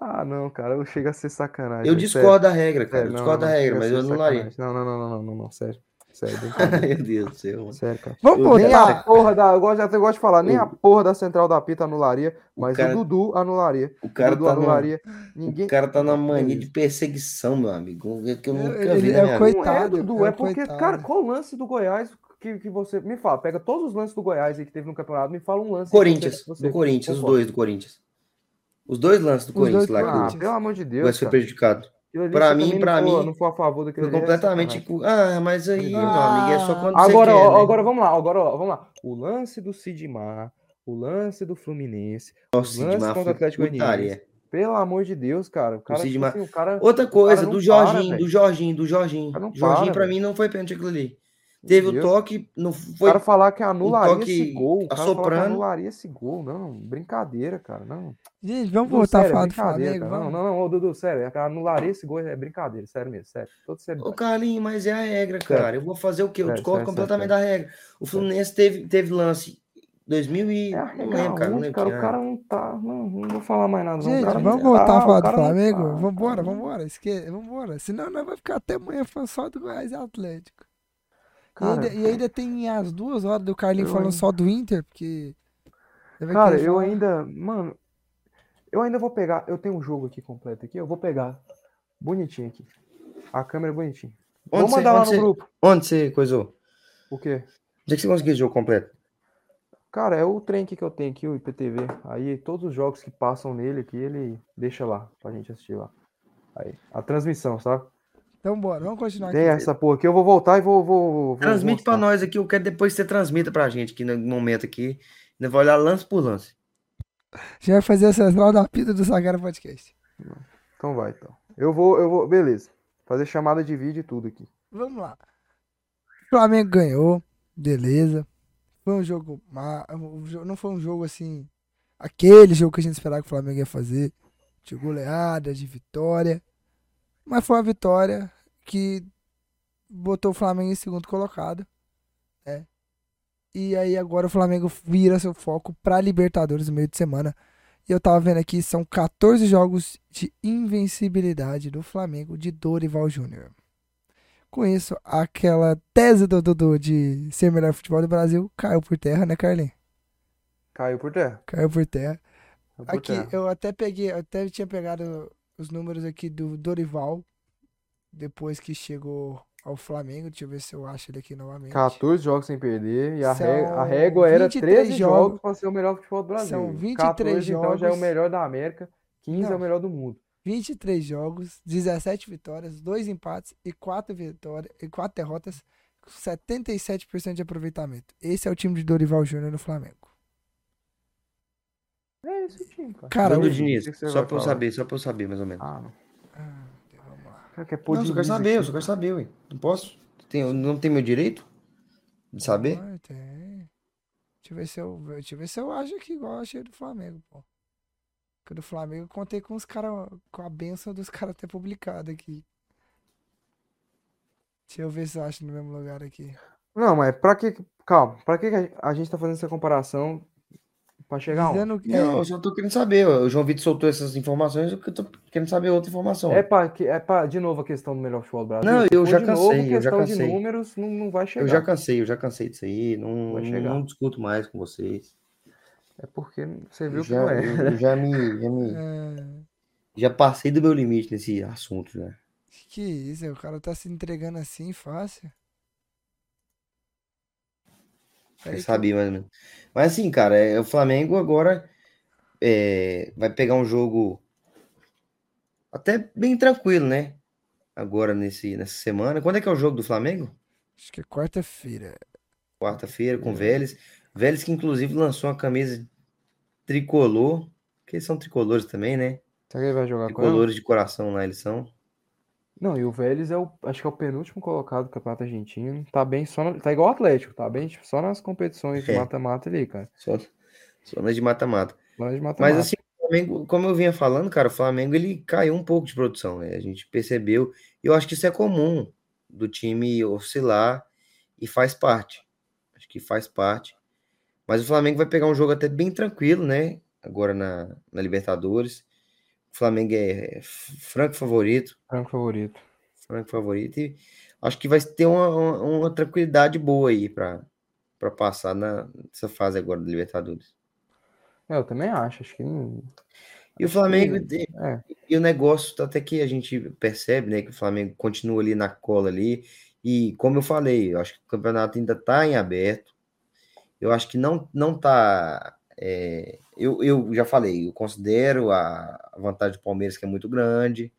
Ah, não, cara, eu chego a ser sacanagem. Eu velho, discordo da regra, sério. cara. Sério, Eu não, discordo da não, regra, chega a mas eu anularia. sacanagem. Não, não, não, não, não, não, não, sério. Sério. *laughs* Meu Deus do céu. mano. sério, cara. Vamos Eu- Nem a porra da. Eu gosto, eu gosto de falar, nem O- a porra da central da pita anularia, mas cara- o Dudu anularia. O cara o Dudu tá anularia. Ninguém. o cara tá numa mania de perseguição, meu amigo. Que eu nunca Ele vi é na o minha coi- vida. Não é, Coitado, Dudu, é é porque, coitado. cara, qual lance do Goiás que, que você. Me fala, pega todos os lances do Goiás aí que teve no campeonato, me fala um lance. Corinthians, você- você do Corinthians, os dois do Corinthians. Os dois lances do Os Corinthians lá Ah, o Corinthians. pelo amor de o Deus. Foi Cara. prejudicado. Você mim- for, mim, não for a favor daquilo Foi ali, é completamente. Ah, mas aí, meu amigo, é só quando Agora, você ó, quer, né? agora vamos lá, agora ó, vamos lá. O lance do Sidmar, o lance do Fluminense, Nossa, os lances Sidmar contra o foi Atlético Goianiense. Pelo amor de Deus, cara. O cara, tipo Sidmar- assim, o cara, Outra coisa, do para, Jorginho, velho. do Jorginho, do Jorginho. O cara não Jorginho, para, pra mim, não foi pênalti aquilo ali. Meu Teve o toque, não o foi. cara falar que anularia toque esse gol. O cara falar que assoprando. anularia esse gol. Não, brincadeira, cara. Não. Gente, vamos Dudu, voltar a sério, é falar do brincadeira, Flamengo. cara. Não, Vamos. não, não, ô, Dudu, sério. é Anularia esse gol é brincadeira, sério mesmo, sério. Todo sério. Ô, Carlinhos, mas é a regra, Sério. cara. Eu vou fazer o quê? Eu Sério, discordo sério, completamente sério, da regra. O Fluminense teve, teve lance 2000 e... É a não lembro, cara. Não lembro cara? O cara não tá. Não, não vou falar mais nada. não. O Gente, cara vamos não voltar tá, a falar o do não Flamengo? tá, Vambora, cara. vambora. Esque... Vambora. Senão nós vamos ficar até amanhã falando só do Goiás e Atlético. Cara, e, ainda, e ainda tem as duas horas do Carlinho falando ainda- só do Inter, porque. Cara, eu ainda. Mano, eu ainda vou pegar. Eu tenho um jogo aqui completo aqui. Eu vou pegar. Bonitinho aqui. A câmera é bonitinha. Vou Onde você- mandar lá onde no você- grupo. Onde você coisou? O quê? Onde é que você conseguiu esse jogo completo? Cara, é o trem aqui que eu tenho aqui, o IPTV. Aí todos os jogos que passam nele aqui, ele deixa lá pra gente assistir lá. Aí, a transmissão, sabe? Então bora, vamos continuar Tem aqui. essa porra aqui, eu vou voltar e vou. vou, vou Transmite pra mostrar. nós aqui, eu quero depois que você transmita pra gente aqui no momento aqui. Ainda vai olhar lance por lance. A gente vai fazer a central da pita do Sagrada Podcast. Então vai, então. Eu vou, eu vou. Beleza. Fazer chamada de vídeo e tudo aqui. Vamos lá. O Flamengo ganhou, beleza. Foi um jogo. Não foi um jogo assim. Aquele jogo que a gente esperava que o Flamengo ia fazer. De goleada, de vitória. Mas foi uma vitória que botou o Flamengo em segundo colocado. Né? E aí agora o Flamengo vira seu foco pra Libertadores no meio de semana. E eu tava vendo aqui, são 14 jogos de invencibilidade do Flamengo de Dorival Júnior. Com isso, aquela tese do Dudu de ser melhor futebol do Brasil caiu por terra, né, Carlinhos? Caiu por terra. Caiu por terra. Caiu por Aqui, terra. eu até peguei, eu até tinha pegado os números aqui do Dorival depois que chegou ao Flamengo. Deixa eu ver se eu acho ele aqui novamente. 14 jogos sem perder e a, ré- a régua era 23 13 jogos jogos. para ser o melhor futebol do Brasil. São 23 14 então já é o jogos. melhor da América, 15 é Não. o melhor do mundo. 23 jogos, 17 vitórias, 2 empates e 4 vitórias e 4 derrotas, com 77% de aproveitamento. Esse é o time de Dorival Júnior no Flamengo. É esse o time, cara. Cara, Dudu o- Diniz, só vai pra eu saber, só pra eu saber, mais ou menos. Ah. Cara, quer pôr não, eu só quero saber, eu só quero saber, ué. Não posso? Tem, não tem meu direito de saber? Ah, tem. Deixa eu ver se eu, deixa eu ver se eu acho aqui igual eu achei do Flamengo, pô. Porque do Flamengo eu contei com os caras, com a benção dos caras até publicado aqui. Deixa eu ver se eu acho no mesmo lugar aqui. Não, mas pra que. Calma, pra que que a gente tá fazendo essa comparação pra chegar? Dizendo que Não, eu só tô querendo saber. O João Vitor soltou essas informações, eu tô querendo saber outra informação. É pra, que- é pra, de novo, a questão do melhor futebol do Brasil. Não, eu já de cansei, novo, eu já questão de cansei. números não, não vai chegar. eu já cansei, eu já cansei disso aí. Não, Vai não, chegar. não discuto mais com vocês. É porque você viu Eu que já, não é. eu- eu já me, já me. *laughs* É, Já passei do meu limite nesse assunto, né? que isso, o cara tá se entregando assim fácil. Quer que saber mais ou menos. Mas assim, cara, é, o Flamengo agora é, vai pegar um jogo até bem tranquilo, né? Agora nesse, nessa semana. Quando é que é o jogo do Flamengo? Acho que é quarta-feira. Quarta-feira com o Vélez. Vélez que inclusive lançou uma camisa tricolor, que eles são tricolores também, né? Será que ele vai jogar com ela? Tricolores de coração lá eles são. Não, e o Vélez é o, acho que é o penúltimo colocado do Campeonato Argentino. Tá bem só, na- tá igual o Atlético, tá bem tipo, só nas competições de É. mata-mata ali, cara. Só, só nas de mata-mata. De Mas assim, o Flamengo, como eu vinha falando, cara, o Flamengo ele caiu um pouco de produção, né? A gente percebeu. E eu acho que isso é comum do time oscilar e faz parte. Acho que faz parte. Mas o Flamengo vai pegar um jogo até bem tranquilo, né? Agora na, na Libertadores. O Flamengo é franco favorito. Franco favorito. Franco favorito. E acho que vai ter uma, uma, uma tranquilidade boa aí para passar na- nessa fase agora da Libertadores. É, eu também acho, acho que E o Flamengo, que- é. E o negócio, até que a gente percebe, né, que o Flamengo continua ali na cola ali. E como eu falei, eu acho que o campeonato ainda está em aberto. Eu acho que não não tá. É, eu, eu já falei, eu considero a vantagem do Palmeiras que é muito grande,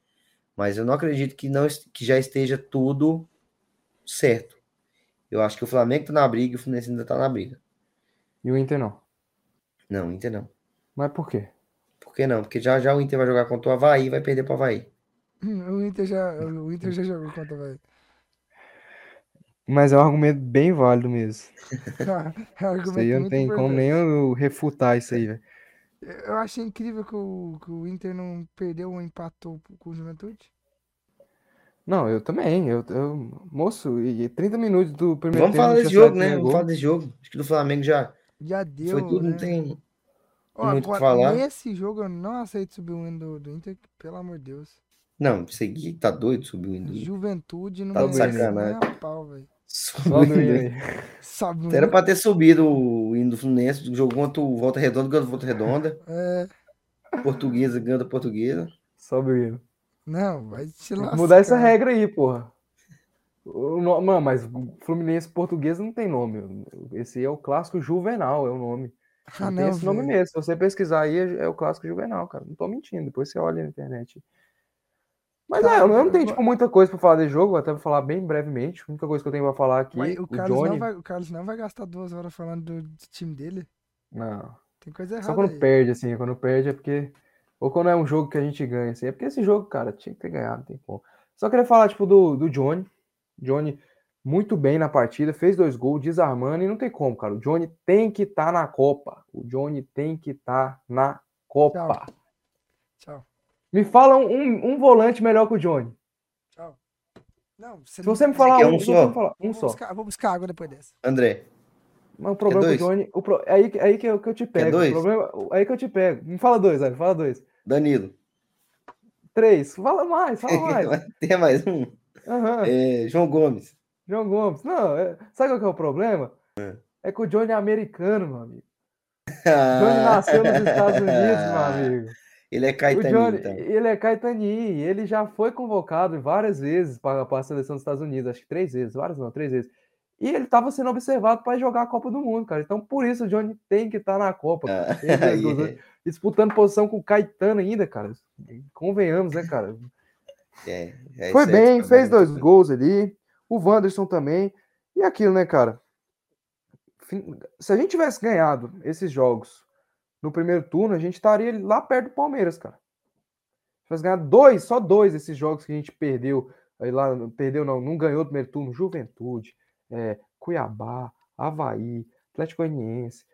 mas eu não acredito que não que já esteja tudo certo. Eu acho que o Flamengo tá na briga e o Fluminense ainda tá na briga. E o Inter não. Não, Inter não. Mas por quê? Por que não? Porque já já o Inter vai jogar contra o Havaí e vai perder para o Havaí. Hum, O Inter já, o Inter já jogou contra o Havaí. Mas é um argumento bem válido mesmo. *laughs* É um Isso aí não tem como nem eu refutar isso aí, velho. Eu achei incrível que o, que o Inter não perdeu ou empatou com o Juventude. Não, eu também. Eu, eu- moço, e 30 minutos do primeiro Vamos tempo falar não desse tinha jogo, saído né? Vamos falar desse jogo. Acho que do Flamengo já Já deu, foi tudo, né? não tem. Ó, muito o que agora, falar. nesse jogo eu não aceito subir o hino do, do Inter, pelo amor de Deus. Não, seguir tá doido, subiu indo. Juventude não Tá merece nem sacanagem. a pau, velho. Sobe o hino aí. Sobe Era pra ter subido o hino do Fluminense, jogou contra o Volta Redonda, ganhou do Volta Redonda. É, Portuguesa, ganhou da Portuguesa. Sobe o hino. não, vai te Tem lascar. mudar essa regra aí, porra. Mano, mas Fluminense português não tem nome. Esse aí é o clássico juvenal, é o nome. Ah, Não tem não, esse nome mesmo. Se você pesquisar aí, é é o clássico juvenal, cara. Não tô mentindo. Depois você olha na internet. Mas Tá, é, eu não tenho, tipo, muita coisa pra falar desse jogo. Até vou falar bem brevemente. A única coisa que eu tenho pra falar aqui. Mas o o Carlos, não Johnny. vai, o Carlos não vai gastar duas horas falando do, do time dele. Não. Tem coisa errada Só quando aí. perde, assim. Quando perde é porque. Ou quando é um jogo que a gente ganha, assim. É porque esse jogo, cara, tinha que ter ganhado, não tem como. Só queria falar, tipo, do, do Johnny. Johnny muito bem na partida, fez dois gols, desarmando, e não tem como, cara. O Johnny tem que estar na Copa. O Johnny tem que estar na Copa. Tchau. Me fala um, um, um volante melhor que o Johnny. Tchau. Não, você Se você me não- falar quer um, um só? você me falar um vou só. Buscar, vou buscar água depois dessa. André, Mas o problema com o Johnny. O pro, é aí, que- é aí que, eu, que eu te pego. O dois? problema, é aí que eu te pego. Me fala dois, velho. Fala dois. Danilo. Três. Fala mais, fala *laughs* mais. Tem mais um. Aham. É, João Gomes. João Gomes. Não, é- sabe qual que é o problema? É que o Johnny é americano, meu amigo. O *laughs* Johnny nasceu nos Estados Unidos, meu *laughs* amigo. Ele é Johnny, então. ele é Caetani, ele já foi convocado várias vezes para, para a seleção dos Estados Unidos, acho que três vezes, várias não, três vezes. E ele estava sendo observado para jogar a Copa do Mundo, cara. Então, por isso o Johnny tem que estar na Copa. Ah, aí, *laughs* disputando posição com o Caetano ainda, cara. Convenhamos, né, cara? é, é, Foi bem, tá fez dois gols ali. O Wanderson também. E aquilo, né, cara? Se a gente tivesse ganhado esses jogos no primeiro turno, a gente estaria lá perto do Palmeiras, cara. Se ganhado dois, só dois desses jogos que a gente perdeu. Aí lá, perdeu não, não ganhou no primeiro turno. Juventude, é, Cuiabá, Havaí, Atlético Goianiense.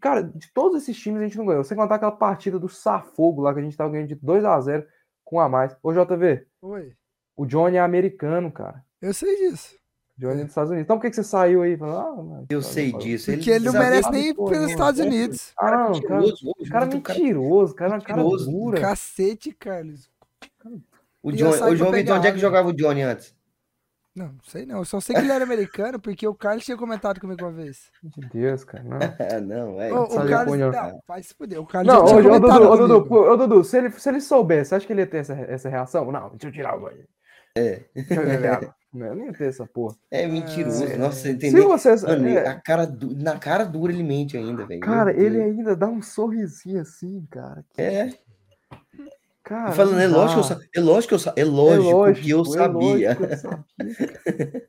Cara, de todos esses times a gente não ganhou. Sem contar aquela partida do Safogo lá que a gente tava ganhando de 2 a 0 com a mais. Ô, JV, Oi. o Johnny é americano, cara. Eu sei disso. Johnny é dos Estados Unidos. Então por que, que você saiu aí? Falou, ah, mas- Eu sei disso. Porque ele não merece nem ir pô, pelos Estados é, Unidos. Ah, não, cara, mentiroso, cara mentiroso, cara, dura. Cacete, Carlos. O Johnny, o João Vitor, pegar onde é que jogava o Johnny antes? Não, não sei não. Eu só sei que ele era americano porque o Carlos tinha comentado comigo uma vez. Meu Deus, cara. Não, *laughs* não, é. O a Carlos. Não, vai se fuder. O Carlos não ô, tinha ô, Dudu, ô, Dudu, se ele, se ele soubesse, você acha que ele ia ter essa, essa reação? Não, deixa eu tirar o banho. É. *laughs* Deixa eu não ia ter essa porra. É mentiroso. É. Nossa, você Se entendeu? vocês. Mano, é, a cara du- na cara dura ele mente ainda, velho. cara, ele ainda dá um sorrisinho assim, cara. que- É. Cara, falando, é lógico, que eu, sa- é lógico que eu, sa- é lógico que eu é sabia. lógico que eu *laughs* sabia.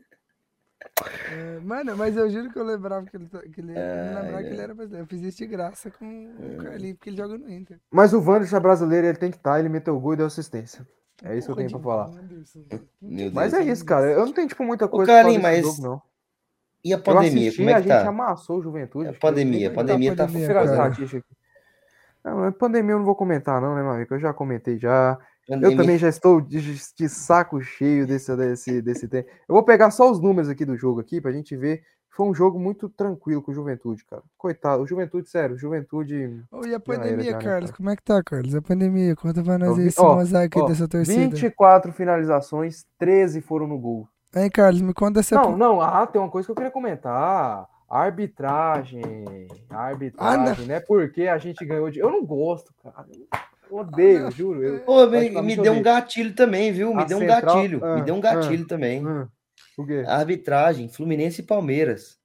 É, mano, mas eu juro que eu lembrava que ele, tá- que ele, não lembrava Ai, que ele era brasileiro. Eu fiz isso de graça com o Carlinhos, porque ele joga no Inter. Mas o Wanderson é brasileiro, ele tem que estar, ele meteu o gol e deu assistência. É isso que eu tenho pra falar. Mas é isso, cara. Eu não tenho, tipo, muita coisa pra falar mas jogo, não. E a Eu pandemia, assisti, como é a que gente tá? amassou o Juventude. A que eu pandemia, a pandemia tá pandemia, aqui. Não, pandemia eu não vou comentar, não, né, meu amigo? Eu já comentei já. Eu Pandemia- também já estou de, de saco cheio desse, desse, desse tempo. Eu vou pegar só os números aqui do jogo aqui pra gente ver. Foi um jogo muito tranquilo com o Juventude, cara. Coitado, o Juventude, sério, o Juventude. Ô, e a era, pandemia, né, Carlos? cara? Como é que tá, Carlos? A pandemia, conta pra nós aí esse ó, mosaico ó, dessa torcida. 24 finalizações, 13 foram no gol. Hein, Carlos, me conta essa. Não, não, ah, tem uma coisa que eu queria comentar. Arbitragem. Arbitragem, né? Porque a gente ganhou de. Eu não gosto, cara. Eu odeio, juro. Eu... Pô, me, me eu deu um gatilho também, viu? Me A deu um central- gatilho. Ah, me deu um ah, gatilho também. O quê? Arbitragem, Fluminense e Palmeiras.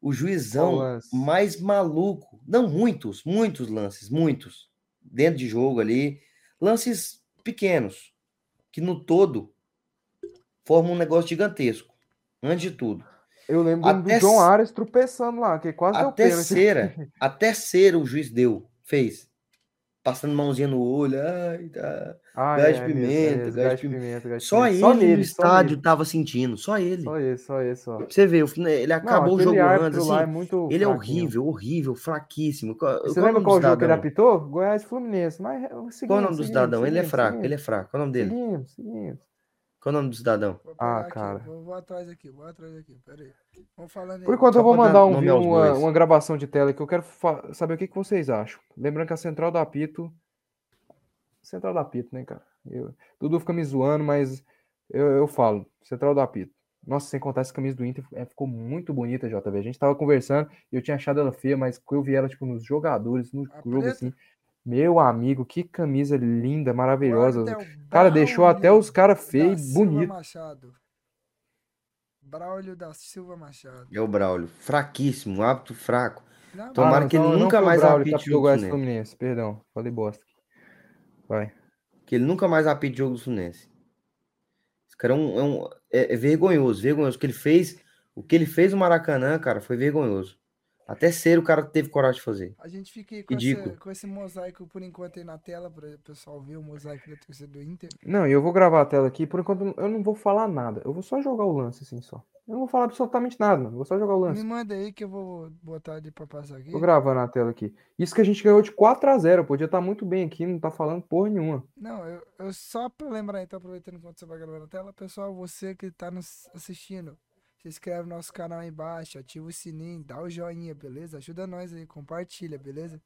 O juizão lance? mais maluco. Não, muitos, muitos lances, muitos. Dentro de jogo ali. Lances pequenos. Que no todo formam um negócio gigantesco. Antes de tudo. Eu lembro do Até John s- Ares tropeçando lá, que quase deu Até pênalti. cera, *laughs* até cera o juiz deu, fez. Passando mãozinha no olho, ai, tá. Ah, Gás de é pimenta, é gás de pimenta, gás de Só pimenta. ele Só no nele, só estádio tava sentindo, só ele. Só esse, só esse, só. Você vê, ele Não, acabou o aquele jogo antes, árbitro assim, é muito ele é fraquinho. horrível, horrível, fraquíssimo. Você qual é lembra qual jogo que ele apitou? Goiás Fluminense. Mas é, Qual é o nome do cidadão? Ele é fraco, ele é fraco. Qual é o nome dele? Seguimos, seguimos. Qual é o nome do cidadão? Vou Ah, aqui, cara. Vou, vou atrás aqui, vou atrás aqui. Pera aí. Vamos falando. Por enquanto eu vou mandar um, uma, uma gravação de tela que eu quero saber o que, que vocês acham. Lembrando que a central do apito. Central do apito, né, cara? Eu, Dudu fica me zoando, mas eu, eu falo. Central do apito. Nossa, sem contar essa camisa do Inter, é, ficou muito bonita, JV. A gente tava conversando e eu tinha achado ela feia, mas quando eu vi ela, tipo, nos jogadores, no A jogo, preta? assim. Meu amigo, que camisa linda, maravilhosa. O Cara, deixou até os caras feios e Silva bonitos. Machado. Braulio da Silva Machado. É o Braulio. Fraquíssimo, hábito fraco. Não, Tomara Ah, não, que ele então não nunca mais Braulio apite jogo o do. Fluminense. Perdão, falei bosta. Vai. Que ele nunca mais apite jogo do Fluminense. Esse cara é um, é, um- é- é vergonhoso, vergonhoso. O que ele fez, o que ele fez no Maracanã, cara, foi vergonhoso. Até ser o cara teve coragem de fazer. A gente fica aí com, essa- com esse mosaico por enquanto aí na tela para o pessoal ver o mosaico da torcida do Inter. Não, e eu vou gravar a tela aqui. Por enquanto, eu não vou falar nada. Eu vou só jogar o lance, assim, só. Eu não vou falar absolutamente nada, mano. Eu vou só jogar o lance. Me manda aí que eu vou botar ali pra passar aqui. Tô gravando a tela aqui. Isso que a gente ganhou de 4 a 0 Podia estar muito bem aqui, não tá falando porra nenhuma. Não, eu, eu só pra lembrar, então, aproveitando enquanto você vai gravando a tela, pessoal, você que tá nos assistindo, se inscreve no nosso canal aí embaixo, ativa o sininho, dá o joinha, beleza? Ajuda nós aí, compartilha, beleza?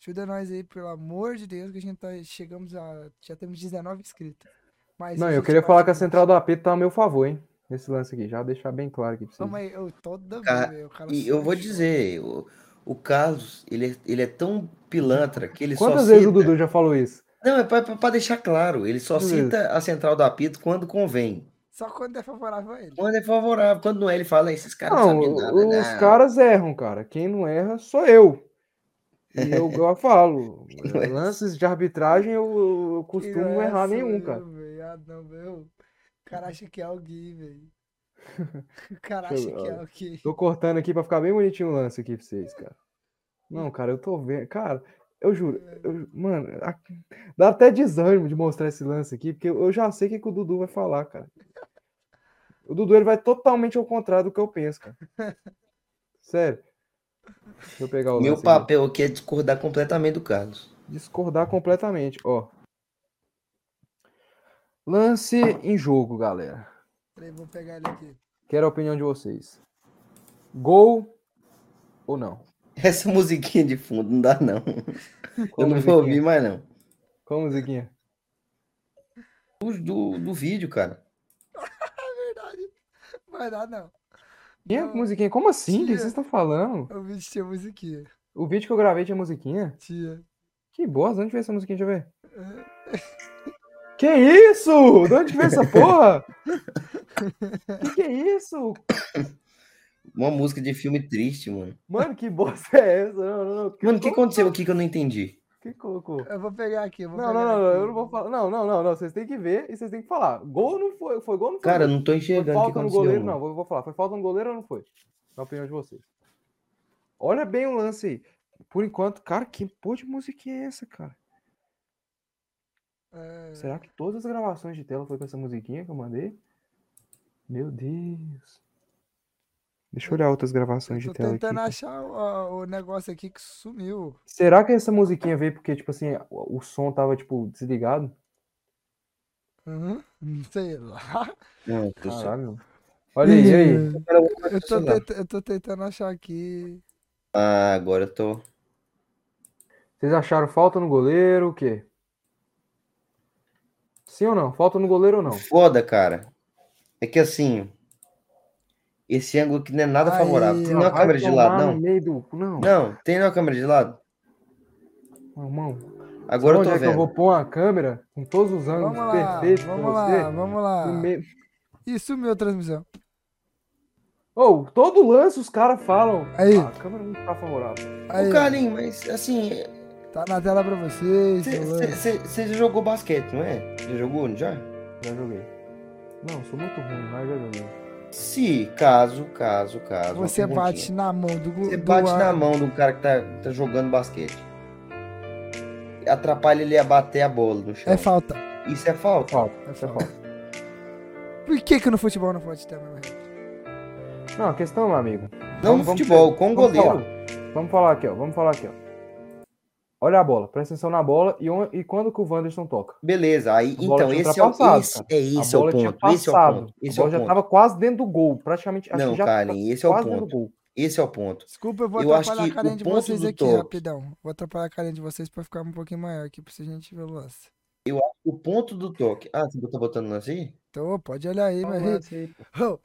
Ajuda nós aí, pelo amor de Deus, que a gente tá, chegamos a, já temos 19 inscritos. Mas Não, eu queria falar que a central do AP tá a meu favor, hein? Nesse lance aqui. Já deixar bem claro aqui pra vocês. Calma aí, eu toda Cara, vez, o E eu vou dizer, o, o Carlos, ele é, ele é tão pilantra que ele Quantas só vezes o cita... Dudu já falou isso? Não, é pra, pra- pra deixar claro, ele só Quantas vezes? cita a central do apito quando convém. Só quando é favorável a ele. Quando é favorável, quando não é, ele fala, esses caras não, Não, sabem nada, os não. caras erram, cara. Quem não erra sou eu. E eu, *laughs* eu falo, lances de arbitragem eu, eu- costumo não é errar nenhum, eu, cara. velho. Ah, não, meu. O cara acha que é alguém, velho. *laughs* O cara acha eu- que é alguém. Tô cortando aqui pra ficar bem bonitinho o lance aqui pra vocês, cara. Não, cara, eu tô vendo. Cara, eu juro, eu- mano, dá até desânimo de mostrar esse lance aqui, porque eu já sei o que, que o Dudu vai falar, cara. O Dudu ele vai totalmente ao contrário do que eu penso, cara. *laughs* Sério. Deixa eu pegar o Meu aqui. papel aqui é discordar completamente do Carlos. Discordar completamente, ó. Lance em jogo, galera. Peraí, vou pegar ele aqui. Quero a opinião de vocês. Gol ou não? Essa musiquinha de fundo não dá, não. Qual Eu não vou ouvir mais, não. Qual musiquinha? Do, do, do vídeo, cara. É. Vai dar, não. Que Não, musiquinha? Como assim? O que vocês estão falando? O vídeo tinha musiquinha. O vídeo que eu gravei tinha musiquinha? Tinha. Que bosta, onde veio essa musiquinha? Deixa eu ver. Que isso? De onde veio essa porra? Que que é isso? Uma música de filme triste, mano. Mano, que bosta é essa? Não, não, não. Mano, o que aconteceu aqui que eu não entendi? Quem colocou? Eu vou pegar aqui, eu vou Não, pegar não, não, não, aqui. eu não vou falar. Não, não, não, não. Vocês têm que ver e vocês têm que falar. Gol não foi? Foi gol ou não foi? Cara, não tô Foi enxergando que falta no goleiro? não. Não, vou, vou falar. Foi falta no goleiro ou não foi? Na opinião de vocês. Olha bem o lance aí. Por enquanto, cara, que porra de musiquinha é essa, cara? É, Será que todas as gravações de tela foi com essa musiquinha que eu mandei? Meu Deus. Deixa eu olhar outras gravações de tô tela aqui. tentando cara. achar o, o negócio aqui que sumiu. Será que essa musiquinha veio porque, tipo assim, o o som tava, tipo, desligado? Uhum. *laughs* Sei lá. Não, tô só- Caralho. Olha aí, e aí. *laughs* Eu tô, tenta- eu tô tentando achar aqui. Ah, agora eu tô. Vocês acharam falta no goleiro, o quê? Sim ou não? Falta no goleiro ou não? Foda, cara. É que assim. Esse ângulo aqui não é nada Aí, favorável. Tem uma câmera de lado, não? do... Não, Não, tem uma câmera de lado? irmão. Agora eu tô é que eu vou vendo. pôr uma câmera com todos os ângulos Vamos lá, perfeitos pra vamos você? lá, vamos lá. No meio- Ih, sumiu a transmissão. Ô, todo lance os caras falam. Aí. "Ah, a câmera não tá favorável. Aí, Ô, ó, Carlinhos, mas assim. tá na tela pra vocês. o. Você já jogou basquete, não é? Já jogou, não já? Já joguei. Não, sou muito ruim, mas já joguei. Se, caso, caso, caso. Você bate na mão do Você do bate ar- na mão do cara que tá, tá jogando basquete. Atrapalha ele a bater a bola no chão. É falta. Isso é falta? Falta, É isso é falta. falta. Por que que no futebol não pode ter a mesma regra? Não, a questão, meu amigo. Não no futebol, com o vamos goleiro. falar. Vamos falar aqui, ó. Vamos falar aqui, ó. Olha a bola, presta atenção na bola e, on- e quando que o Wanderson toca? Beleza, aí A bola então esse é, o, esse, é esse a é o bola tinha ponto. Esse é o passado. ponto. a Esse é bola o já ponto. tava quase dentro do gol, praticamente. Acho Não, que já Karen, esse é o ponto. do gol. Esse é o ponto. Desculpa, eu vou Eu acho atrapalhar a que carinha de ponto vocês aqui, toque- rapidão. Vou atrapalhar a carinha de vocês pra ficar um pouquinho maior aqui, pra gente ver o lance. O ponto do toque. Ah, você tá botando lance aí? Então, pode olhar aí, meu rei. Pô.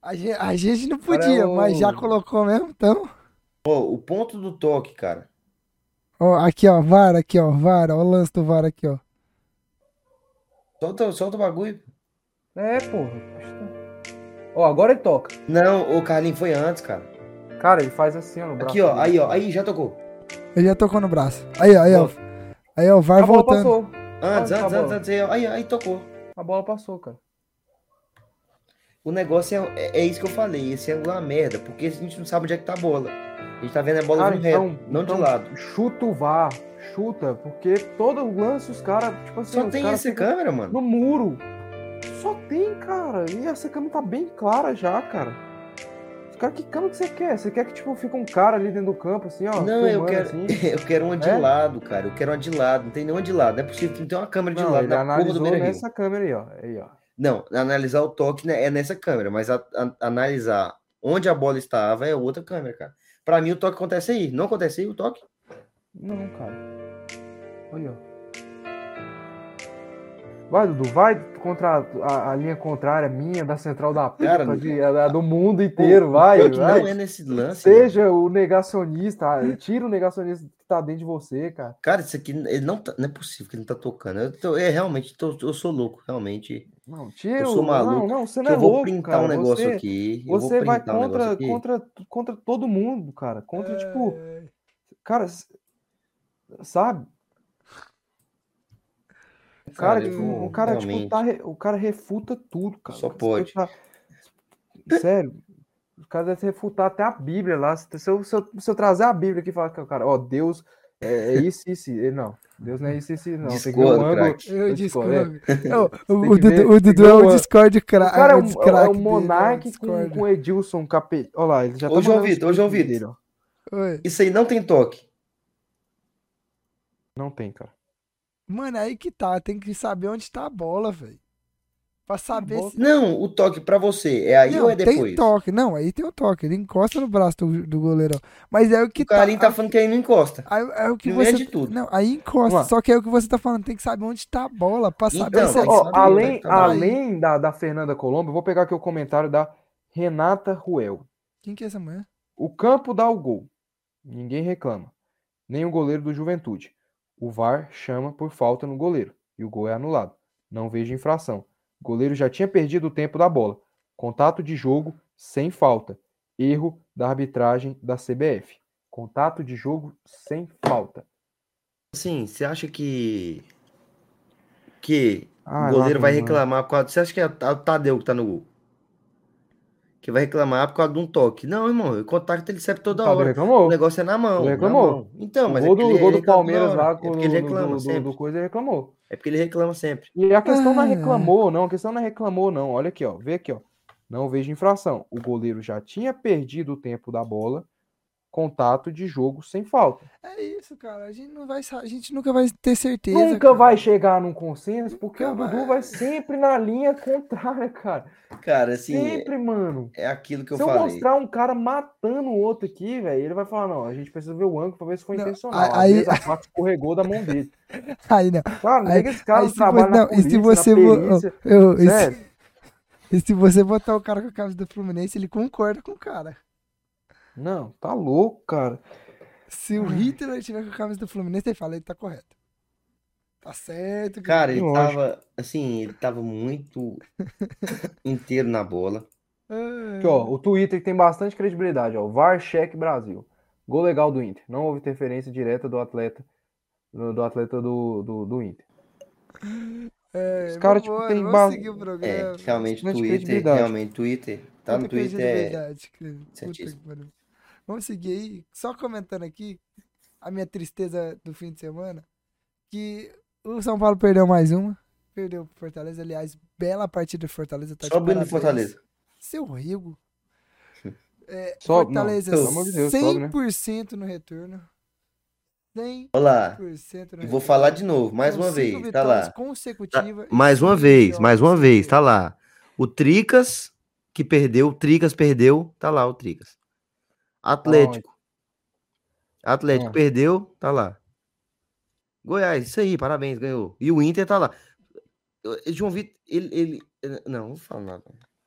A gente, a gente não podia, o- mas já colocou mesmo, então. Ó, o ponto do toque, cara. Ó, aqui, ó, VAR, aqui, ó, VAR, ó, o lance do VAR aqui, ó. Solta, solta o bagulho. É, porra. Ó, agora ele toca. Não, o Carlinho foi antes, cara. Cara, ele faz assim, ó, no braço. Aqui, ó. Aí, ó. Aí, já tocou. Ele já tocou no braço. Aí, ó, aí, ó. Aí, ó, o VAR A bola voltando. passou. Antes, Onde tá a antes, antes, antes. Aí, ó. aí, aí tocou. A bola passou, cara. O negócio é, é, é isso que eu falei. Esse ângulo é uma merda. Porque a gente não sabe onde é que tá a bola. A gente tá vendo a bola Cara, vindo reto, então, não então de lado. Chuta o VAR. Chuta, porque todo lance os caras, tipo assim, Só tem essa câmera, mano. no muro. Só tem, cara. E essa câmera tá bem clara já, cara. Os caras, que câmera que você quer? Você quer que, tipo, fica um cara ali dentro do campo, assim, ó? Não, eu quero, assim? *laughs* eu quero uma de É? lado, cara. Eu quero uma de lado. Não tem nenhuma de lado. Não é possível que não tenha uma câmera de Não, lado na porra do Beira Rio. nessa câmera aí, ó. Aí, ó. Não, analisar o toque né, é nessa câmera, mas a- a- analisar onde a bola estava é outra câmera, cara. Pra mim, o toque acontece aí. Não acontece aí o toque? Não, cara. Olha, ó. Vai, Dudu, vai contra a, a linha contrária minha, da central da Cara, de- a- a do mundo inteiro, O vai, toque vai. não é nesse lance. Seja o negacionista, tira o negacionista que tá dentro de você, cara. Cara, isso aqui ele não, tá- não é possível que ele não tá tocando. Eu, tô, é realmente, tô- eu sou louco, realmente. Não, tira Eu o. sou maluco, Não, não, você não é eu vou louco, printar cara. um negócio você, aqui. eu vou Você vai printar um contra, aqui. contra, contra todo mundo, cara. Contra, tipo, É, cara, s- sabe? O Cara, cara, eu tipo, o cara, tipo, tá, re- o cara refuta tudo, cara. Só pode. tá- *laughs* Sério, o cara deve refutar até a Bíblia lá. Se eu, se eu, se eu trazer a Bíblia aqui e falar que o cara, ó, Deus é, é *laughs* isso, isso, ele não. Deus não é isso, isso, não. Tem que ver Discordo, um. Eu discordo. *laughs* o, tem o Dudu, o tem é o o- Discord O craque. cara é, um, é, craque é o dele, Monark com, Discord. com o Edilson Capet. Olha lá, ele já tá Ô, João Vitor, ô, João Vitor. Isso aí não tem toque. Não tem, cara. Mano, aí que tá. Tem que saber onde tá a bola, velho. Pra saber se. Não, o toque pra você é aí Não, ou é tem depois? toque. Não, aí tem o toque. Ele encosta no braço do, do goleirão. Mas é o que O Carlinho tá. tá falando que aí não encosta. Aí, é o que meio você. de tudo. Não, aí encosta. Lá. Só que é o que você tá falando. Tem que saber onde tá a bola. Pra saber Então, se tem é Ó, além, tá além da, da Fernanda Colombo, eu vou pegar aqui o comentário da Renata Ruel. Quem que é essa mulher? O campo dá o gol. Ninguém reclama. Nem o goleiro do Juventude. O VAR chama por falta no goleiro. E o gol é anulado. Não vejo infração. O goleiro já tinha perdido o tempo da bola. Contato de jogo sem falta. Erro da arbitragem da CBF. Contato de jogo sem falta. Assim, você acha que. Que Ah, o goleiro lá vai mano. reclamar. Você acha que é o Tadeu que tá no gol? Que vai reclamar por causa de um toque. Não, irmão, o contato ele serve toda hora. reclamou. O negócio é na mão. Ele na reclamou. mão. Então, mas o é gol porque do, gol do Palmeiras lá, É com porque ele do, reclama do, do, sempre. do coisa, ele reclamou. É porque ele reclama sempre. E a questão não é Ah. reclamou, não. A questão não é reclamou, não. Olha aqui, ó. Vê aqui, ó. Não vejo infração. O goleiro já tinha perdido o tempo da bola. Contato de jogo sem falta. É isso, cara. A gente, não vai, a gente nunca vai ter certeza. Nunca cara. vai chegar num consenso, porque Nunca o Dudu vai. vai sempre na linha contrária, cara. Cara, assim, sempre, mano. é aquilo que eu Se eu falei. mostrar um cara matando o outro aqui, velho, ele vai falar, não, a gente precisa ver o ângulo pra ver se foi Não, intencional. Aí- a faca escorregou da mão dele. *laughs* Aí não. Cara, não Aí- esse cara aí se trabalha não, e se polícia, você perícia. Eu, e, se, Sério. *laughs* e se você botar o cara com a camisa do Fluminense, ele concorda com o cara. Não, tá louco, cara. Se o Hitler tiver com a camisa do Fluminense, ele fala, ele tá correto. Tá certo. Cara, ele Lógico. tava, assim, ele tava muito *laughs* inteiro na bola. Ah, Aqui, ó, o Twitter tem bastante credibilidade, ó. VAR Check Brasil. Gol legal do Inter. Não houve interferência direta do atleta do, do atleta do, do, do Inter. é, os cara, tipo, tem vamos ba- seguir o É, realmente, bastante Twitter, realmente, Twitter, tá no Twitter, é... credibilidade, Vamos seguir aí, só comentando aqui a minha tristeza do fim de semana, que o São Paulo perdeu mais uma, perdeu pro Fortaleza, aliás, bela partida do Fortaleza, tá Só o. Fortaleza. Seu Rigo. *laughs* É, Sobe, não, Fortaleza de Deus, sobe, né? 100% no retorno. 100% Olá, no retorno. vou falar de novo, mais São uma cinco vez, tá lá. e Mais uma vez, mais uma vez, tá lá. O Tricas, que perdeu, o Tricas perdeu, tá lá o Tricas. Atlético. Atlético Ah. perdeu, tá lá. Goiás, isso aí, parabéns, ganhou. E o Inter tá lá. Eu- João Vitor, ele, ele. Não, não vou falar nada.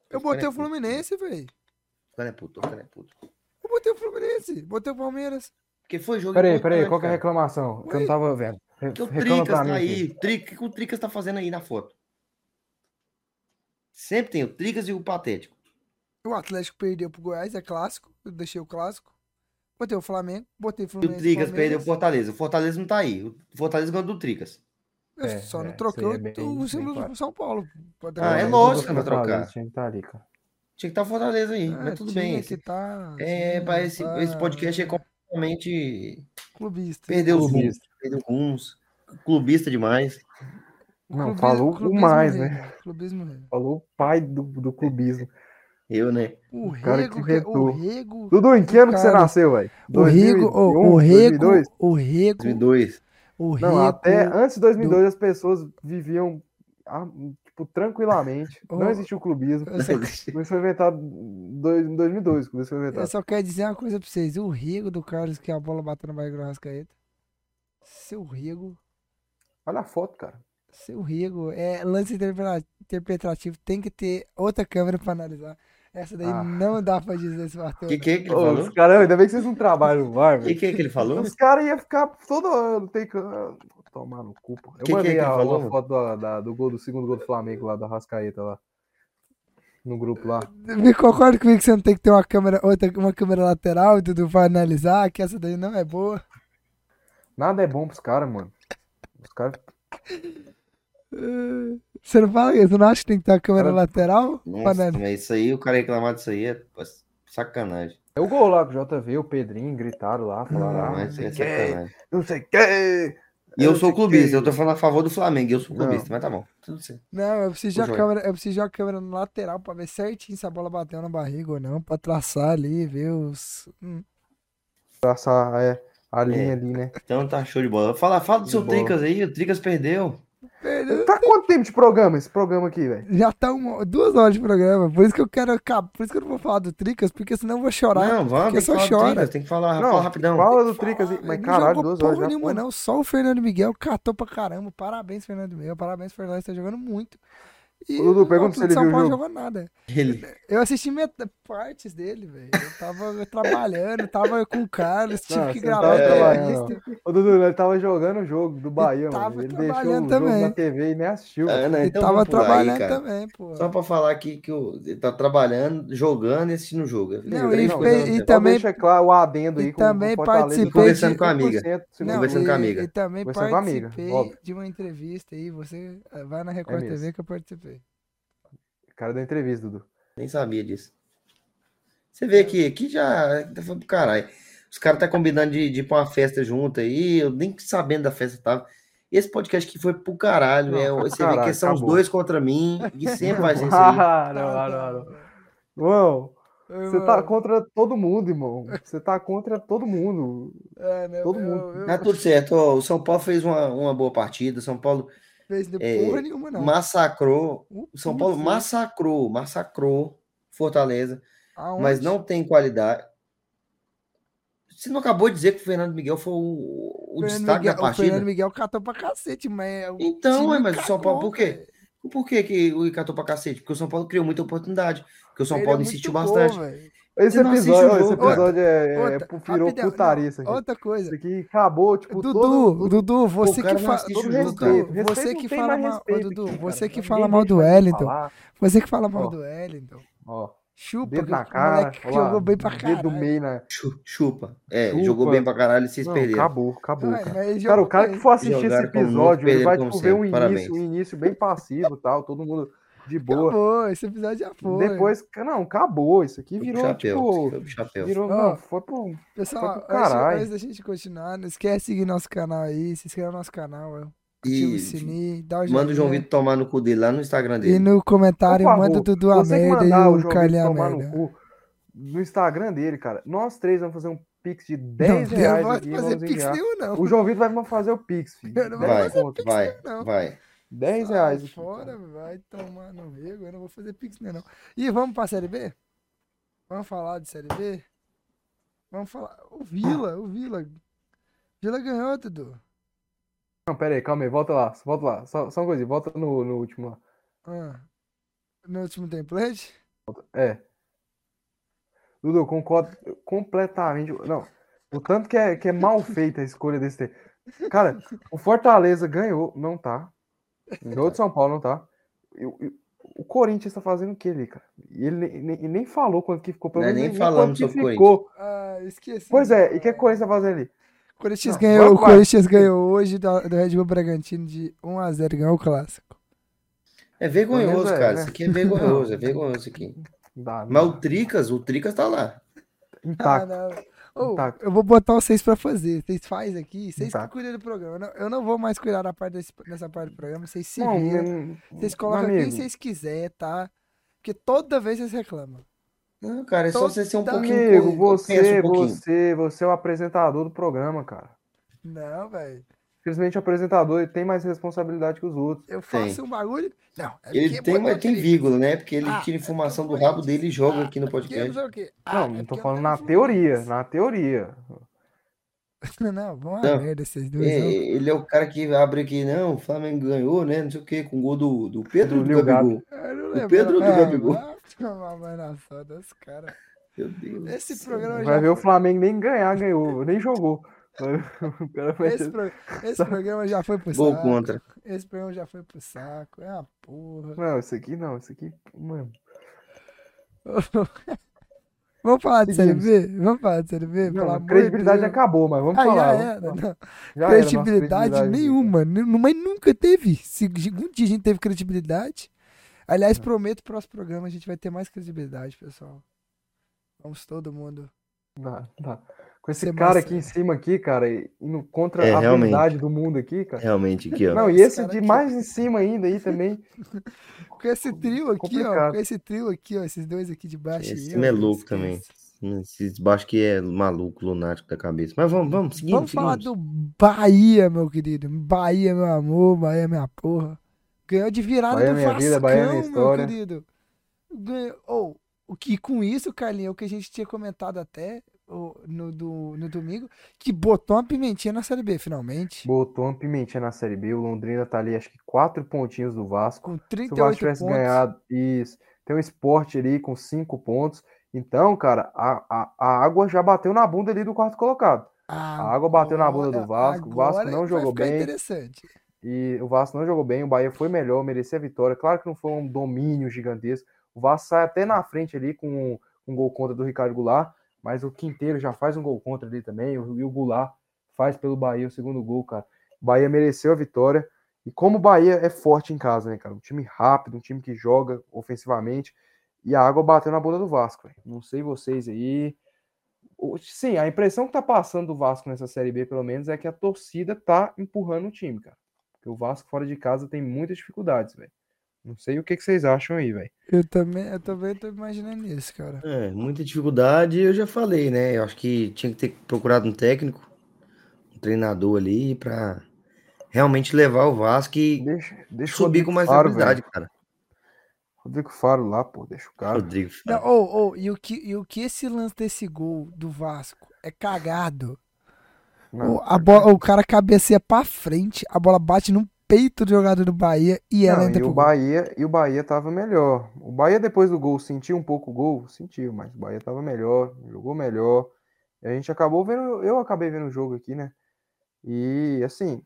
Eu Os botei o é puto. Fluminense, velho. Cara é puto, cara é puto. Eu botei o Fluminense. Botei o Palmeiras. Porque foi jogo Peraí, peraí, qual que é a reclamação? Que eu Ué, não tava vendo. Re- o Tricas mim. tá aí. O que o Tricas tá fazendo aí na foto? Sempre tem o Tricas e o Patético. O Atlético perdeu pro Goiás, é clássico. Eu deixei o clássico. Botei o Flamengo, botei o E o Fluminense. Tricas perdeu o Fortaleza. O Fortaleza não tá aí. O Fortaleza ganhou do Tricas. Eu É, só é, não isso troquei é o- bem- o bem símbolo claro. do São Paulo. Ah, é lógico que vai trocar. Tinha que estar ali, cara. Tinha que estar o Fortaleza aí, Ah, mas tudo tinha bem. que Esse, tá, é, tinha, pra esse, pá, esse podcast é completamente. Clubista. Perdeu os rumos. Clubista. Perdeu rumos. Clubista demais. Não, Clubi- falou o clubismo mais, rei, né? Clubismo rei. Falou o pai do, do clubismo. Eu, né? O cara Rego, que que- o. Rego, Dudu, em que ano que você nasceu, velho? o Rego, o, o Rego, 2002? o Rego, 2002. o Rego, Não, até antes de 2002 as pessoas viviam ah, tipo, tranquilamente. Oh. Não existiu clubismo. eu só, Isso foi inventado em dois- em 2002. Quando isso foi eu inventado. só quero dizer uma coisa pra vocês. O Rego do Carlos, que a bola bateu na barriga do Rascaeta. Seu Rego, Olha a foto, cara. seu Rego, é lance interpreta- interpretativo, tem que ter outra câmera pra analisar. Essa daí Ah. não dá pra dizer se bateu. O que, que é que ele Ô, falou? os caras, ainda bem que vocês não trabalham no VAR, O que, velho. que é que ele falou? Os caras iam ficar todo ano. Tem que. ah, Tomar no cu, pô. Eu Que que é mandei que ele a, falou, foto da- da- do, gol, do segundo gol do Flamengo lá, da Rascaeta lá. No grupo lá. Me concorda comigo que você não tem que ter uma câmera, outra, uma câmera lateral, Dudu, pra analisar, que essa daí não é boa. Nada é bom pros caras, mano. Os caras. *laughs* Você não fala isso? Você não acha que tem que ter uma câmera Cara, lateral? Nossa, mas isso aí, o cara reclamar disso aí é sacanagem. É o gol lá com o JV, o Pedrinho gritaram lá, falaram, Não, ah, não sei é sacanagem. não sei o quê. E eu não sou clubista, quê. eu tô falando a favor do Flamengo, eu sou Não. clubista, mas tá bom. Tudo certo. Não, eu preciso de Joia. câmera, eu preciso de uma câmera no lateral pra ver certinho se a bola bateu na barriga ou não, pra traçar ali, ver os. Hum. Traçar é, a linha É. ali, né? Então tá show de bola. Fala, fala do De seu bola. Tricas aí, o Tricas perdeu. Tá quanto tempo de programa esse programa aqui, velho? Já tá uma, duas horas de programa, por isso que eu quero acabar, por isso que eu não vou falar do Tricas, porque senão eu vou chorar. Não, vamos, porque só chora. Tricas, tem que falar, Não, fala rapidão. Fala do Tricas aí. Mas Ele caralho, jogou duas horas já. nenhuma, não. Só o Fernando Miguel catou pra caramba. Parabéns, Fernando Miguel. Parabéns, Fernando. Tá jogando muito. E Ô, Dudu, o pergunta se ele São viu o Paulo jogo. jogou nada. Ele, Eu assisti met... partes dele, velho. Eu tava *laughs* trabalhando, tava com o Carlos, tive Não, que não gravar tava entrevista. Ô, Dudu, ele tava jogando o jogo do Bahia, mano. Ele deixou o jogo na TV e nem assistiu. Ah, velho. não, Ele então tava aí, trabalhando cara. também, pô. Só pra falar aqui que o, ele tá trabalhando, jogando e assistindo o jogo. Não, e ao e também- deixa claro o adendo aí e com- com também Fortaleza participei Conversando de- com a amiga. 100% segundo Não, conversando e, com a amiga. e também com participei de uma entrevista aí. Você eh, vai na Record mesmo. TV que eu participei. Cara da entrevista, Dudu. Nem sabia disso. Você vê aqui, aqui já tá caralho. Os caras tá combinando de, de ir pra uma festa junto aí, eu nem sabendo da festa tava. Esse podcast aqui foi pro caralho. Não, é, foi pro você vê que caralho, são os acabou. dois contra mim, e sempre vai ser *laughs* isso aí. Ah, não, não, não. João, você tá contra todo mundo, irmão. Você tá contra todo mundo. é, né, todo eu- mundo. eu- Tá tudo certo. ó, o São Paulo fez uma, uma boa partida. O São Paulo fez é, porra nenhuma, não. massacrou. O São uh, Paulo foi. massacrou, massacrou Fortaleza, Aonde? mas não tem qualidade. Você não acabou de dizer que o Fernando Miguel foi o, o destaque Miguel, da O partida? Fernando Miguel catou pra cacete, mas. é o Então, é, mas o São Paulo, cagou, por quê? Por que, que o catou pra cacete? Porque o São Paulo criou muita oportunidade. Porque o São Ele Paulo é insistiu bom, bastante. velho. Esse episódio, esse cara. episódio é, é, Outra, virou rapidão, putaria isso aqui. Outra Isso coisa. aqui acabou, tipo, Dudu, todo... Dudu, você cara que fala. cara. respeito. Dudu, você que fala mais mal. Dudu, aqui, cara. você que fala mal do Wellington. falar. Você que fala mal Ó. do Wellington. Ó, Chupa, dedo que na cara, moleque ó lá, jogou bem pra dedo caralho. do meio na... Chu- Chupa. É, Chupa. jogou bem pra caralho e vocês Não, perderam. acabou, acabou, cara. ele Cara, o cara que for assistir esse episódio, ele vai tipo, ver um início, um início bem passivo e tal, todo mundo de boa. Acabou, esse episódio já foi. Depois, não, acabou. Isso aqui virou, chapéu. tipo... Chapéu. Virou, não, foi pro... Pessoal, Foi pro antes, caralho. antes da gente continuar, não esquece de seguir nosso canal aí, se inscreve no nosso canal, ó. ativa o E sininho, dá o manda o João. Vitor tomar no cu dele lá no Instagram E dele. no comentário, Por manda o favor, Dudu a merda e o Carlinhos a no merda. cu no Instagram dele, cara, nós três vamos fazer um pix de Não, 10 eu reais não e fazer pix nenhum, não. O João Vitor vai fazer o pix, filho. Eu não vou 10 fazer conto. pix Vai, nenhum, não. vai. 10 Sai reais aqui. fora, cara. vai tomar no rego, eu não vou fazer pix nenhum, não. E vamos pra Série B? Vamos falar de Série B? Vamos falar. O Vila, o Vila. Vila ganhou, Dudu. Não, pera aí, calma aí, volta lá, volta lá. Só, só uma coisinha, volta no, no último lá. Ah, no último template? É. Dudu, eu concordo completamente. Não, o tanto que é, que é mal feita a escolha desse tempo. Cara, o Fortaleza ganhou, não tá. Ganhou de São Paulo, não tá. E o- e o Corinthians tá fazendo o que ali, cara? E ele nem, nem- nem falou quanto que ficou. Pelo Nós menos nem quanto falamos que sobre o ficou. Ah, esqueci. Pois é, e o que, o Corinthians tá fazendo ali? O Corinthians Não, ganhou, o. Corinthians ganhou hoje do, do Red Bull Bragantino de 1x0, ganhou o clássico. É vergonhoso, é, cara. né? Isso aqui é vergonhoso, é vergonhoso isso aqui. Dá, Mas o dá. Tricas, o Tricas tá lá. Intacto. Ah, Intacto. eu vou botar vocês pra fazer. Vocês fazem aqui, vocês que Intacto. cuidam do programa. Eu não, eu não vou mais cuidar da parte desse, dessa parte do programa. Vocês se Não, viram. Vocês colocam quem vocês quiserem, tá? Porque toda vez vocês reclamam. Não, cara, é só você ser um Toda- pouquinho. Amigo, você, um pouquinho. você, você é o apresentador do programa, cara. Não, velho. Infelizmente o apresentador ele tem mais responsabilidade que os outros. Eu faço um bagulho. Não, é Ele porque tem, mas tem vírgula, né? Porque ele Ah, tira é informação do porque eu rabo dele e joga aqui no Ah, é podcast. quê. Ah, Não, é não tô falando na teoria, na teoria. *laughs* Não, vão a Não. merda esses dois. É, ele é o cara que abre aqui, não, o Flamengo ganhou, né? Não sei o quê, com o gol do, do Pedro Do do Gabi. Gabigol. O. Pedro do Ah, Gabigol. Meu Deus. Esse do programa Vai já ver o Flamengo nem ganhar, ganhou, nem jogou. *laughs* O Esse, pro- *laughs* esse programa já foi pro Gol saco. contra. Esse programa já foi pro saco. É uma porra. Não, isso aqui não, isso aqui, mano. Vamos falar de Série Seguimos. B? Vamos falar de Série B? Pelo Não, a de credibilidade Deus. acabou, mas vamos Ah, falar. já vamos era. falar. Já era credibilidade credibilidade. nenhuma. nu- Mas nunca teve. Se um dia a gente teve credibilidade. Aliás, prometo, próximo programa a gente vai ter mais credibilidade, pessoal. Vamos todo mundo. Dá, dá. Com esse cara mais aqui em cima aqui, cara, e- indo contra É, a realmente. verdade do mundo aqui, cara. Realmente aqui, ó. Não, e Esse esse de aqui. mais em cima ainda aí também. *laughs* Com esse trio aqui, ó. Complicado. Com esse trio aqui, ó. Esses dois aqui de baixo. Esse time é louco também. Esse baixo que é maluco, lunático da cabeça. Mas vamos, vamos, seguindo, Vamos falar do Bahia, meu querido. Bahia, meu amor. Bahia, minha porra. Ganhou de virada Bahia, do minha Vascão, vida, Bahia, minha meu história. querido. Ganhou... Oh, o que com isso, Carlinhos, é o que a gente tinha comentado até no, do, no domingo, que botou uma pimentinha na Série B, finalmente. Botou uma pimentinha na Série B. O Londrina tá ali, acho que quatro pontinhos do Vasco. Com Se o 38 Vasco tivesse pontos. ganhado, isso. Tem um esporte ali com cinco pontos. Então, cara, a, a, a água já bateu na bunda ali do quarto colocado. A água bateu na bunda do Vasco, o Vasco agora não jogou bem. interessante. E o Vasco não jogou bem, o Bahia foi melhor, merecia a vitória. Claro que não foi um domínio gigantesco. O Vasco sai até na frente ali com um gol contra do Ricardo Goulart, mas o Quinteiro já faz um gol contra ali também. E o Goulart faz pelo Bahia o segundo gol, cara. Bahia mereceu a vitória. E como o Bahia é forte em casa, né, cara? Um time rápido, um time que joga ofensivamente. E a água bateu na bunda do Vasco, velho. Não sei vocês aí. Sim, a impressão que tá passando do Vasco nessa Série B, pelo menos, é que a torcida tá empurrando o time, cara. Porque o Vasco fora de casa tem muitas dificuldades, velho. Não sei o que, que vocês acham aí, velho. Eu também, eu também tô imaginando isso, cara. É, muita dificuldade, eu já falei, né? Eu acho que tinha que ter procurado um técnico, um treinador ali pra realmente levar o Vasco e Deixa, deixa subir com mais Faro, habilidade, velho. cara. Rodrigo Faro lá, pô, deixa o cara. Rodrigo. Não, Faro. oh, oh, e, o que, e o que esse lance desse gol do Vasco é cagado. Não, O, a bola, o cara cabeceia pra frente, a bola bate no peito do jogador do Bahia e ela Não, e o gol. Bahia, e o Bahia tava melhor. O Bahia depois do gol sentiu um pouco o gol, sentiu, mas o Bahia tava melhor, jogou melhor. E a gente acabou vendo, eu acabei vendo o jogo aqui, né? E assim,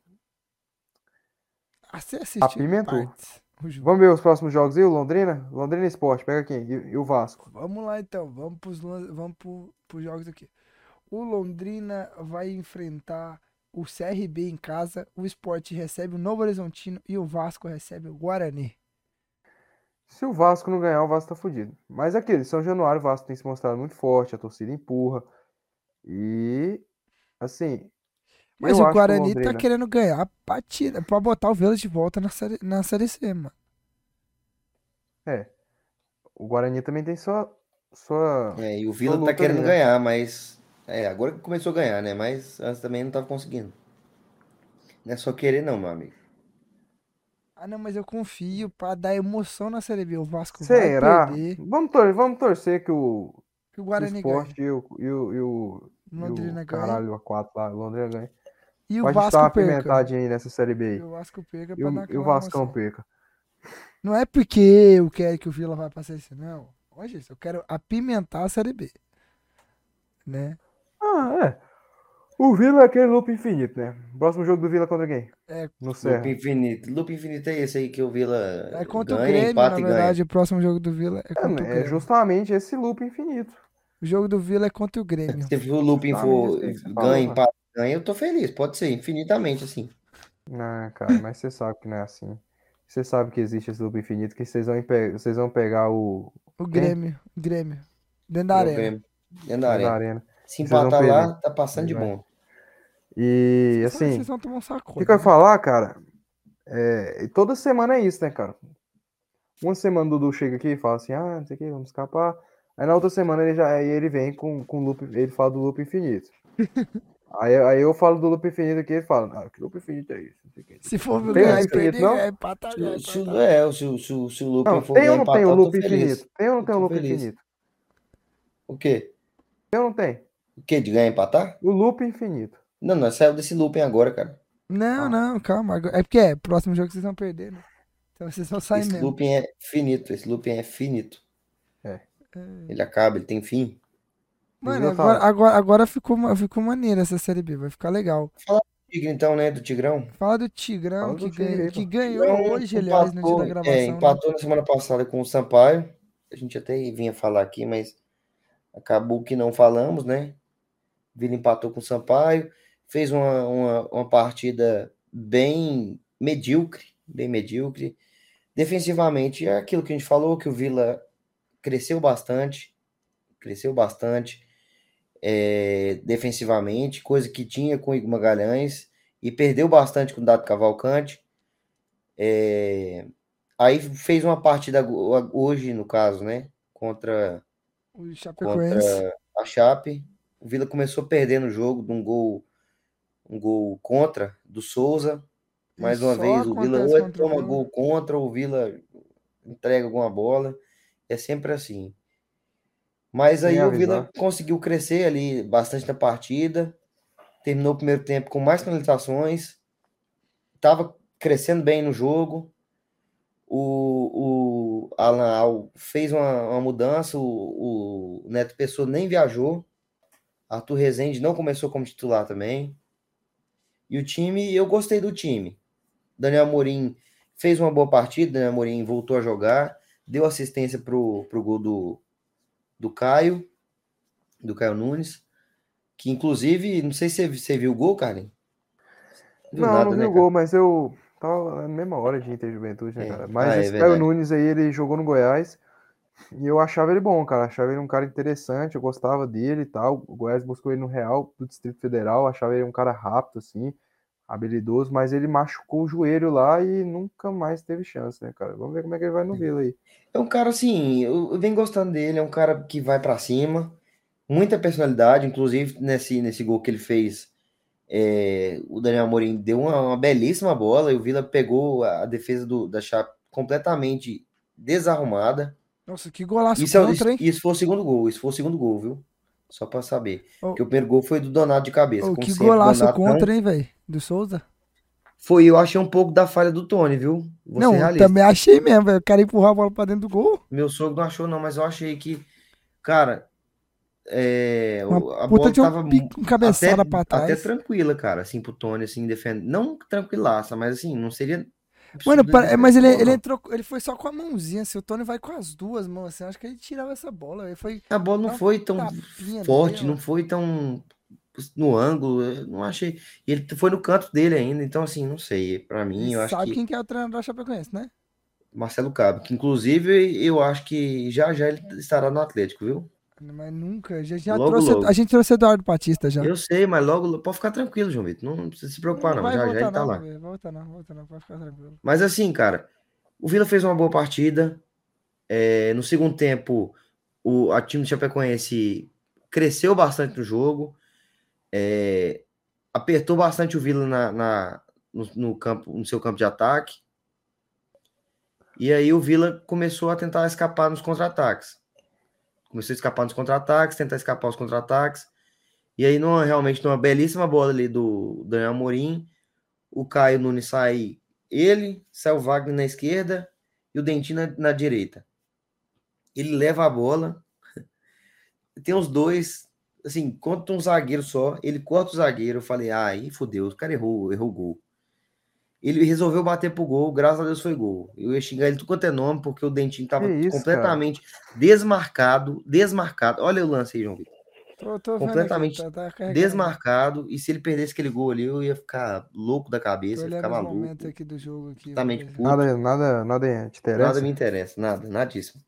Ah, Apimentou. partes vamos ver os próximos jogos aí, o Londrina? Londrina Esporte, pega quem? E, e o Vasco. Vamos lá então, vamos pros, lan- vamos pro, pros jogos aqui. O Londrina vai enfrentar o CRB em casa, o Sport recebe o Novo Horizontino e o Vasco recebe o Guarani. Se o Vasco não ganhar, o Vasco tá fudido. Mas aquele, São Januário, o Vasco tem se mostrado muito forte, a torcida empurra. E assim, Mas o Guarani tá Londrina- querendo ganhar pra, tira, pra botar o Vila de volta na série, na série C, mano. É. O Guarani também tem sua sua É, e o Vila tá querendo ali, né? ganhar, mas. É, agora que começou a ganhar, né? Mas antes também não tava conseguindo. Não é só querer, não, meu amigo. Ah, não, mas eu confio pra dar emoção na série B. O Vasco Será? vai perder, Vamos, tor vamos torcer que o, que o o Guarani ganhe. Sport e o, e o, e o, e Londrina o ganhe. caralho, a 4 lá, o Londrina ganha. E o Pode dar Vasco perca. pimentadinha aí nessa Série B E o Vasco perca E pra dar o, e o Vascão emoção. perca. Não é porque eu quero que o Vila vai passar isso, não. Hoje, eu quero apimentar a Série B. Né? Ah, é. O Vila é aquele loop infinito, né? Próximo jogo do Vila contra quem? É. No Serra. Loop infinito. Loop infinito é esse aí que o Vila É contra o ganha, Grêmio, empata na e ganha. verdade. O próximo jogo do Vila é É, contra o é Grêmio. justamente esse loop infinito. O jogo do Vila é contra o Grêmio. *laughs* Se o Lupin for ganha, mano. empata, ganha, eu tô feliz. Pode ser, infinitamente, assim. Não, cara, mas você sabe que não é assim. Você sabe que existe esse loop infinito, que vocês vão, pe- vocês vão pegar o. O Grêmio. O Grêmio. Dentro da Eu arena. Dentro da arena. Se empatar lá, tá passando de bom. E assim, Vocês vão tomar um o saco. que, que eu ia falar, cara? É, toda semana é isso, né, cara? Uma semana o Dudu chega aqui e fala assim, ah, não sei o que, vamos escapar. Aí na outra semana ele já aí ele vem com, com loop, ele fala do loop infinito. *laughs* aí, aí eu falo do loop infinito aqui e ele fala, ah, que loop infinito é isso? Não sei o quê. Se for Tem perder, infinito, não? é empatar, Se, se, empatar. é, se, o- se, se o Lupin Não, for tem ou não tem o loop feliz. infinito? Tem ou não tem o loop feliz. infinito? O quê? Tem ou não tem? O quê? De ganhar e empatar? O loop infinito. Não, nós saiu desse looping agora, cara. Não, Ah. não, calma. É porque é, próximo jogo vocês vão perder, né? Então vocês vão sair Esse mesmo. looping é finito. Esse looping é finito. É. Ele acaba, ele tem fim. Mano, agora, agora, agora ficou, ficou maneiro essa Série B, vai ficar legal. Tigre, então, né? Do Tigrão. Fala do Tigrão, Fala que, do Tigre ganha- que ganhou Tigrão hoje, aliás, no dia empatou- da gravação. É, né? empatou na semana passada com o Sampaio. A gente até vinha falar aqui, mas acabou que não falamos, né? Vila empatou com o Sampaio. Fez uma, uma, uma partida bem medíocre. Bem medíocre. Defensivamente, é aquilo que a gente falou, que o Vila cresceu bastante. Cresceu bastante. é, defensivamente, coisa que tinha com o Igor Magalhães. E perdeu bastante com o Dado Cavalcante. É, Aí fez uma partida hoje, no caso, né? Contra, contra a Chape. O Vila começou perdendo o jogo de um gol, um gol contra do Souza. Mais E uma vez, o Vila ou o toma Vila. gol contra, ou o Vila entrega alguma bola. É sempre assim. Mas aí Sem o Vila conseguiu crescer ali bastante na partida. Terminou o primeiro tempo com mais finalizações. Estava crescendo bem no jogo. O, o Alan Al fez uma, uma mudança. O, o Neto Pessoa nem viajou. Arthur Rezende não começou como titular também. E o time, eu gostei do time. Daniel Amorim fez uma boa partida. Daniel Amorim voltou a jogar. Deu assistência pro, pro gol do, do Caio. Do Caio Nunes. Que inclusive, não sei se você, viu o gol, Karen. Não, nada, não vi né, o gol, mas eu tava na mesma hora de Inter Juventude, né, É. cara? Mas Ah, é esse Caio. Nunes aí, ele jogou no Goiás e eu achava ele bom, cara. Achava ele um cara interessante, eu gostava dele e tal. O Goiás buscou ele no Real do Distrito Federal, achava ele um cara rápido, assim, habilidoso, mas ele machucou o joelho lá e nunca mais teve chance, né, cara? Vamos ver como é que ele vai no Vila aí. É um cara assim, eu, eu venho gostando dele, é um cara que vai pra cima, muita personalidade, inclusive nesse, nesse gol que ele fez, é, o Daniel Amorim deu uma, uma belíssima bola e o Vila pegou a, a defesa do, da Chape completamente desarrumada. Nossa, que golaço Isso, é, contra, hein? isso foi o segundo gol, isso foi o segundo gol, viu? Só pra saber. Ô. Porque o primeiro gol foi do Donato de cabeça. Como que sempre, golaço Donato não- contra, hein, velho? Do Souza. Foi, eu achei um pouco da falha do Tony, viu? Vou não, também achei mesmo, velho. O cara empurrar a bola pra dentro do gol. Meu sogro não achou, não, mas eu achei que, cara, é, Uma a bola de um tava pico, cabeçada até, pra trás. até tranquila, cara, assim, pro Tony, assim, defendendo. Não tranquilaça, mas assim, não seria. Mano, pa- ele mas ele, ele entrou, ele foi só com a mãozinha, assim, o Tony vai com as duas mãos, assim, acho que ele tirava essa bola, ele foi A bola não foi tão forte, não foi tão no ângulo, eu não achei. E ele foi no canto dele ainda, então, assim, não sei. Pra mim, eu acho sabe que quem que é o treinador da Chapecoense, né? Marcelo Cabo, que inclusive eu acho que já já ele estará no Atlético, viu? Mas nunca, a gente já Logo, trouxe, logo. a gente trouxe Eduardo Batista já. Eu sei, mas logo, pode ficar tranquilo, João Vitor. Não precisa se preocupar, não. vai Já já ele tá não, lá. velho, volta não, volta não, pode ficar tranquilo. Mas assim, cara, o Vila fez uma boa partida. É, no segundo tempo, o a time do Chapecoense cresceu bastante no jogo. é, apertou bastante o Vila na, na- no, no campo, no seu campo de ataque. E aí o Vila começou a tentar escapar nos contra-ataques. Começou a escapar nos contra-ataques, tentar escapar os contra-ataques. E aí, numa, realmente, numa belíssima bola ali do Daniel Amorim, o Caio Nunes sai ele, sai o Wagner na esquerda e o Dentinho na, na direita. ele leva a bola, *laughs* tem os dois, assim, contra um zagueiro só, ele corta o zagueiro, eu falei, ah, aí fodeu, o cara errou, errou o gol. Ele resolveu bater pro gol, graças a Deus foi gol. Eu ia xingar ele tudo quanto é nome, porque o Dentinho tava isso, completamente desmarcado, desmarcado. Olha o lance aí, João Vitor. Tô, tô vendo Completamente aqui, tá- tá. Desmarcado, e se ele perdesse aquele gol ali, eu ia ficar louco da cabeça, ia ficar maluco. aqui do jogo aqui. Nada, nada, nada te interessa. Nada me interessa, nada, nadíssimo.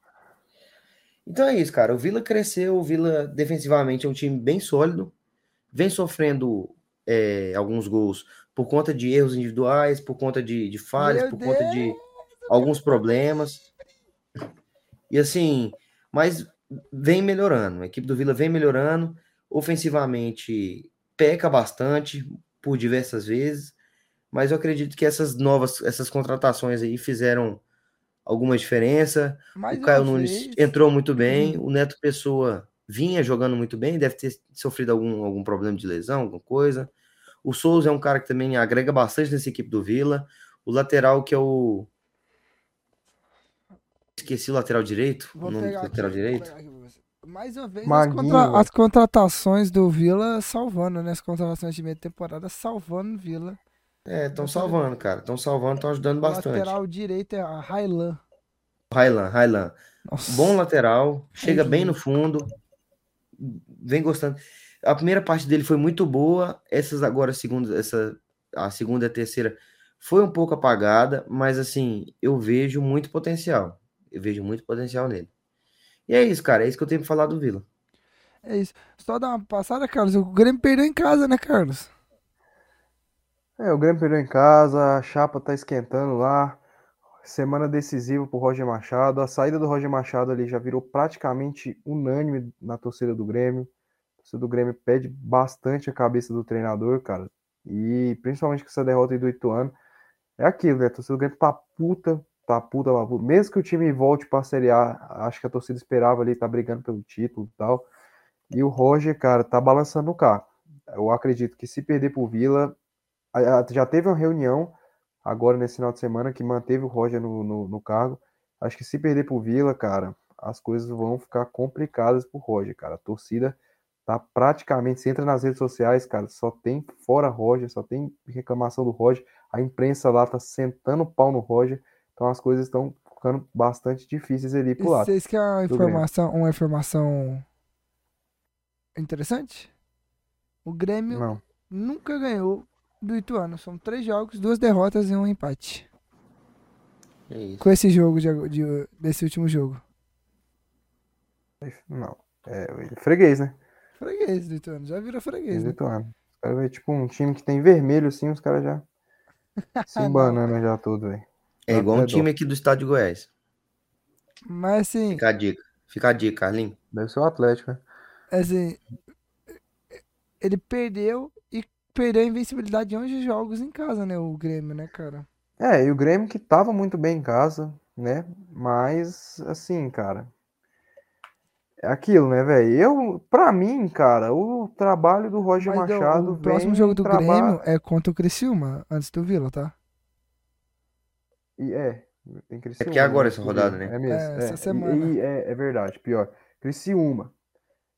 Então é isso, cara. O Vila cresceu, o Vila defensivamente é um time bem sólido, vem sofrendo é, alguns gols por conta de erros individuais, por conta de, de falhas, Meu por conta de alguns problemas. E assim, mas vem melhorando. A equipe do Vila vem melhorando. Ofensivamente peca bastante por diversas vezes, mas eu acredito que essas novas, essas contratações aí fizeram alguma diferença. Mais o Caio Nunes entrou muito bem, o Neto Pessoa vinha jogando muito bem, deve ter sofrido algum, algum problema de lesão, alguma coisa. O Souza é um cara que também agrega bastante nessa equipe do Vila. O lateral, que é o. Esqueci o lateral direito. Vou o nome do aqui, lateral direito. aqui você. Mais uma vez, as, contra- as contratações do Vila salvando, né? As contratações de meia temporada salvando o Vila. É, estão salvando, cara. Estão salvando, estão ajudando O bastante. lateral direito é a Railan. Railan, Railan. Bom lateral, chega Ai, bem no fundo, vem gostando. A primeira parte dele foi muito boa, essas agora, a segunda, essa, a segunda e a terceira foi um pouco apagada, mas assim, eu vejo muito potencial. Eu vejo muito potencial nele. E é isso, cara, é isso que eu tenho pra falar do Vila. É isso. Só dar uma passada, Carlos. O Grêmio perdeu em casa, né, Carlos? É, o Grêmio perdeu em casa, a chapa tá esquentando lá. Semana decisiva pro Roger Machado. A saída do Roger Machado ali já virou praticamente unânime na torcida do Grêmio. Torcida do Grêmio pede bastante a cabeça do treinador, cara. E principalmente com essa derrota aí do Ituano. É aquilo, né? A torcida do Grêmio tá puta, tá puta, tá puta. Mesmo que o time volte pra Série A, acho que a torcida esperava ali, tá brigando pelo título e tal. E o Roger, cara, tá balançando o carro. Eu acredito que se perder pro Vila, já teve uma reunião agora nesse final de semana que manteve o Roger no, no, no cargo. Acho que se perder pro Vila, cara, as coisas vão ficar complicadas pro Roger, cara. A torcida tá praticamente, você entra nas redes sociais, cara, só tem fora Roger, só tem reclamação do Roger. A imprensa lá tá sentando o pau no Roger. Então as coisas estão ficando bastante difíceis ali pro lado. vocês querem uma do Grêmio. informação, uma informação interessante? O Grêmio Não. nunca ganhou do Ituano. São três jogos, duas derrotas e um empate. É isso. Com esse jogo, de, de- desse último jogo. Não. É freguês, né? Freguês do Ituano. Já virou freguês, né? Ituano. Os caras vê tipo um time que tem vermelho assim, os caras já *laughs* se embanando já tudo, velho. É igual um time aqui do estado de Goiás. Mas assim, Fica a dica. Fica a dica, Carlinhos. Deve ser o Atlético, né? assim, ele perdeu e perdeu a invencibilidade de 11 jogos em casa, né? O Grêmio, né, cara? É, e o Grêmio que tava muito bem em casa, né? Mas, assim, cara. É aquilo, né, velho? Eu, pra mim, cara, o trabalho do Roger Mas o- Machado o próximo vem jogo do traba- Grêmio é contra o Criciúma, antes do Vila, tá? E é, tem Criciúma. porque é agora né, essa que rodada, né? É mesmo. É, essa é. E- semana. E, é, é verdade, pior. Criciúma.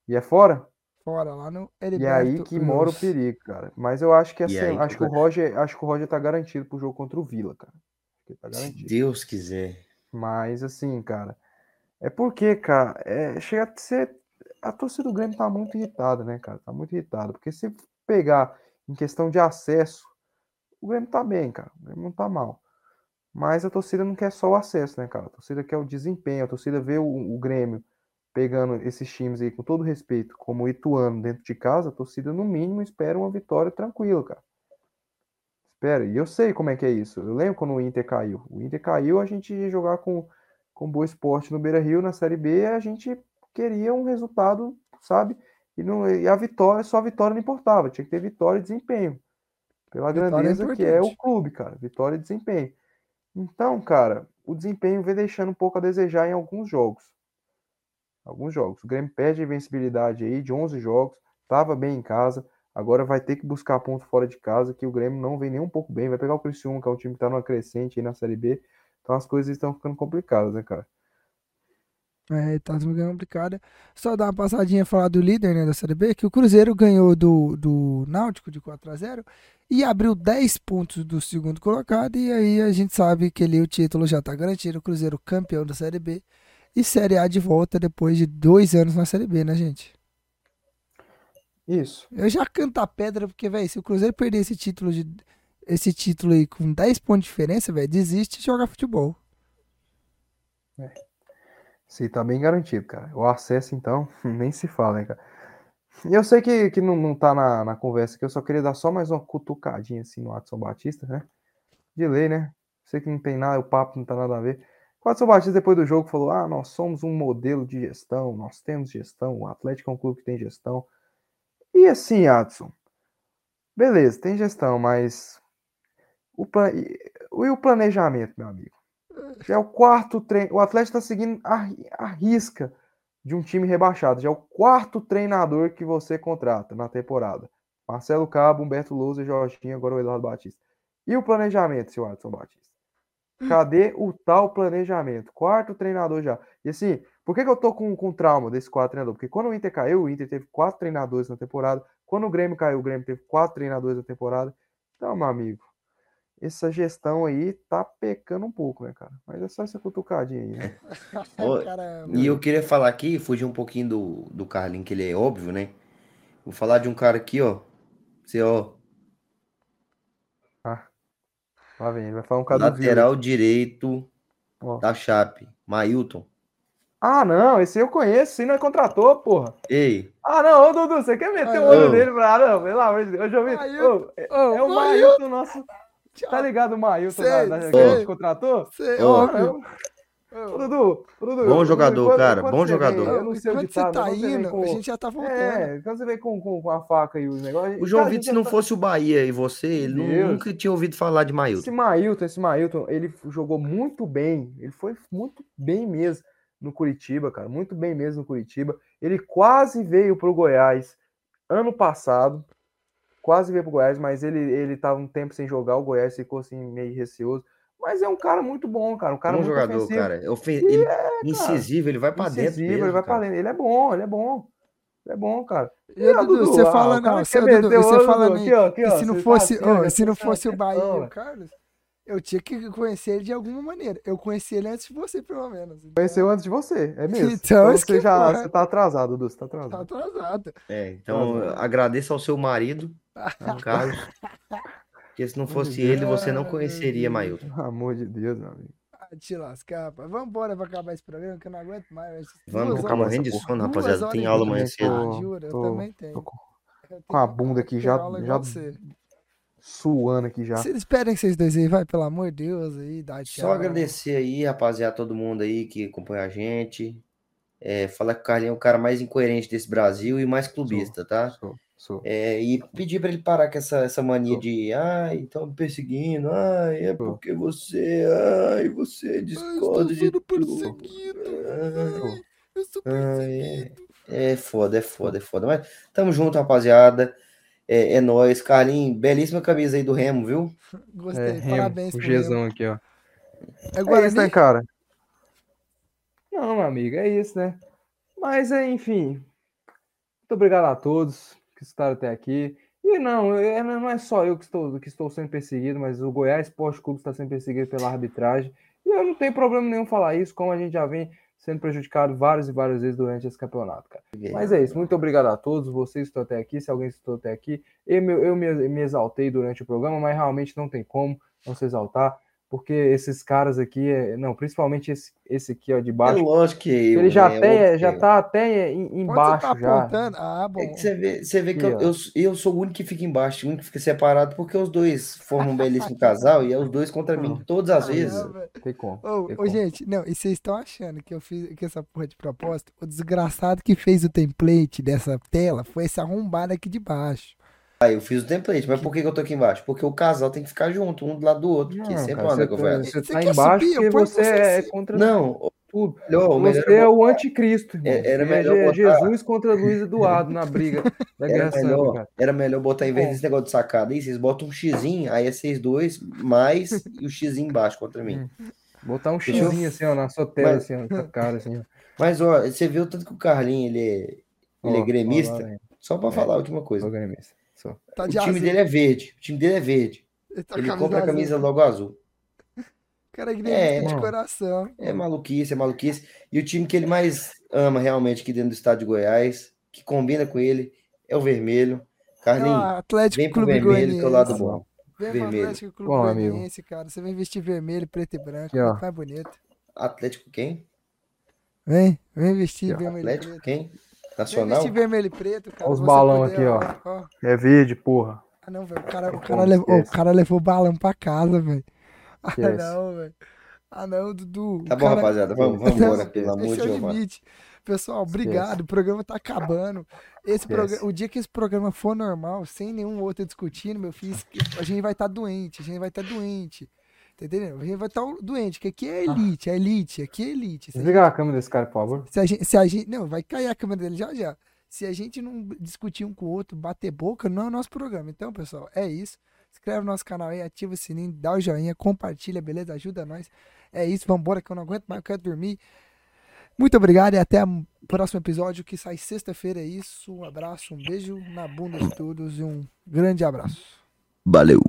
E é fora? Fora, lá no E é Heriberto aí que mora o perigo, cara. Mas eu acho que E assim, aí que acho que o Roger, acho que o Roger tá garantido pro jogo contra o Vila, cara. Acho que ele tá Se. Deus quiser. Mas assim, cara, é porque, cara, é, chega a ser a torcida do Grêmio tá muito irritada, né, cara? Tá muito irritada, porque se pegar em questão de acesso, o Grêmio tá bem, cara. O Grêmio não tá mal. Mas a torcida não quer só o acesso, né, cara? A torcida quer o desempenho, a torcida vê o, o Grêmio pegando esses times aí com todo respeito, como o Ituano dentro de casa, a torcida no mínimo espera uma vitória tranquila, cara. Espera, e eu sei como é que é isso. Eu lembro quando o Inter caiu. O Inter caiu, a gente ia jogar com com Boa Esporte no Beira Rio na Série B, a gente queria um resultado, sabe? E, não, e a vitória, só a vitória não importava, tinha que ter vitória e desempenho. Pela Vitória é grandeza que é o clube, cara. Vitória e desempenho. Então, cara, o desempenho vem deixando um pouco a desejar em alguns jogos. Alguns jogos. O Grêmio perde a invencibilidade aí de 11 jogos, tava bem em casa, agora vai ter que buscar ponto fora de casa, que o Grêmio não vem nem um pouco bem. Vai pegar o Criciúma, que é um time que tá numa crescente aí na Série B. Então as coisas estão ficando complicadas, né, cara? É, tá ficando complicado. Só dar uma passadinha e falar do líder né, da Série B, que o Cruzeiro ganhou do, do Náutico de 4 a 0 e abriu 10 pontos do segundo colocado. E aí a gente sabe que ali o título já tá garantido. O Cruzeiro campeão da Série B e Série A de volta depois de dois anos na Série B, né, gente? Isso. Eu já canto a pedra, porque, velho, se o Cruzeiro perder esse título de. Esse título aí com 10 pontos de diferença, velho, desiste de jogar futebol. Isso aí tá bem garantido, cara. O acesso, então, *laughs* nem se fala, né, cara? E eu sei que, que não, não tá na, na conversa aqui, eu só queria dar só mais uma cutucadinha assim no Adson Batista, né? De lei, né? Sei que não tem nada, o papo não tá nada a ver. O Adson Batista, depois do jogo, falou: Ah, nós somos um modelo de gestão, nós temos gestão, o Atlético é um clube que tem gestão. E assim, Adson, beleza, tem gestão, mas o, plan... e o planejamento, meu amigo? Já é o quarto treino. O Atlético está seguindo a, a risca de um time rebaixado. Já é o quarto treinador que você contrata na temporada. Marcelo Cabo, Humberto Lousa, Jorginho, agora o Eduardo Batista. E o planejamento, seu Adson Batista? Cadê o tal planejamento? Quarto treinador já. E assim, por que, que eu tô com, com trauma desse quatro treinador? Porque quando o Inter caiu, o Inter teve quatro treinadores na temporada. Quando o Grêmio caiu, o Grêmio teve quatro treinadores na temporada. Então, meu amigo, essa gestão aí tá pecando um pouco, né, cara? Mas é só essa cutucadinha aí, né? *laughs* *laughs* E eu queria falar aqui, fugir um pouquinho do, do Carlinhos, que ele é óbvio, né? Vou falar de um cara aqui, ó. Você, ó, Lá vem, ele vai falar um cara lateral direito Ó. da Chape, Mailton. Ah, não, esse eu conheço, esse não é contratou, porra. Ei, Ah, não, ô Dudu, você quer meter o olho nele pra. Não, pelo amor de Deus. Ô, é, Ô, é o Mailton, nosso. Tchau. Tá ligado o Mailton Sei, da, da, sei. que a gente contratou? Ô. óbvio. Ô, Dudu, ô, Dudu. Bom jogador, enquanto- cara, enquanto bom jogador. vem- eu não sei o Enquanto você tá quando vem indo, com- a gente já tá voltando. É, quando você vem com, com, com a faca e os negócios. o João cara, Vitor, se não tá- fosse o Bahia e você, ele Deus. nunca tinha ouvido falar de Esse Mailton. Mailton, esse Mailton, ele jogou muito bem. Ele foi muito bem mesmo no Curitiba, cara. Muito bem mesmo no Curitiba. Ele quase veio pro Goiás ano passado. Quase veio pro Goiás, mas ele, ele tava um tempo sem jogar. O Goiás ficou assim meio receoso. Mas é um cara muito bom, cara. Um cara Bom muito jogador, ofensivo. cara. É ele, cara. incisivo, ele vai pra dentro incisivo, mesmo, ele vai pra cara. dentro. Ele é bom, ele é bom. Ele é bom, cara. E, ô, Dudu, você ah, fala, não, quer você, Dudu, fala Dudu. Aqui, ó, aqui, que ó, se não fosse, tá assim, ó, se não tá fosse o Bahia e o. Carlos, eu tinha que conhecer ele de alguma maneira. Eu conheci ele antes de você, pelo menos. Então, Conheceu antes de você, é *laughs* mesmo. Então, isso você que já foi. você tá atrasado, Dudu. Você tá Tá atrasado. atrasado. É, então agradeço ao seu marido, *laughs* ao Carlos. Porque se não fosse ele, você não conheceria Mailton. Pelo *laughs* amor de Deus, meu amigo. Ah, te lascar, rapaz. Vamos embora pra acabar esse programa, que eu não aguento mais. Vamos ficar horas- morrendo de sono, rapaziada. Tem aula amanhã cedo. Tô- jura, eu tô- também tenho. tô com- Eu com a que bunda aqui já- já-. Suando aqui já. Vocês esperem vocês dois aí, vai, pelo amor de Deus aí, dá Só tchau. agradecer aí, rapaziada, todo mundo aí que acompanha a gente. É, falar que o Carlinhos é o cara mais incoerente desse Brasil e mais clubista, tá? Sou, sou. É, e pedir pra ele parar com essa, essa mania Sou. de ai, estão me perseguindo, ai, é porque você, ai, você Ai, discorda estou de tudo. perseguido. Ai, eu sou Ai, é. perseguido. É foda, é foda, é foda. Mas tamo junto, rapaziada. É, é nóis. Carlinhos, belíssima camisa aí do Remo, viu? Gostei, É, Remo, parabéns o Remo. Gzão aqui, ó. É É Guarani? isso, né, cara? Não, meu amigo, é isso, né? Mas, é, enfim. Muito obrigado a todos que estaram até aqui. E não, é- não é só eu que estou, que estou sendo perseguido, mas o Goiás Esporte Clube está sendo perseguido pela arbitragem. E eu não tenho problema nenhum falar isso, como a gente já vem sendo prejudicado várias e várias vezes durante esse campeonato, cara. Mas é isso, muito obrigado a todos, vocês que estão até aqui, se alguém estou até aqui. Eu, eu me, me exaltei durante o programa, mas realmente não tem como não se exaltar, porque esses caras aqui, é- não, principalmente esse, esse aqui ó, de É baixo, lógico que eu, ele já, né? tem, Óbvio já que eu. tá até embaixo você tá já. apontando? Ah, bom. É que você vê, você vê que Aqui, eu, ó. eu, eu sou o único que fica embaixo, o único que fica separado, porque os dois formam um belíssimo casal e é os dois contra mim todas as vezes. Tem como. Ô, tem ô, como. gente, não, e vocês estão achando que eu fiz que essa porra de propósito? O desgraçado que fez o template dessa tela foi esse arrombado aqui de baixo. Aí eu fiz o template, mas por que que eu tô aqui embaixo? Porque o casal tem que ficar junto, um do lado do outro, porque Não, sempre cara, você, amiga vai. você Você tá embaixo subir? Porque você você é contra Não, tudo. melhor, melhor Você é o anticristo, irmão. É- era melhor é botar- Jesus contra Luiz Eduardo na briga *laughs* da Era Guerra Santa, melhor, cara. era melhor botar, em vez Bom. desse negócio de sacada aí, vocês botam um xizinho, aí é vocês dois, mais *laughs* e o xizinho embaixo contra mim. Botar um Deixa eu- assim, ó, na sua tela, Mas- assim, ó, na sua cara, assim, ó. *laughs* Mas, ó, você viu tanto que o Carlinho, ele é, ele é Ó, gremista? ó, lá. Só pra É. falar a última coisa. Gremista. Sou. Tá O time azul. dele é verde. O time dele é verde. Ele, tá Ele compra a azul. camisa logo azul. Cara é É, de coração. É maluquice, é maluquice. E o time que ele mais ama realmente aqui dentro do estado de Goiás, que combina com ele, é o vermelho. Carlinhos, Ah, Atlético vem pro Clube vermelho, que é o lado Goianiense. bom. Vem pro vermelho. Atlético Clube Bom, amigo. Goianiense, cara. Você vem vestir vermelho, preto e branco. Aqui, mais bonito. Atlético quem? Vem, vem vestir vermelho e Atlético preto. quem? Nacional? vestir vermelho e preto, cara. Olha os balão poder, aqui, ó. ó. É verde, porra. Ah, não, velho. O cara, o cara, levou, o cara levou balão pra casa, velho. Ah, Esquece. não, velho. Ah, não, Dudu. Tá bom, cara- rapaziada. *laughs* Vamos, vamos embora, pelo amor Esse de é o Deus. mano. Pessoal, obrigado. O programa tá acabando. Esse programa, o dia que esse programa for normal, sem nenhum outro discutindo, meu filho, a gente vai estar doente. A gente vai estar doente. Tá entendendo? A gente vai estar doente, que aqui é elite, é elite, aqui é elite. Se a Desliga a câmera desse cara, por favor. se a gente, se a gente- não, vai cair a câmera dele já já. Se a gente não discutir um com o outro, bater boca, não é o nosso programa. Então, pessoal, é isso. Se inscreve no nosso canal aí, ativa o sininho, dá o joinha, compartilha, beleza? Ajuda nós. É isso, vambora que eu não aguento mais, eu quero dormir. Muito obrigado e até o próximo episódio que sai sexta-feira. É isso. Um abraço, um beijo na bunda de todos e um grande abraço. Valeu.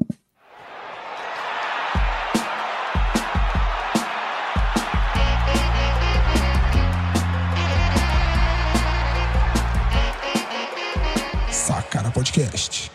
Podcast.